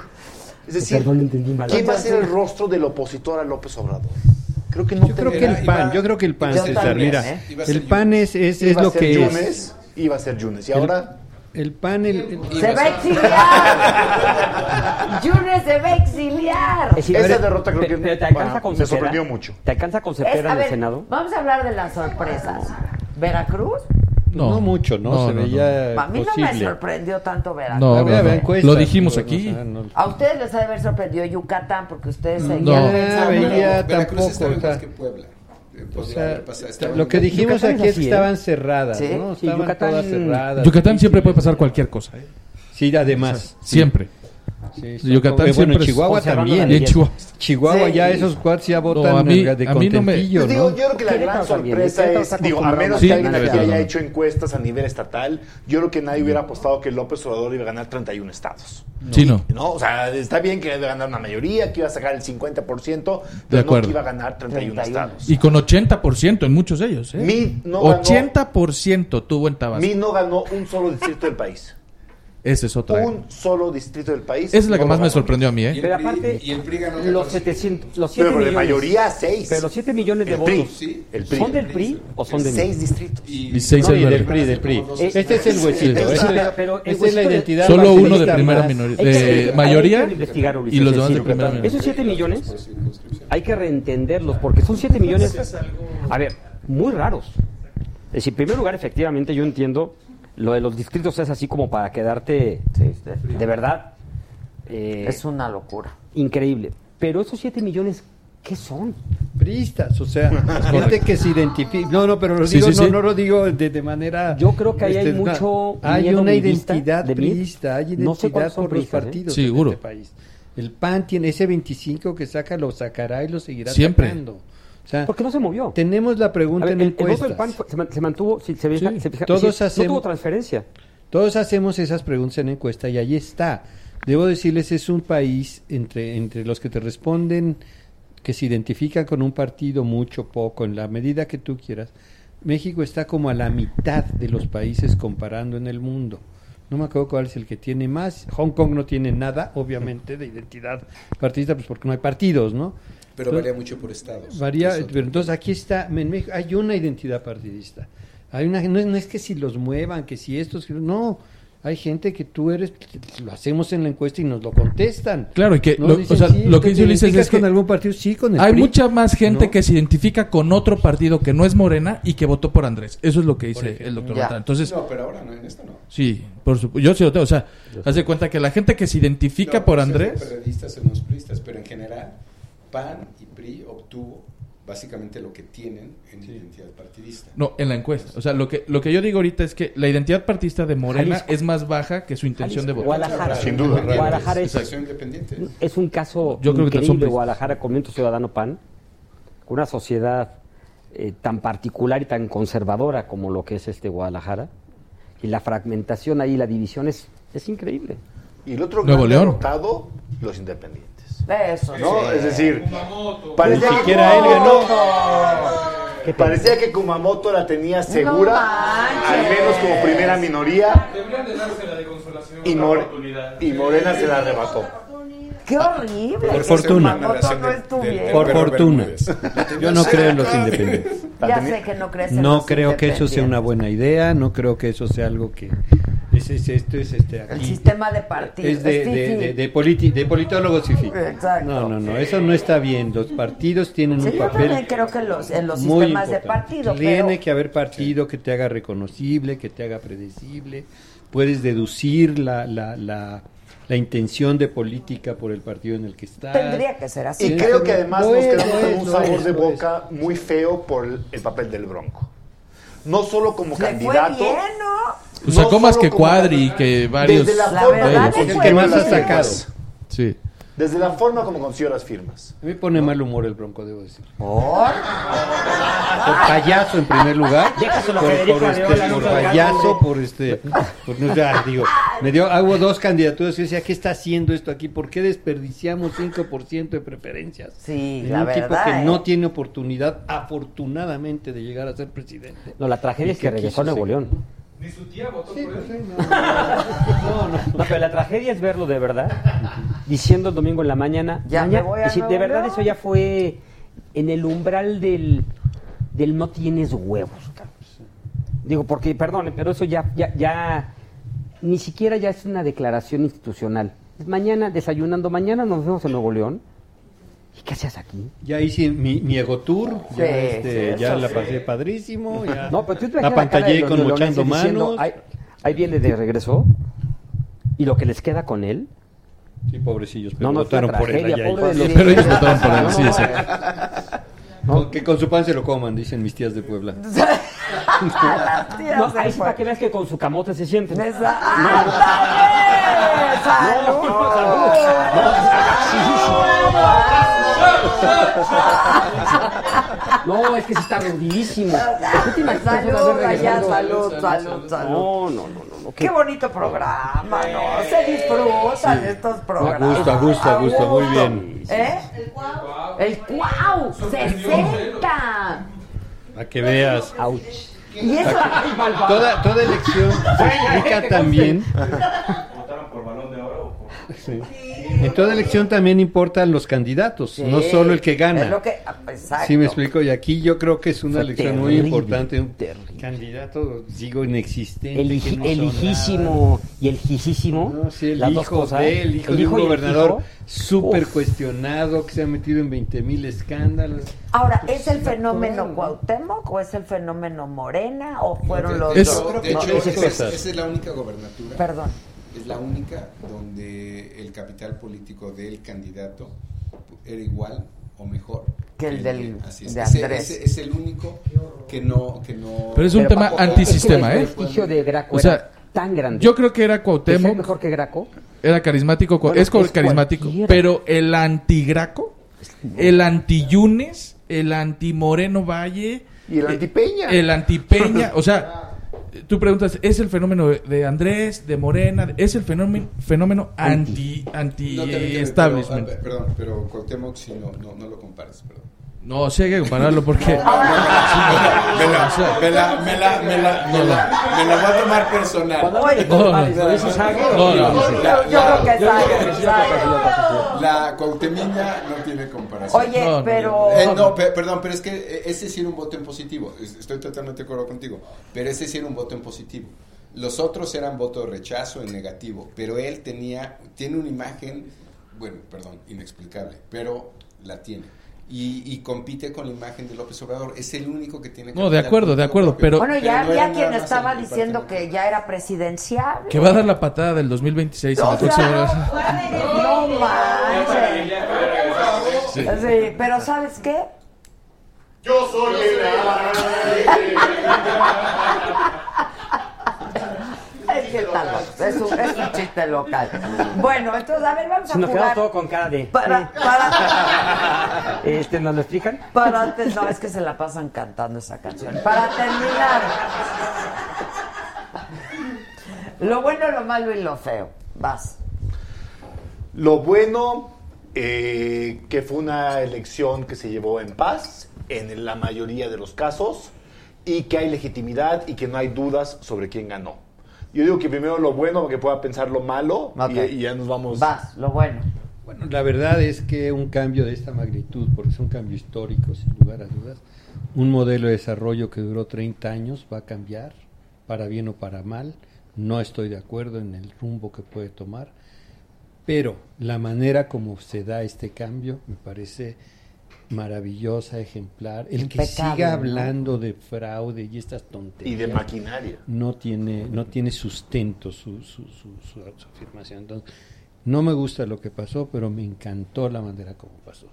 Es decir, Perdón. ¿quién va a ser el rostro del opositor a López Obrador? Creo que no Yo creo que el PAN, iba- yo creo que el PAN, César, también, mira, ¿eh? El PAN es, es, es iba a lo ser que Yunes, es. Iba a ser Yunes. Y El- ahora... El PAN, el, el- Se va a exiliar. Yunes se va a exiliar. Es decir, Esa pero- derrota creo pero- que- pero te alcanza bueno, con me sorprendió mucho. ¿Te alcanza con Cepeda en ver, el Senado? Vamos a hablar de las sorpresas. Veracruz. No. mucho, ¿no? No, Se no, veía A mí no me sorprendió tanto. No, Había no, Lo dijimos aquí. A ustedes les ha de haber sorprendido Yucatán porque ustedes No. seguían No, veía tampoco, estaba o sea, más que Puebla. Eh, O sea, lo que dijimos Yucatán aquí es que así, ¿eh? estaban cerradas, Sí, ¿no? sí, Estaban Yucatán- todas cerradas. Yucatán siempre puede pasar cualquier cosa. ¿eh? Sí, además. Siempre. Sí, Yucatán eh, bueno, en es- Chihuahua también. en. Chihuahua. Chihuahua Sí. ya esos cuads ya votan a mí- de a mí no me- Pues ¿no? digo, yo creo que la gran también, sorpresa Querétaro es, digo, a menos. Sí, que alguien aquí haya no. hecho encuestas a nivel estatal, yo creo que nadie hubiera apostado que López Obrador iba a ganar 31 estados. Sí, no. ¿No? O sea, está bien que iba a ganar una mayoría, que iba a sacar el 50%, De pero no acuerdo. que iba a ganar 31, 31. estados. Y con 80% en muchos de ellos. ¿eh? Mid no ganó- 80% tuvo en Tabasco. Mi no ganó un solo distrito del país. Esa es otra. Un solo distrito del país. Esa es la que más me sorprendió a mí. Y ¿eh? el Pero PRI aparte, y el PRI ganó Los 14. 700, los Pero 7 de millones. mayoría, 6. Pero los 7 millones de El PRI, votos. sí. El PRI. ¿Son del PRI o son de mí? Seis distritos. Y seis No, y el del verde. PRI, del PRI. Eh, Este es el huesito. Sí, ese- pero- pero el esa es la de- identidad. Solo uno de primera minoría. Hay que- De mayoría y los demás de primera minoría. Esos 7 millones hay que reentenderlos porque son 7 millones, a ver, muy raros. Es decir, en primer lugar, efectivamente, yo entiendo lo de los distritos es así como para quedarte de verdad. eh, Es una locura. increíble. Pero esos 7 millones, ¿qué son? priistas, o sea, gente que se identifica. No, no, pero lo Sí, digo, sí, no, sí. no lo digo de, de manera. Yo creo que ahí hay este, mucho Hay miedo una identidad de priista, hay No sé identidad son por los ¿eh? partidos Seguro. en este país. El PAN tiene ese 25 que saca, lo sacará y lo seguirá Siempre. sacando. O sea, ¿Por qué no se movió? tenemos la pregunta ver, en el, el voto encuestas. del PAN fue- se, man- se mantuvo, si se fija, Sí, se todos decir, no hacemos- tuvo transferencia. Todos hacemos esas preguntas en encuesta y ahí está. Debo decirles, es un país entre, entre los que te responden que se identifican con un partido mucho, poco, en la medida que tú quieras. México está como a la mitad de los países comparando en el mundo. No me acuerdo cuál es el que tiene más. Hong Kong no tiene nada, obviamente, de identidad partidista, pues porque no hay partidos, ¿no? Pero Entonces, varía mucho por estados. Varía, pero entonces aquí está, en México hay una identidad partidista. Hay una, no, es, no es que si los muevan, que si estos, no. Hay gente que tú eres, lo hacemos en la encuesta y nos lo contestan. Claro, y que lo, dicen, o sea, sí, lo ¿te que dice Ulises es que con algún partido? Sí, con el hay PRI. mucha más gente ¿no? que se identifica con otro partido que no es Morena y que votó por Andrés. Eso es lo que dice el doctor. Entonces, No, pero ahora no, en esto no. sí, por supuesto. Yo sí lo tengo. O sea, haz de cuenta que la gente que se identifica No, por pues, Andrés. Son periodistas en los priistas, pero en general, PAN y PRI obtuvo básicamente lo que tienen en identidad partidista. No, en la encuesta. O sea, lo que, lo que yo digo ahorita es que la identidad partista de Morena Jalisco. es más baja que su intención de votar. Guadalajara. Sin duda. Guadalajara es, independiente. es un caso Yo creo que increíble. pristas. Guadalajara con Movimiento Ciudadano PAN, con una sociedad eh, tan particular y tan conservadora como lo que es este Guadalajara. Y la fragmentación ahí, la división es, es increíble. Y el otro Nuevo gran León. derrotado, los independientes. Eso, ¿no? sí. Es decir, Ni parecía que, siquiera él ganó. que parecía que Kumamoto la tenía segura, al menos como primera minoría, Deberían de dársela de consolación. y, otra More- oportunidad. y Morena se la arrebató. Qué horrible. Por fortuna. Kumamoto no estuviera. Por fortuna. Yo no creo en los independientes. Ya sé que no crees en No los creo que eso sea una buena idea, no creo que eso sea algo que... Es, es- esto es este El sistema de partidos. Es de, Sí, de, sí. de, de politi- de politólogos. Exacto. No, no, no, eso no está bien. Los partidos tienen Sí, un yo papel también creo que los, en los muy sistemas de partido, Tiene pero que haber partido que te haga reconocible, que te haga predecible. Puedes deducir la, la, la, la intención de política por el partido en el que estás. tendría que ser así. Y creo que además nos quedamos con un sabor es, de boca muy feo por el papel del Bronco. No solo como Le fue candidato, bien, ¿no? O sea, No como más solo que Cuadri candidato. que varios. Desde la La forma verdad como le el fue que más bien. ha sacado. Sí. Desde la forma como consiguió las firmas. A mí me pone mal humor el bronco, debo decir. ¿Por? Por payaso en primer lugar. Déjaselo a por, Federico por, este, Arreola, por nunca lo payaso, por este, por no sé, ah, digo, me dio, hubo dos candidaturas y yo decía, ¿qué está haciendo esto aquí? ¿Por qué desperdiciamos 5% de preferencias? Sí, En la un tipo que ¿eh? no tiene oportunidad, afortunadamente, de llegar a ser presidente. No, la tragedia es que regresó a Nuevo. León. Ni su tía votó Sí, por pues, él. sí, no, no, no, no. No, pero la tragedia es verlo de verdad, diciendo el domingo en la mañana. Ya me voy a decir, de verdad eso ya fue en el umbral del, del no tienes huevos. Digo, porque, perdón, pero eso ya, ya, ya, ni siquiera ya es una declaración institucional. Mañana, desayunando, mañana nos vemos en Nuevo León. ¿Y qué hacías aquí? Ya hice mi, mi ego tour, ya, Sí, este, sí, ya eso la sí. pasé padrísimo, ya No, pero tú la apantallé los con diciendo, manos. Ahí, ahí viene de regreso. Y lo que les queda con él. Sí, pobrecillos, pero No, no, votaron por él allá. los- Pero ellos votaron por él, sí, exacto. Que con su pan se lo coman, dicen mis tías de Puebla. No, ahí para que veas que con su camote se sienten. ¡Ah. No, es que sí está rudísimo. ¿Tú te imaginas Salud, salud, salud, salud. No, no, no, no. Qué bonito programa, ¿no? Se disfrutan estos programas. gusto, gusto, gusto, muy bien. ¿Eh? El cuau, 60. A que veas. Ouch. Y eso, Toda, toda elección se explica también. ¿Votaron por balón de oro o por.? Sí. En toda elección también importan los candidatos, no Sí, solo el que gana. Es lo que, ah, exacto. Sí, me explico. Y aquí yo creo que es una Fue elección muy terrible, importante. Un terrible. candidato, digo, inexistente. El, no el son hijísimo y el jisísimo. nada. No, sí, el las dos hijo cosas. de él, hijo El de un hijo el gobernador súper cuestionado, que se ha metido en 20 mil escándalos. Ahora, Pues, ¿es el fenómeno. Cuauhtémoc o es el fenómeno Morena o fueron los Es- dos? de No, hecho, es, esa es la única gobernatura. Perdón. Es la única donde el capital político del candidato era igual o mejor Que el del- Así es. de Andrés. ese es el único que no... Que no Pero es un tema Paco, antisistema, es que ¿eh? El prestigio de Graco O sea, era tan grande. Yo creo que era ¿Es Cuauhtémoc, mejor que Graco? era carismático, Bueno, es co- es carismático, cualquiera. pero el antigraco, el anti-Yunes, el anti-Moreno Valle... Y el antipeña. El antipeña, o sea, tú preguntas, ¿es el fenómeno de Andrés, de Morena? ¿Es el fenómeno, fenómeno anti, anti permíteme, establishment? pero, perdón, pero Cuauhtémoc sí, no, no, no lo compares, perdón. No, sí hay que compararlo porque... Me la, me la, me la, me la, me la, me la voy a tomar personal. Cuando de No, no. compadres, ¿lo dices Yo creo que es. La Cuauhtemiña no tiene comparación. Oye, pero... Eh, no, pe- perdón, pero es que eh, ese sí era un voto en positivo. Es- Estoy totalmente de acuerdo contigo. Pero ese sí era un voto en positivo. Los otros eran voto de rechazo en negativo. Pero él tenía, tiene una imagen, bueno, perdón, inexplicable, pero la tiene. Y, y compite con la imagen de López Obrador. Es el único que tiene. No, de acuerdo, de acuerdo, pero- Bueno, ya no había quien estaba diciendo que ya era presidencial. Que va a dar la patada del 2026 en O la próxima no, no manches. Sí, pero ¿sabes qué? Yo soy el Es un, es un chiste local. Bueno, entonces, a ver, vamos a Si nos quedamos jugar. todo con cara de... Para, para, Este, ¿Nos lo explican? para antes, no, es que se la pasan cantando esa canción. Para terminar. Lo bueno, lo malo y lo feo. Vas. Lo bueno, eh, que fue una elección que se llevó en paz en la mayoría de los casos y que hay legitimidad y que no hay dudas sobre quién ganó. Yo digo que primero lo bueno, porque pueda pensar lo malo y ya nos vamos. Vas, lo bueno. Bueno, la verdad es que un cambio de esta magnitud, porque es un cambio histórico, sin lugar a dudas, un modelo de desarrollo que duró 30 años va a cambiar, para bien o para mal. No estoy de acuerdo en el rumbo que puede tomar, pero la manera como se da este cambio me parece maravillosa, ejemplar. El que siga ¿no? hablando de fraude y estas tonterías. Y de maquinaria. No tiene, no tiene sustento su, su, su, su- su afirmación. Entonces, no me gusta lo que pasó, pero me encantó la manera como pasó.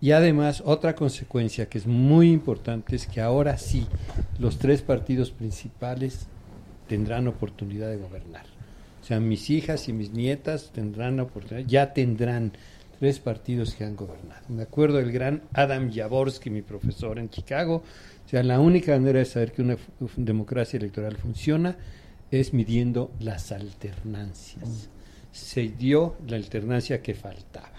Y además, otra consecuencia que es muy importante es que ahora sí, los tres partidos principales tendrán oportunidad de gobernar. O sea, mis hijas y mis nietas tendrán oportunidad, ya tendrán tres partidos que han gobernado. Me acuerdo del gran Adam Jaworski, mi profesor en Chicago. O sea, la única manera de saber que una democracia electoral funciona es midiendo las alternancias. Se dio la alternancia que faltaba.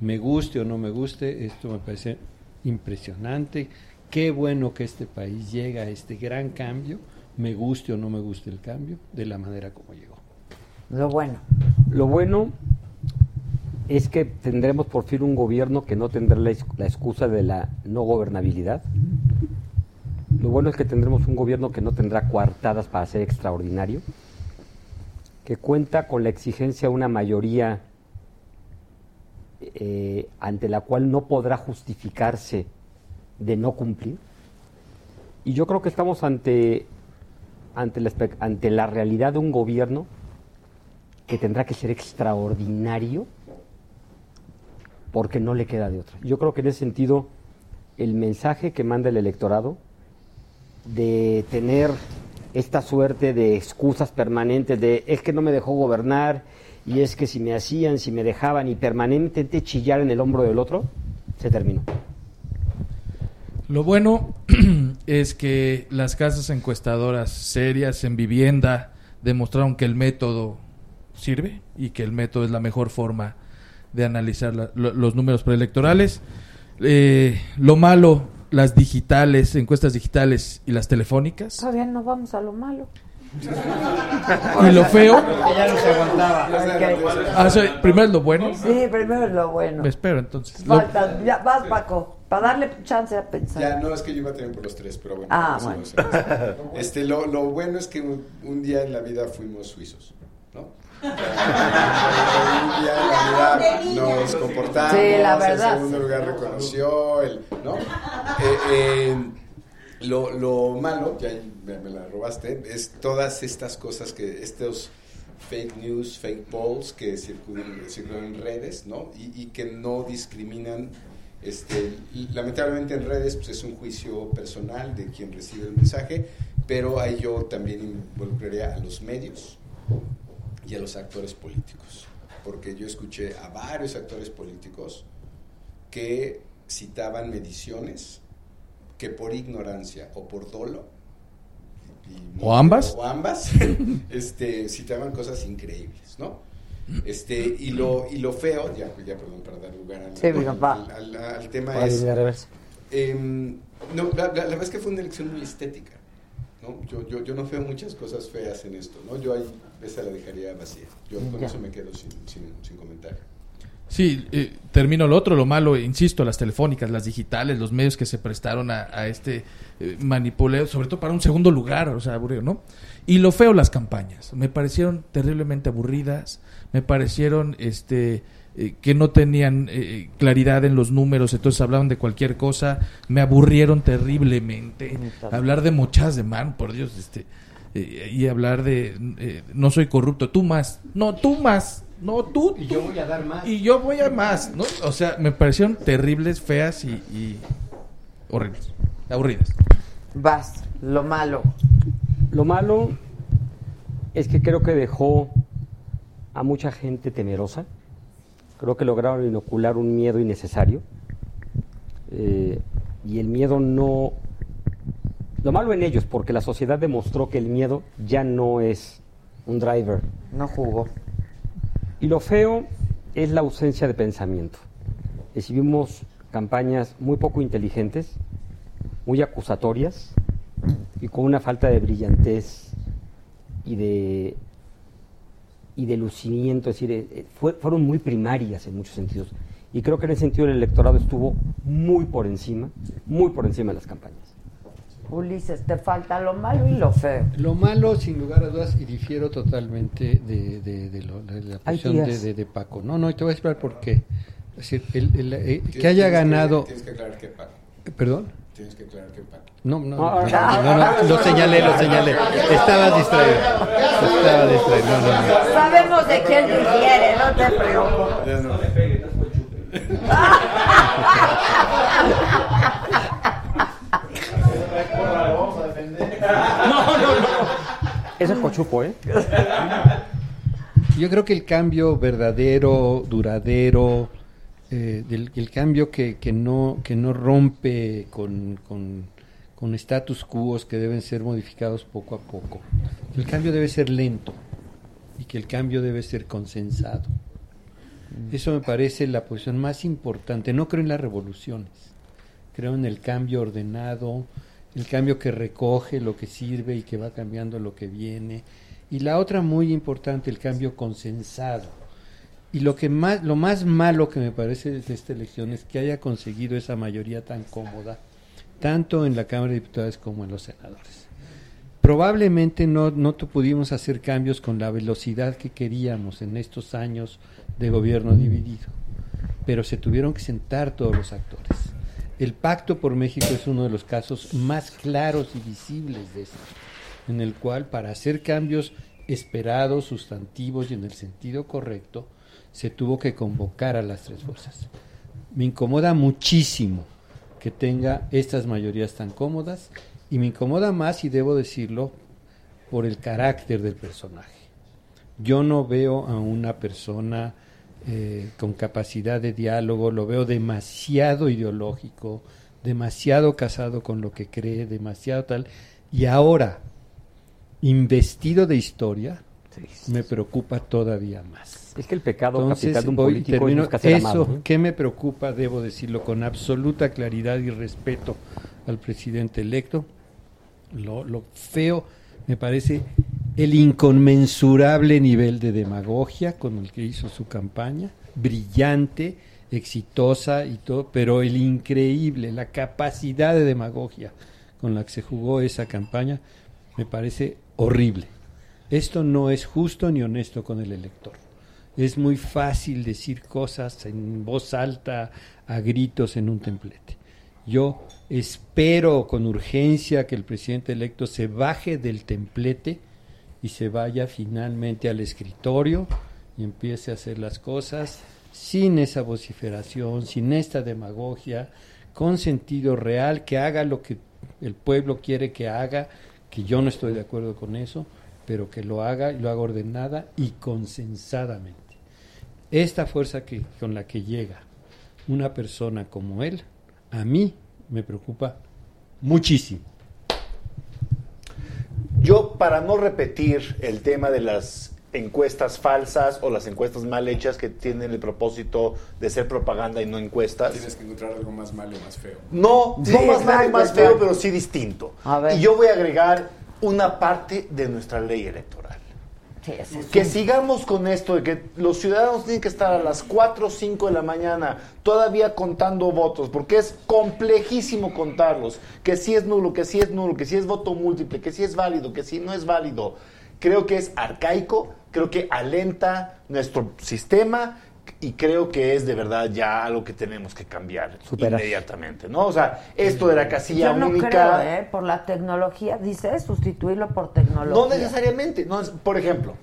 Me guste o no me guste, esto me parece impresionante. Qué bueno que este país llega a este gran cambio, me guste o no me guste el cambio, de la manera como llegó. Lo bueno. Lo bueno es que tendremos por fin un gobierno que no tendrá la, ex- la excusa de la no gobernabilidad. Lo bueno es que tendremos un gobierno que no tendrá coartadas para ser extraordinario, que cuenta con la exigencia de una mayoría eh, ante la cual no podrá justificarse de no cumplir. Y yo creo que estamos ante, ante, la, ante la realidad de un gobierno que tendrá que ser extraordinario porque no le queda de otra. Yo creo que en ese sentido el mensaje que manda el electorado de tener esta suerte de excusas permanentes de es que no me dejó gobernar y es que si me hacían, si me dejaban y permanentemente chillar en el hombro del otro, se terminó. Lo bueno es que las casas encuestadoras serias en vivienda demostraron que el método sirve y que el método es la mejor forma de analizar la- lo- los números preelectorales. Eh, lo malo, las digitales, encuestas digitales y las telefónicas. Todavía no vamos a lo malo. Y lo feo. Ya no se aguantaba. Ah, sí, primero es lo bueno. Sí, primero es lo bueno. Me espero entonces. Lo- Falta, ya, vas Paco, para darle chance a pensar. Ya, no, es que yo iba también por los tres, pero bueno. Ah, bueno. no sé. Este, lo, lo bueno es que un, un día en la vida fuimos suizos, ¿no? en la vida nos comportamos, Sí, la verdad. el segundo lugar reconoció, el, ¿no? Eh, eh, lo, lo malo, ya me, me la robaste, es todas estas cosas que, estos fake news, fake polls que circulan, circulan en redes, ¿no? Y, y que no discriminan Este, y lamentablemente en redes pues, es un juicio personal de quien recibe el mensaje, pero ahí yo también involucraría a los medios y a los actores políticos, porque yo escuché a varios actores políticos que citaban mediciones que por ignorancia o por dolo y- ¿O ambas? o ambas este, citaban cosas increíbles, ¿no? Este, y lo, y lo feo, ya, ya perdón, para dar lugar al, Sí, venga, va. al- al- al tema es... em, no, la, la- la verdad es que fue una elección muy estética, ¿no? Yo, yo, yo no veo muchas cosas feas en esto, ¿no? Yo esa la dejaría vacía. Yo con Ya. eso me quedo sin, sin, sin comentario. Sí, eh, termino lo otro, lo malo, insisto, las telefónicas, las digitales, los medios que se prestaron a, a este eh, manipuleo, sobre todo para un segundo lugar, o sea, aburrido, ¿no? Y lo feo, las campañas. Me parecieron terriblemente aburridas, me parecieron este eh, que no tenían eh, claridad en los números, entonces hablaban de cualquier cosa, me aburrieron terriblemente. Hablar de mochas de mano, por Dios, este eh, y hablar de eh, no soy corrupto, tú más, no, tú más, no, tú, Y yo voy a dar más. y yo voy a más, ¿no? O sea, me parecieron terribles, feas y, y horribles, aburridas. Vas, lo malo. Lo malo es que creo que dejó a mucha gente temerosa. Creo que lograron inocular un miedo innecesario. Eh, y el miedo no... Lo malo en ellos, porque la sociedad demostró que el miedo ya no es un driver. No jugó. Y lo feo es la ausencia de pensamiento. Recibimos campañas muy poco inteligentes, muy acusatorias y con una falta de brillantez y de, y de lucimiento, es decir, eh, eh, fue- fueron muy primarias en muchos sentidos. Y creo que en ese sentido el electorado estuvo muy por encima, muy por encima de las campañas. Ulises, te falta lo malo y lo feo. Lo malo, sin lugar a dudas, y difiero totalmente de, de- de lo- de la posición de, tías. de- de Paco. No, no, y te voy a explicar por qué. Es decir, el- el- eh, que haya ganado... tienes que aclarar que Paco. ¿Perdón? Tienes que aclarar que Paco. No, no, Ah, no, no, no, no, no, lo señalé, lo señalé. Estaba distraído. Estaba distraído. No, no, no. Sabemos de quién difiere, no te preocupes. No, no, no. Ese es cochupo, ¿eh? Yo creo que el cambio verdadero, duradero, eh, del, el cambio que, que no, que no rompe con, con, con status quo que deben ser modificados poco a poco. El cambio debe ser lento y que el cambio debe ser consensado. Eso me parece la posición más importante. No creo en las revoluciones. Creo en el cambio ordenado, el cambio que recoge lo que sirve y que va cambiando lo que viene. Y la otra muy importante, el cambio consensado. Y lo que más, lo más malo que me parece de esta elección es que haya conseguido esa mayoría tan cómoda, tanto en la Cámara de Diputados como en los senadores. Probablemente no, no pudimos hacer cambios con la velocidad que queríamos en estos años de gobierno dividido, pero se tuvieron que sentar todos los actores. El Pacto por México es uno de los casos más claros y visibles de esto, en el cual para hacer cambios esperados, sustantivos y en el sentido correcto, se tuvo que convocar a las tres fuerzas. Me incomoda muchísimo que tenga estas mayorías tan cómodas y me incomoda más, y debo decirlo, por el carácter del personaje. Yo no veo a una persona eh, con capacidad de diálogo, lo veo demasiado ideológico, demasiado casado con lo que cree, demasiado tal. Y ahora, investido de historia, me preocupa todavía más. Es que el pecado Entonces, capital de un político termino. Eso, amado, ¿no? ¿qué me preocupa? Debo decirlo con absoluta claridad y respeto al presidente electo. Lo, lo feo me parece el inconmensurable nivel de demagogia con el que hizo su campaña, brillante, exitosa y todo, pero el increíble, la capacidad de demagogia con la que se jugó esa campaña me parece horrible. Esto no es justo ni honesto con el elector. Es muy fácil decir cosas en voz alta, a gritos en un templete. Yo espero con urgencia que el presidente electo se baje del templete y se vaya finalmente al escritorio y empiece a hacer las cosas sin esa vociferación, sin esta demagogia, con sentido real, que haga lo que el pueblo quiere que haga, que yo no estoy de acuerdo con eso, pero que lo haga y lo haga ordenada y consensadamente. Esta fuerza que, con la que llega una persona como él, a mí me preocupa muchísimo. Yo, para no repetir el tema de las encuestas falsas o las encuestas mal hechas que tienen el propósito de ser propaganda y no encuestas. Tienes que encontrar algo más malo y más feo. No, Sí, no más malo y más feo, pero sí distinto. A ver. Y yo voy a agregar una parte de nuestra ley electoral. Que sigamos con esto de que los ciudadanos tienen que estar a las 4 o 5 de la mañana todavía contando votos, porque es complejísimo contarlos, que si es nulo, que si es nulo, que si es voto múltiple, que si es válido, que si no es válido. Creo que es arcaico, creo que alenta nuestro sistema y creo que es de verdad ya algo que tenemos que cambiar Superar. inmediatamente, ¿no? O sea, esto de la casilla Yo no única creo, ¿eh? Por la tecnología, dice, sustituirlo por tecnología. no necesariamente. No, por ejemplo,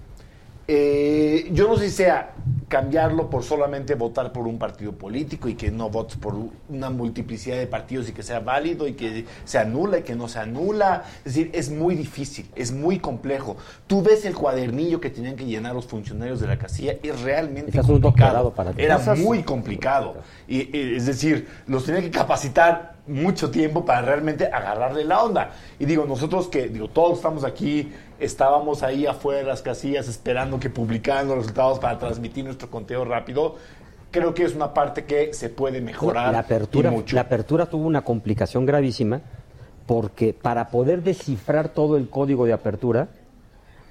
eh, yo no sé si sea cambiarlo por solamente votar por un partido político y que no votes por una multiplicidad de partidos y que sea válido y que se anula y que no se anula. Es decir, es muy difícil, es muy complejo. Tú ves el cuadernillo que tenían que llenar los funcionarios de la casilla, es realmente complicado. doctorado para ti. Era muy complicado. Y, y, es decir, los tenían que capacitar mucho tiempo para realmente agarrarle la onda. Y digo, nosotros que, digo, todos estamos aquí, estábamos ahí afuera de las casillas esperando que publicaran los resultados para transmitir nuestro conteo rápido. Creo que es una parte que se puede mejorar La apertura, mucho. la apertura tuvo una complicación gravísima porque para poder descifrar todo el código de apertura,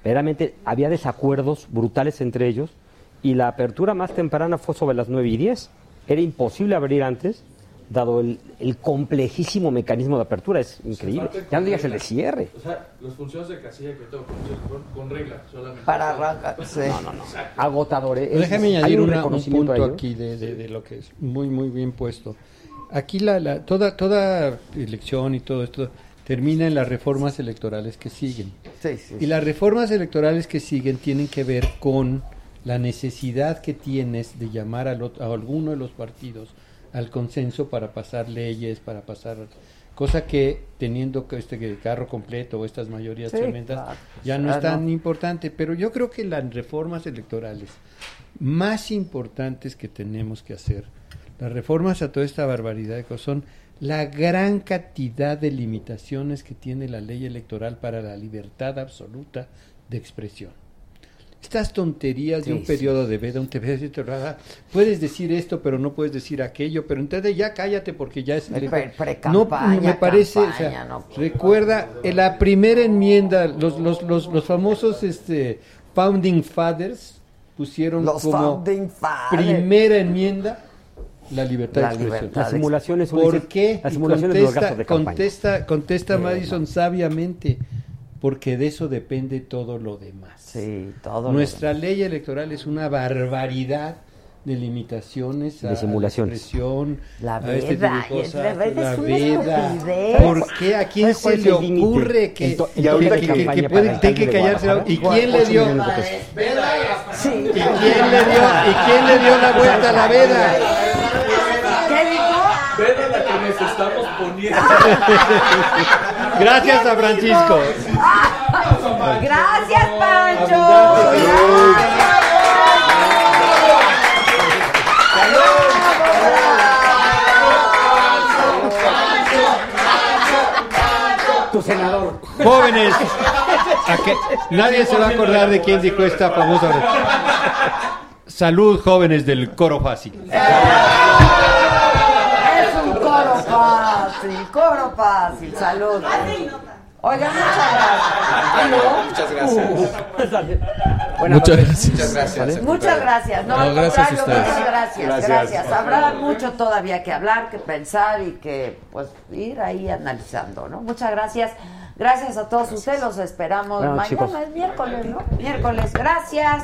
verdaderamente había desacuerdos brutales entre ellos y la apertura más temprana fue sobre las 9 y 10. Era imposible abrir antes, dado el, el complejísimo mecanismo de apertura. Es increíble. Ya no digas el de cierre. O sea, las funciones de casilla que tengo con, con regla solamente. Para arrancar, sí. No, no, no. Agotador. ¿eh? Es- Déjame añadir un una- un reconocimiento a punto ello. aquí de, de- de lo que es muy, muy bien puesto. Aquí la, la- toda, toda elección y todo esto termina en las reformas electorales que siguen. Sí, sí, Y las reformas electorales que siguen tienen que ver con la necesidad que tienes de llamar al ot- a alguno de los partidos al consenso para pasar leyes, para pasar cosa que teniendo este carro completo o estas mayorías Sí, tremendas claro. ya no es tan importante, pero yo creo que las reformas electorales más importantes que tenemos que hacer, las reformas a toda esta barbaridad de cosas, son la gran cantidad de limitaciones que tiene la ley electoral para la libertad absoluta de expresión. Estas tonterías de un sí. periodo de veda, un periodo puedes decir esto, pero no puedes decir aquello, pero entonces ya cállate porque ya es Pre- no pre-campaña, me parece, o campaña, sea, no. recuerda en la primera enmienda los los, los, los famosos este founding fathers pusieron Los como founding fathers. primera enmienda la libertad La de expresión. libertad Las simulaciones, ¿Por qué? las simulaciones de los contesta, gastos de campaña. contesta, contesta Eh, Madison sabiamente, porque de eso depende todo lo demás. Sí, todo lo Nuestra ley electoral es una barbaridad de limitaciones De a, a simulaciones. la expresión, La a este tipo de veda, y es- cosas, la veda la es veda. estupidez. ¿Por qué? ¿A quién ¿Sabes se le ocurre que, to- y ahorita que, que, que tiene que callarse? ¿Y Guadalajara? quién le dio? Sí. ¿Y quién le dio? ¿Y quién le dio la vuelta a la veda? ¿Qué dijo? Veda la que nos estamos poniendo. Gracias a Francisco. Gracias, Pancho. Tu senador. Jóvenes, ¿a qué? nadie se va a acordar de quién dijo esta famosa. Salud, jóvenes del coro fácil. Fácil, coro fácil. Salud. Oiga, muchas gracias. Muchas gracias. Buenas Muchas gracias. Muchas gracias. Muchas gracias. No, No, gracias a ustedes. muchas gracias, Gracias. gracias. Habrá mucho todavía que hablar, que pensar y que pues ir ahí analizando, ¿no? Muchas gracias. Gracias a todos ustedes, los esperamos Bueno, mañana, chicos. es miércoles, ¿no? Miércoles, gracias.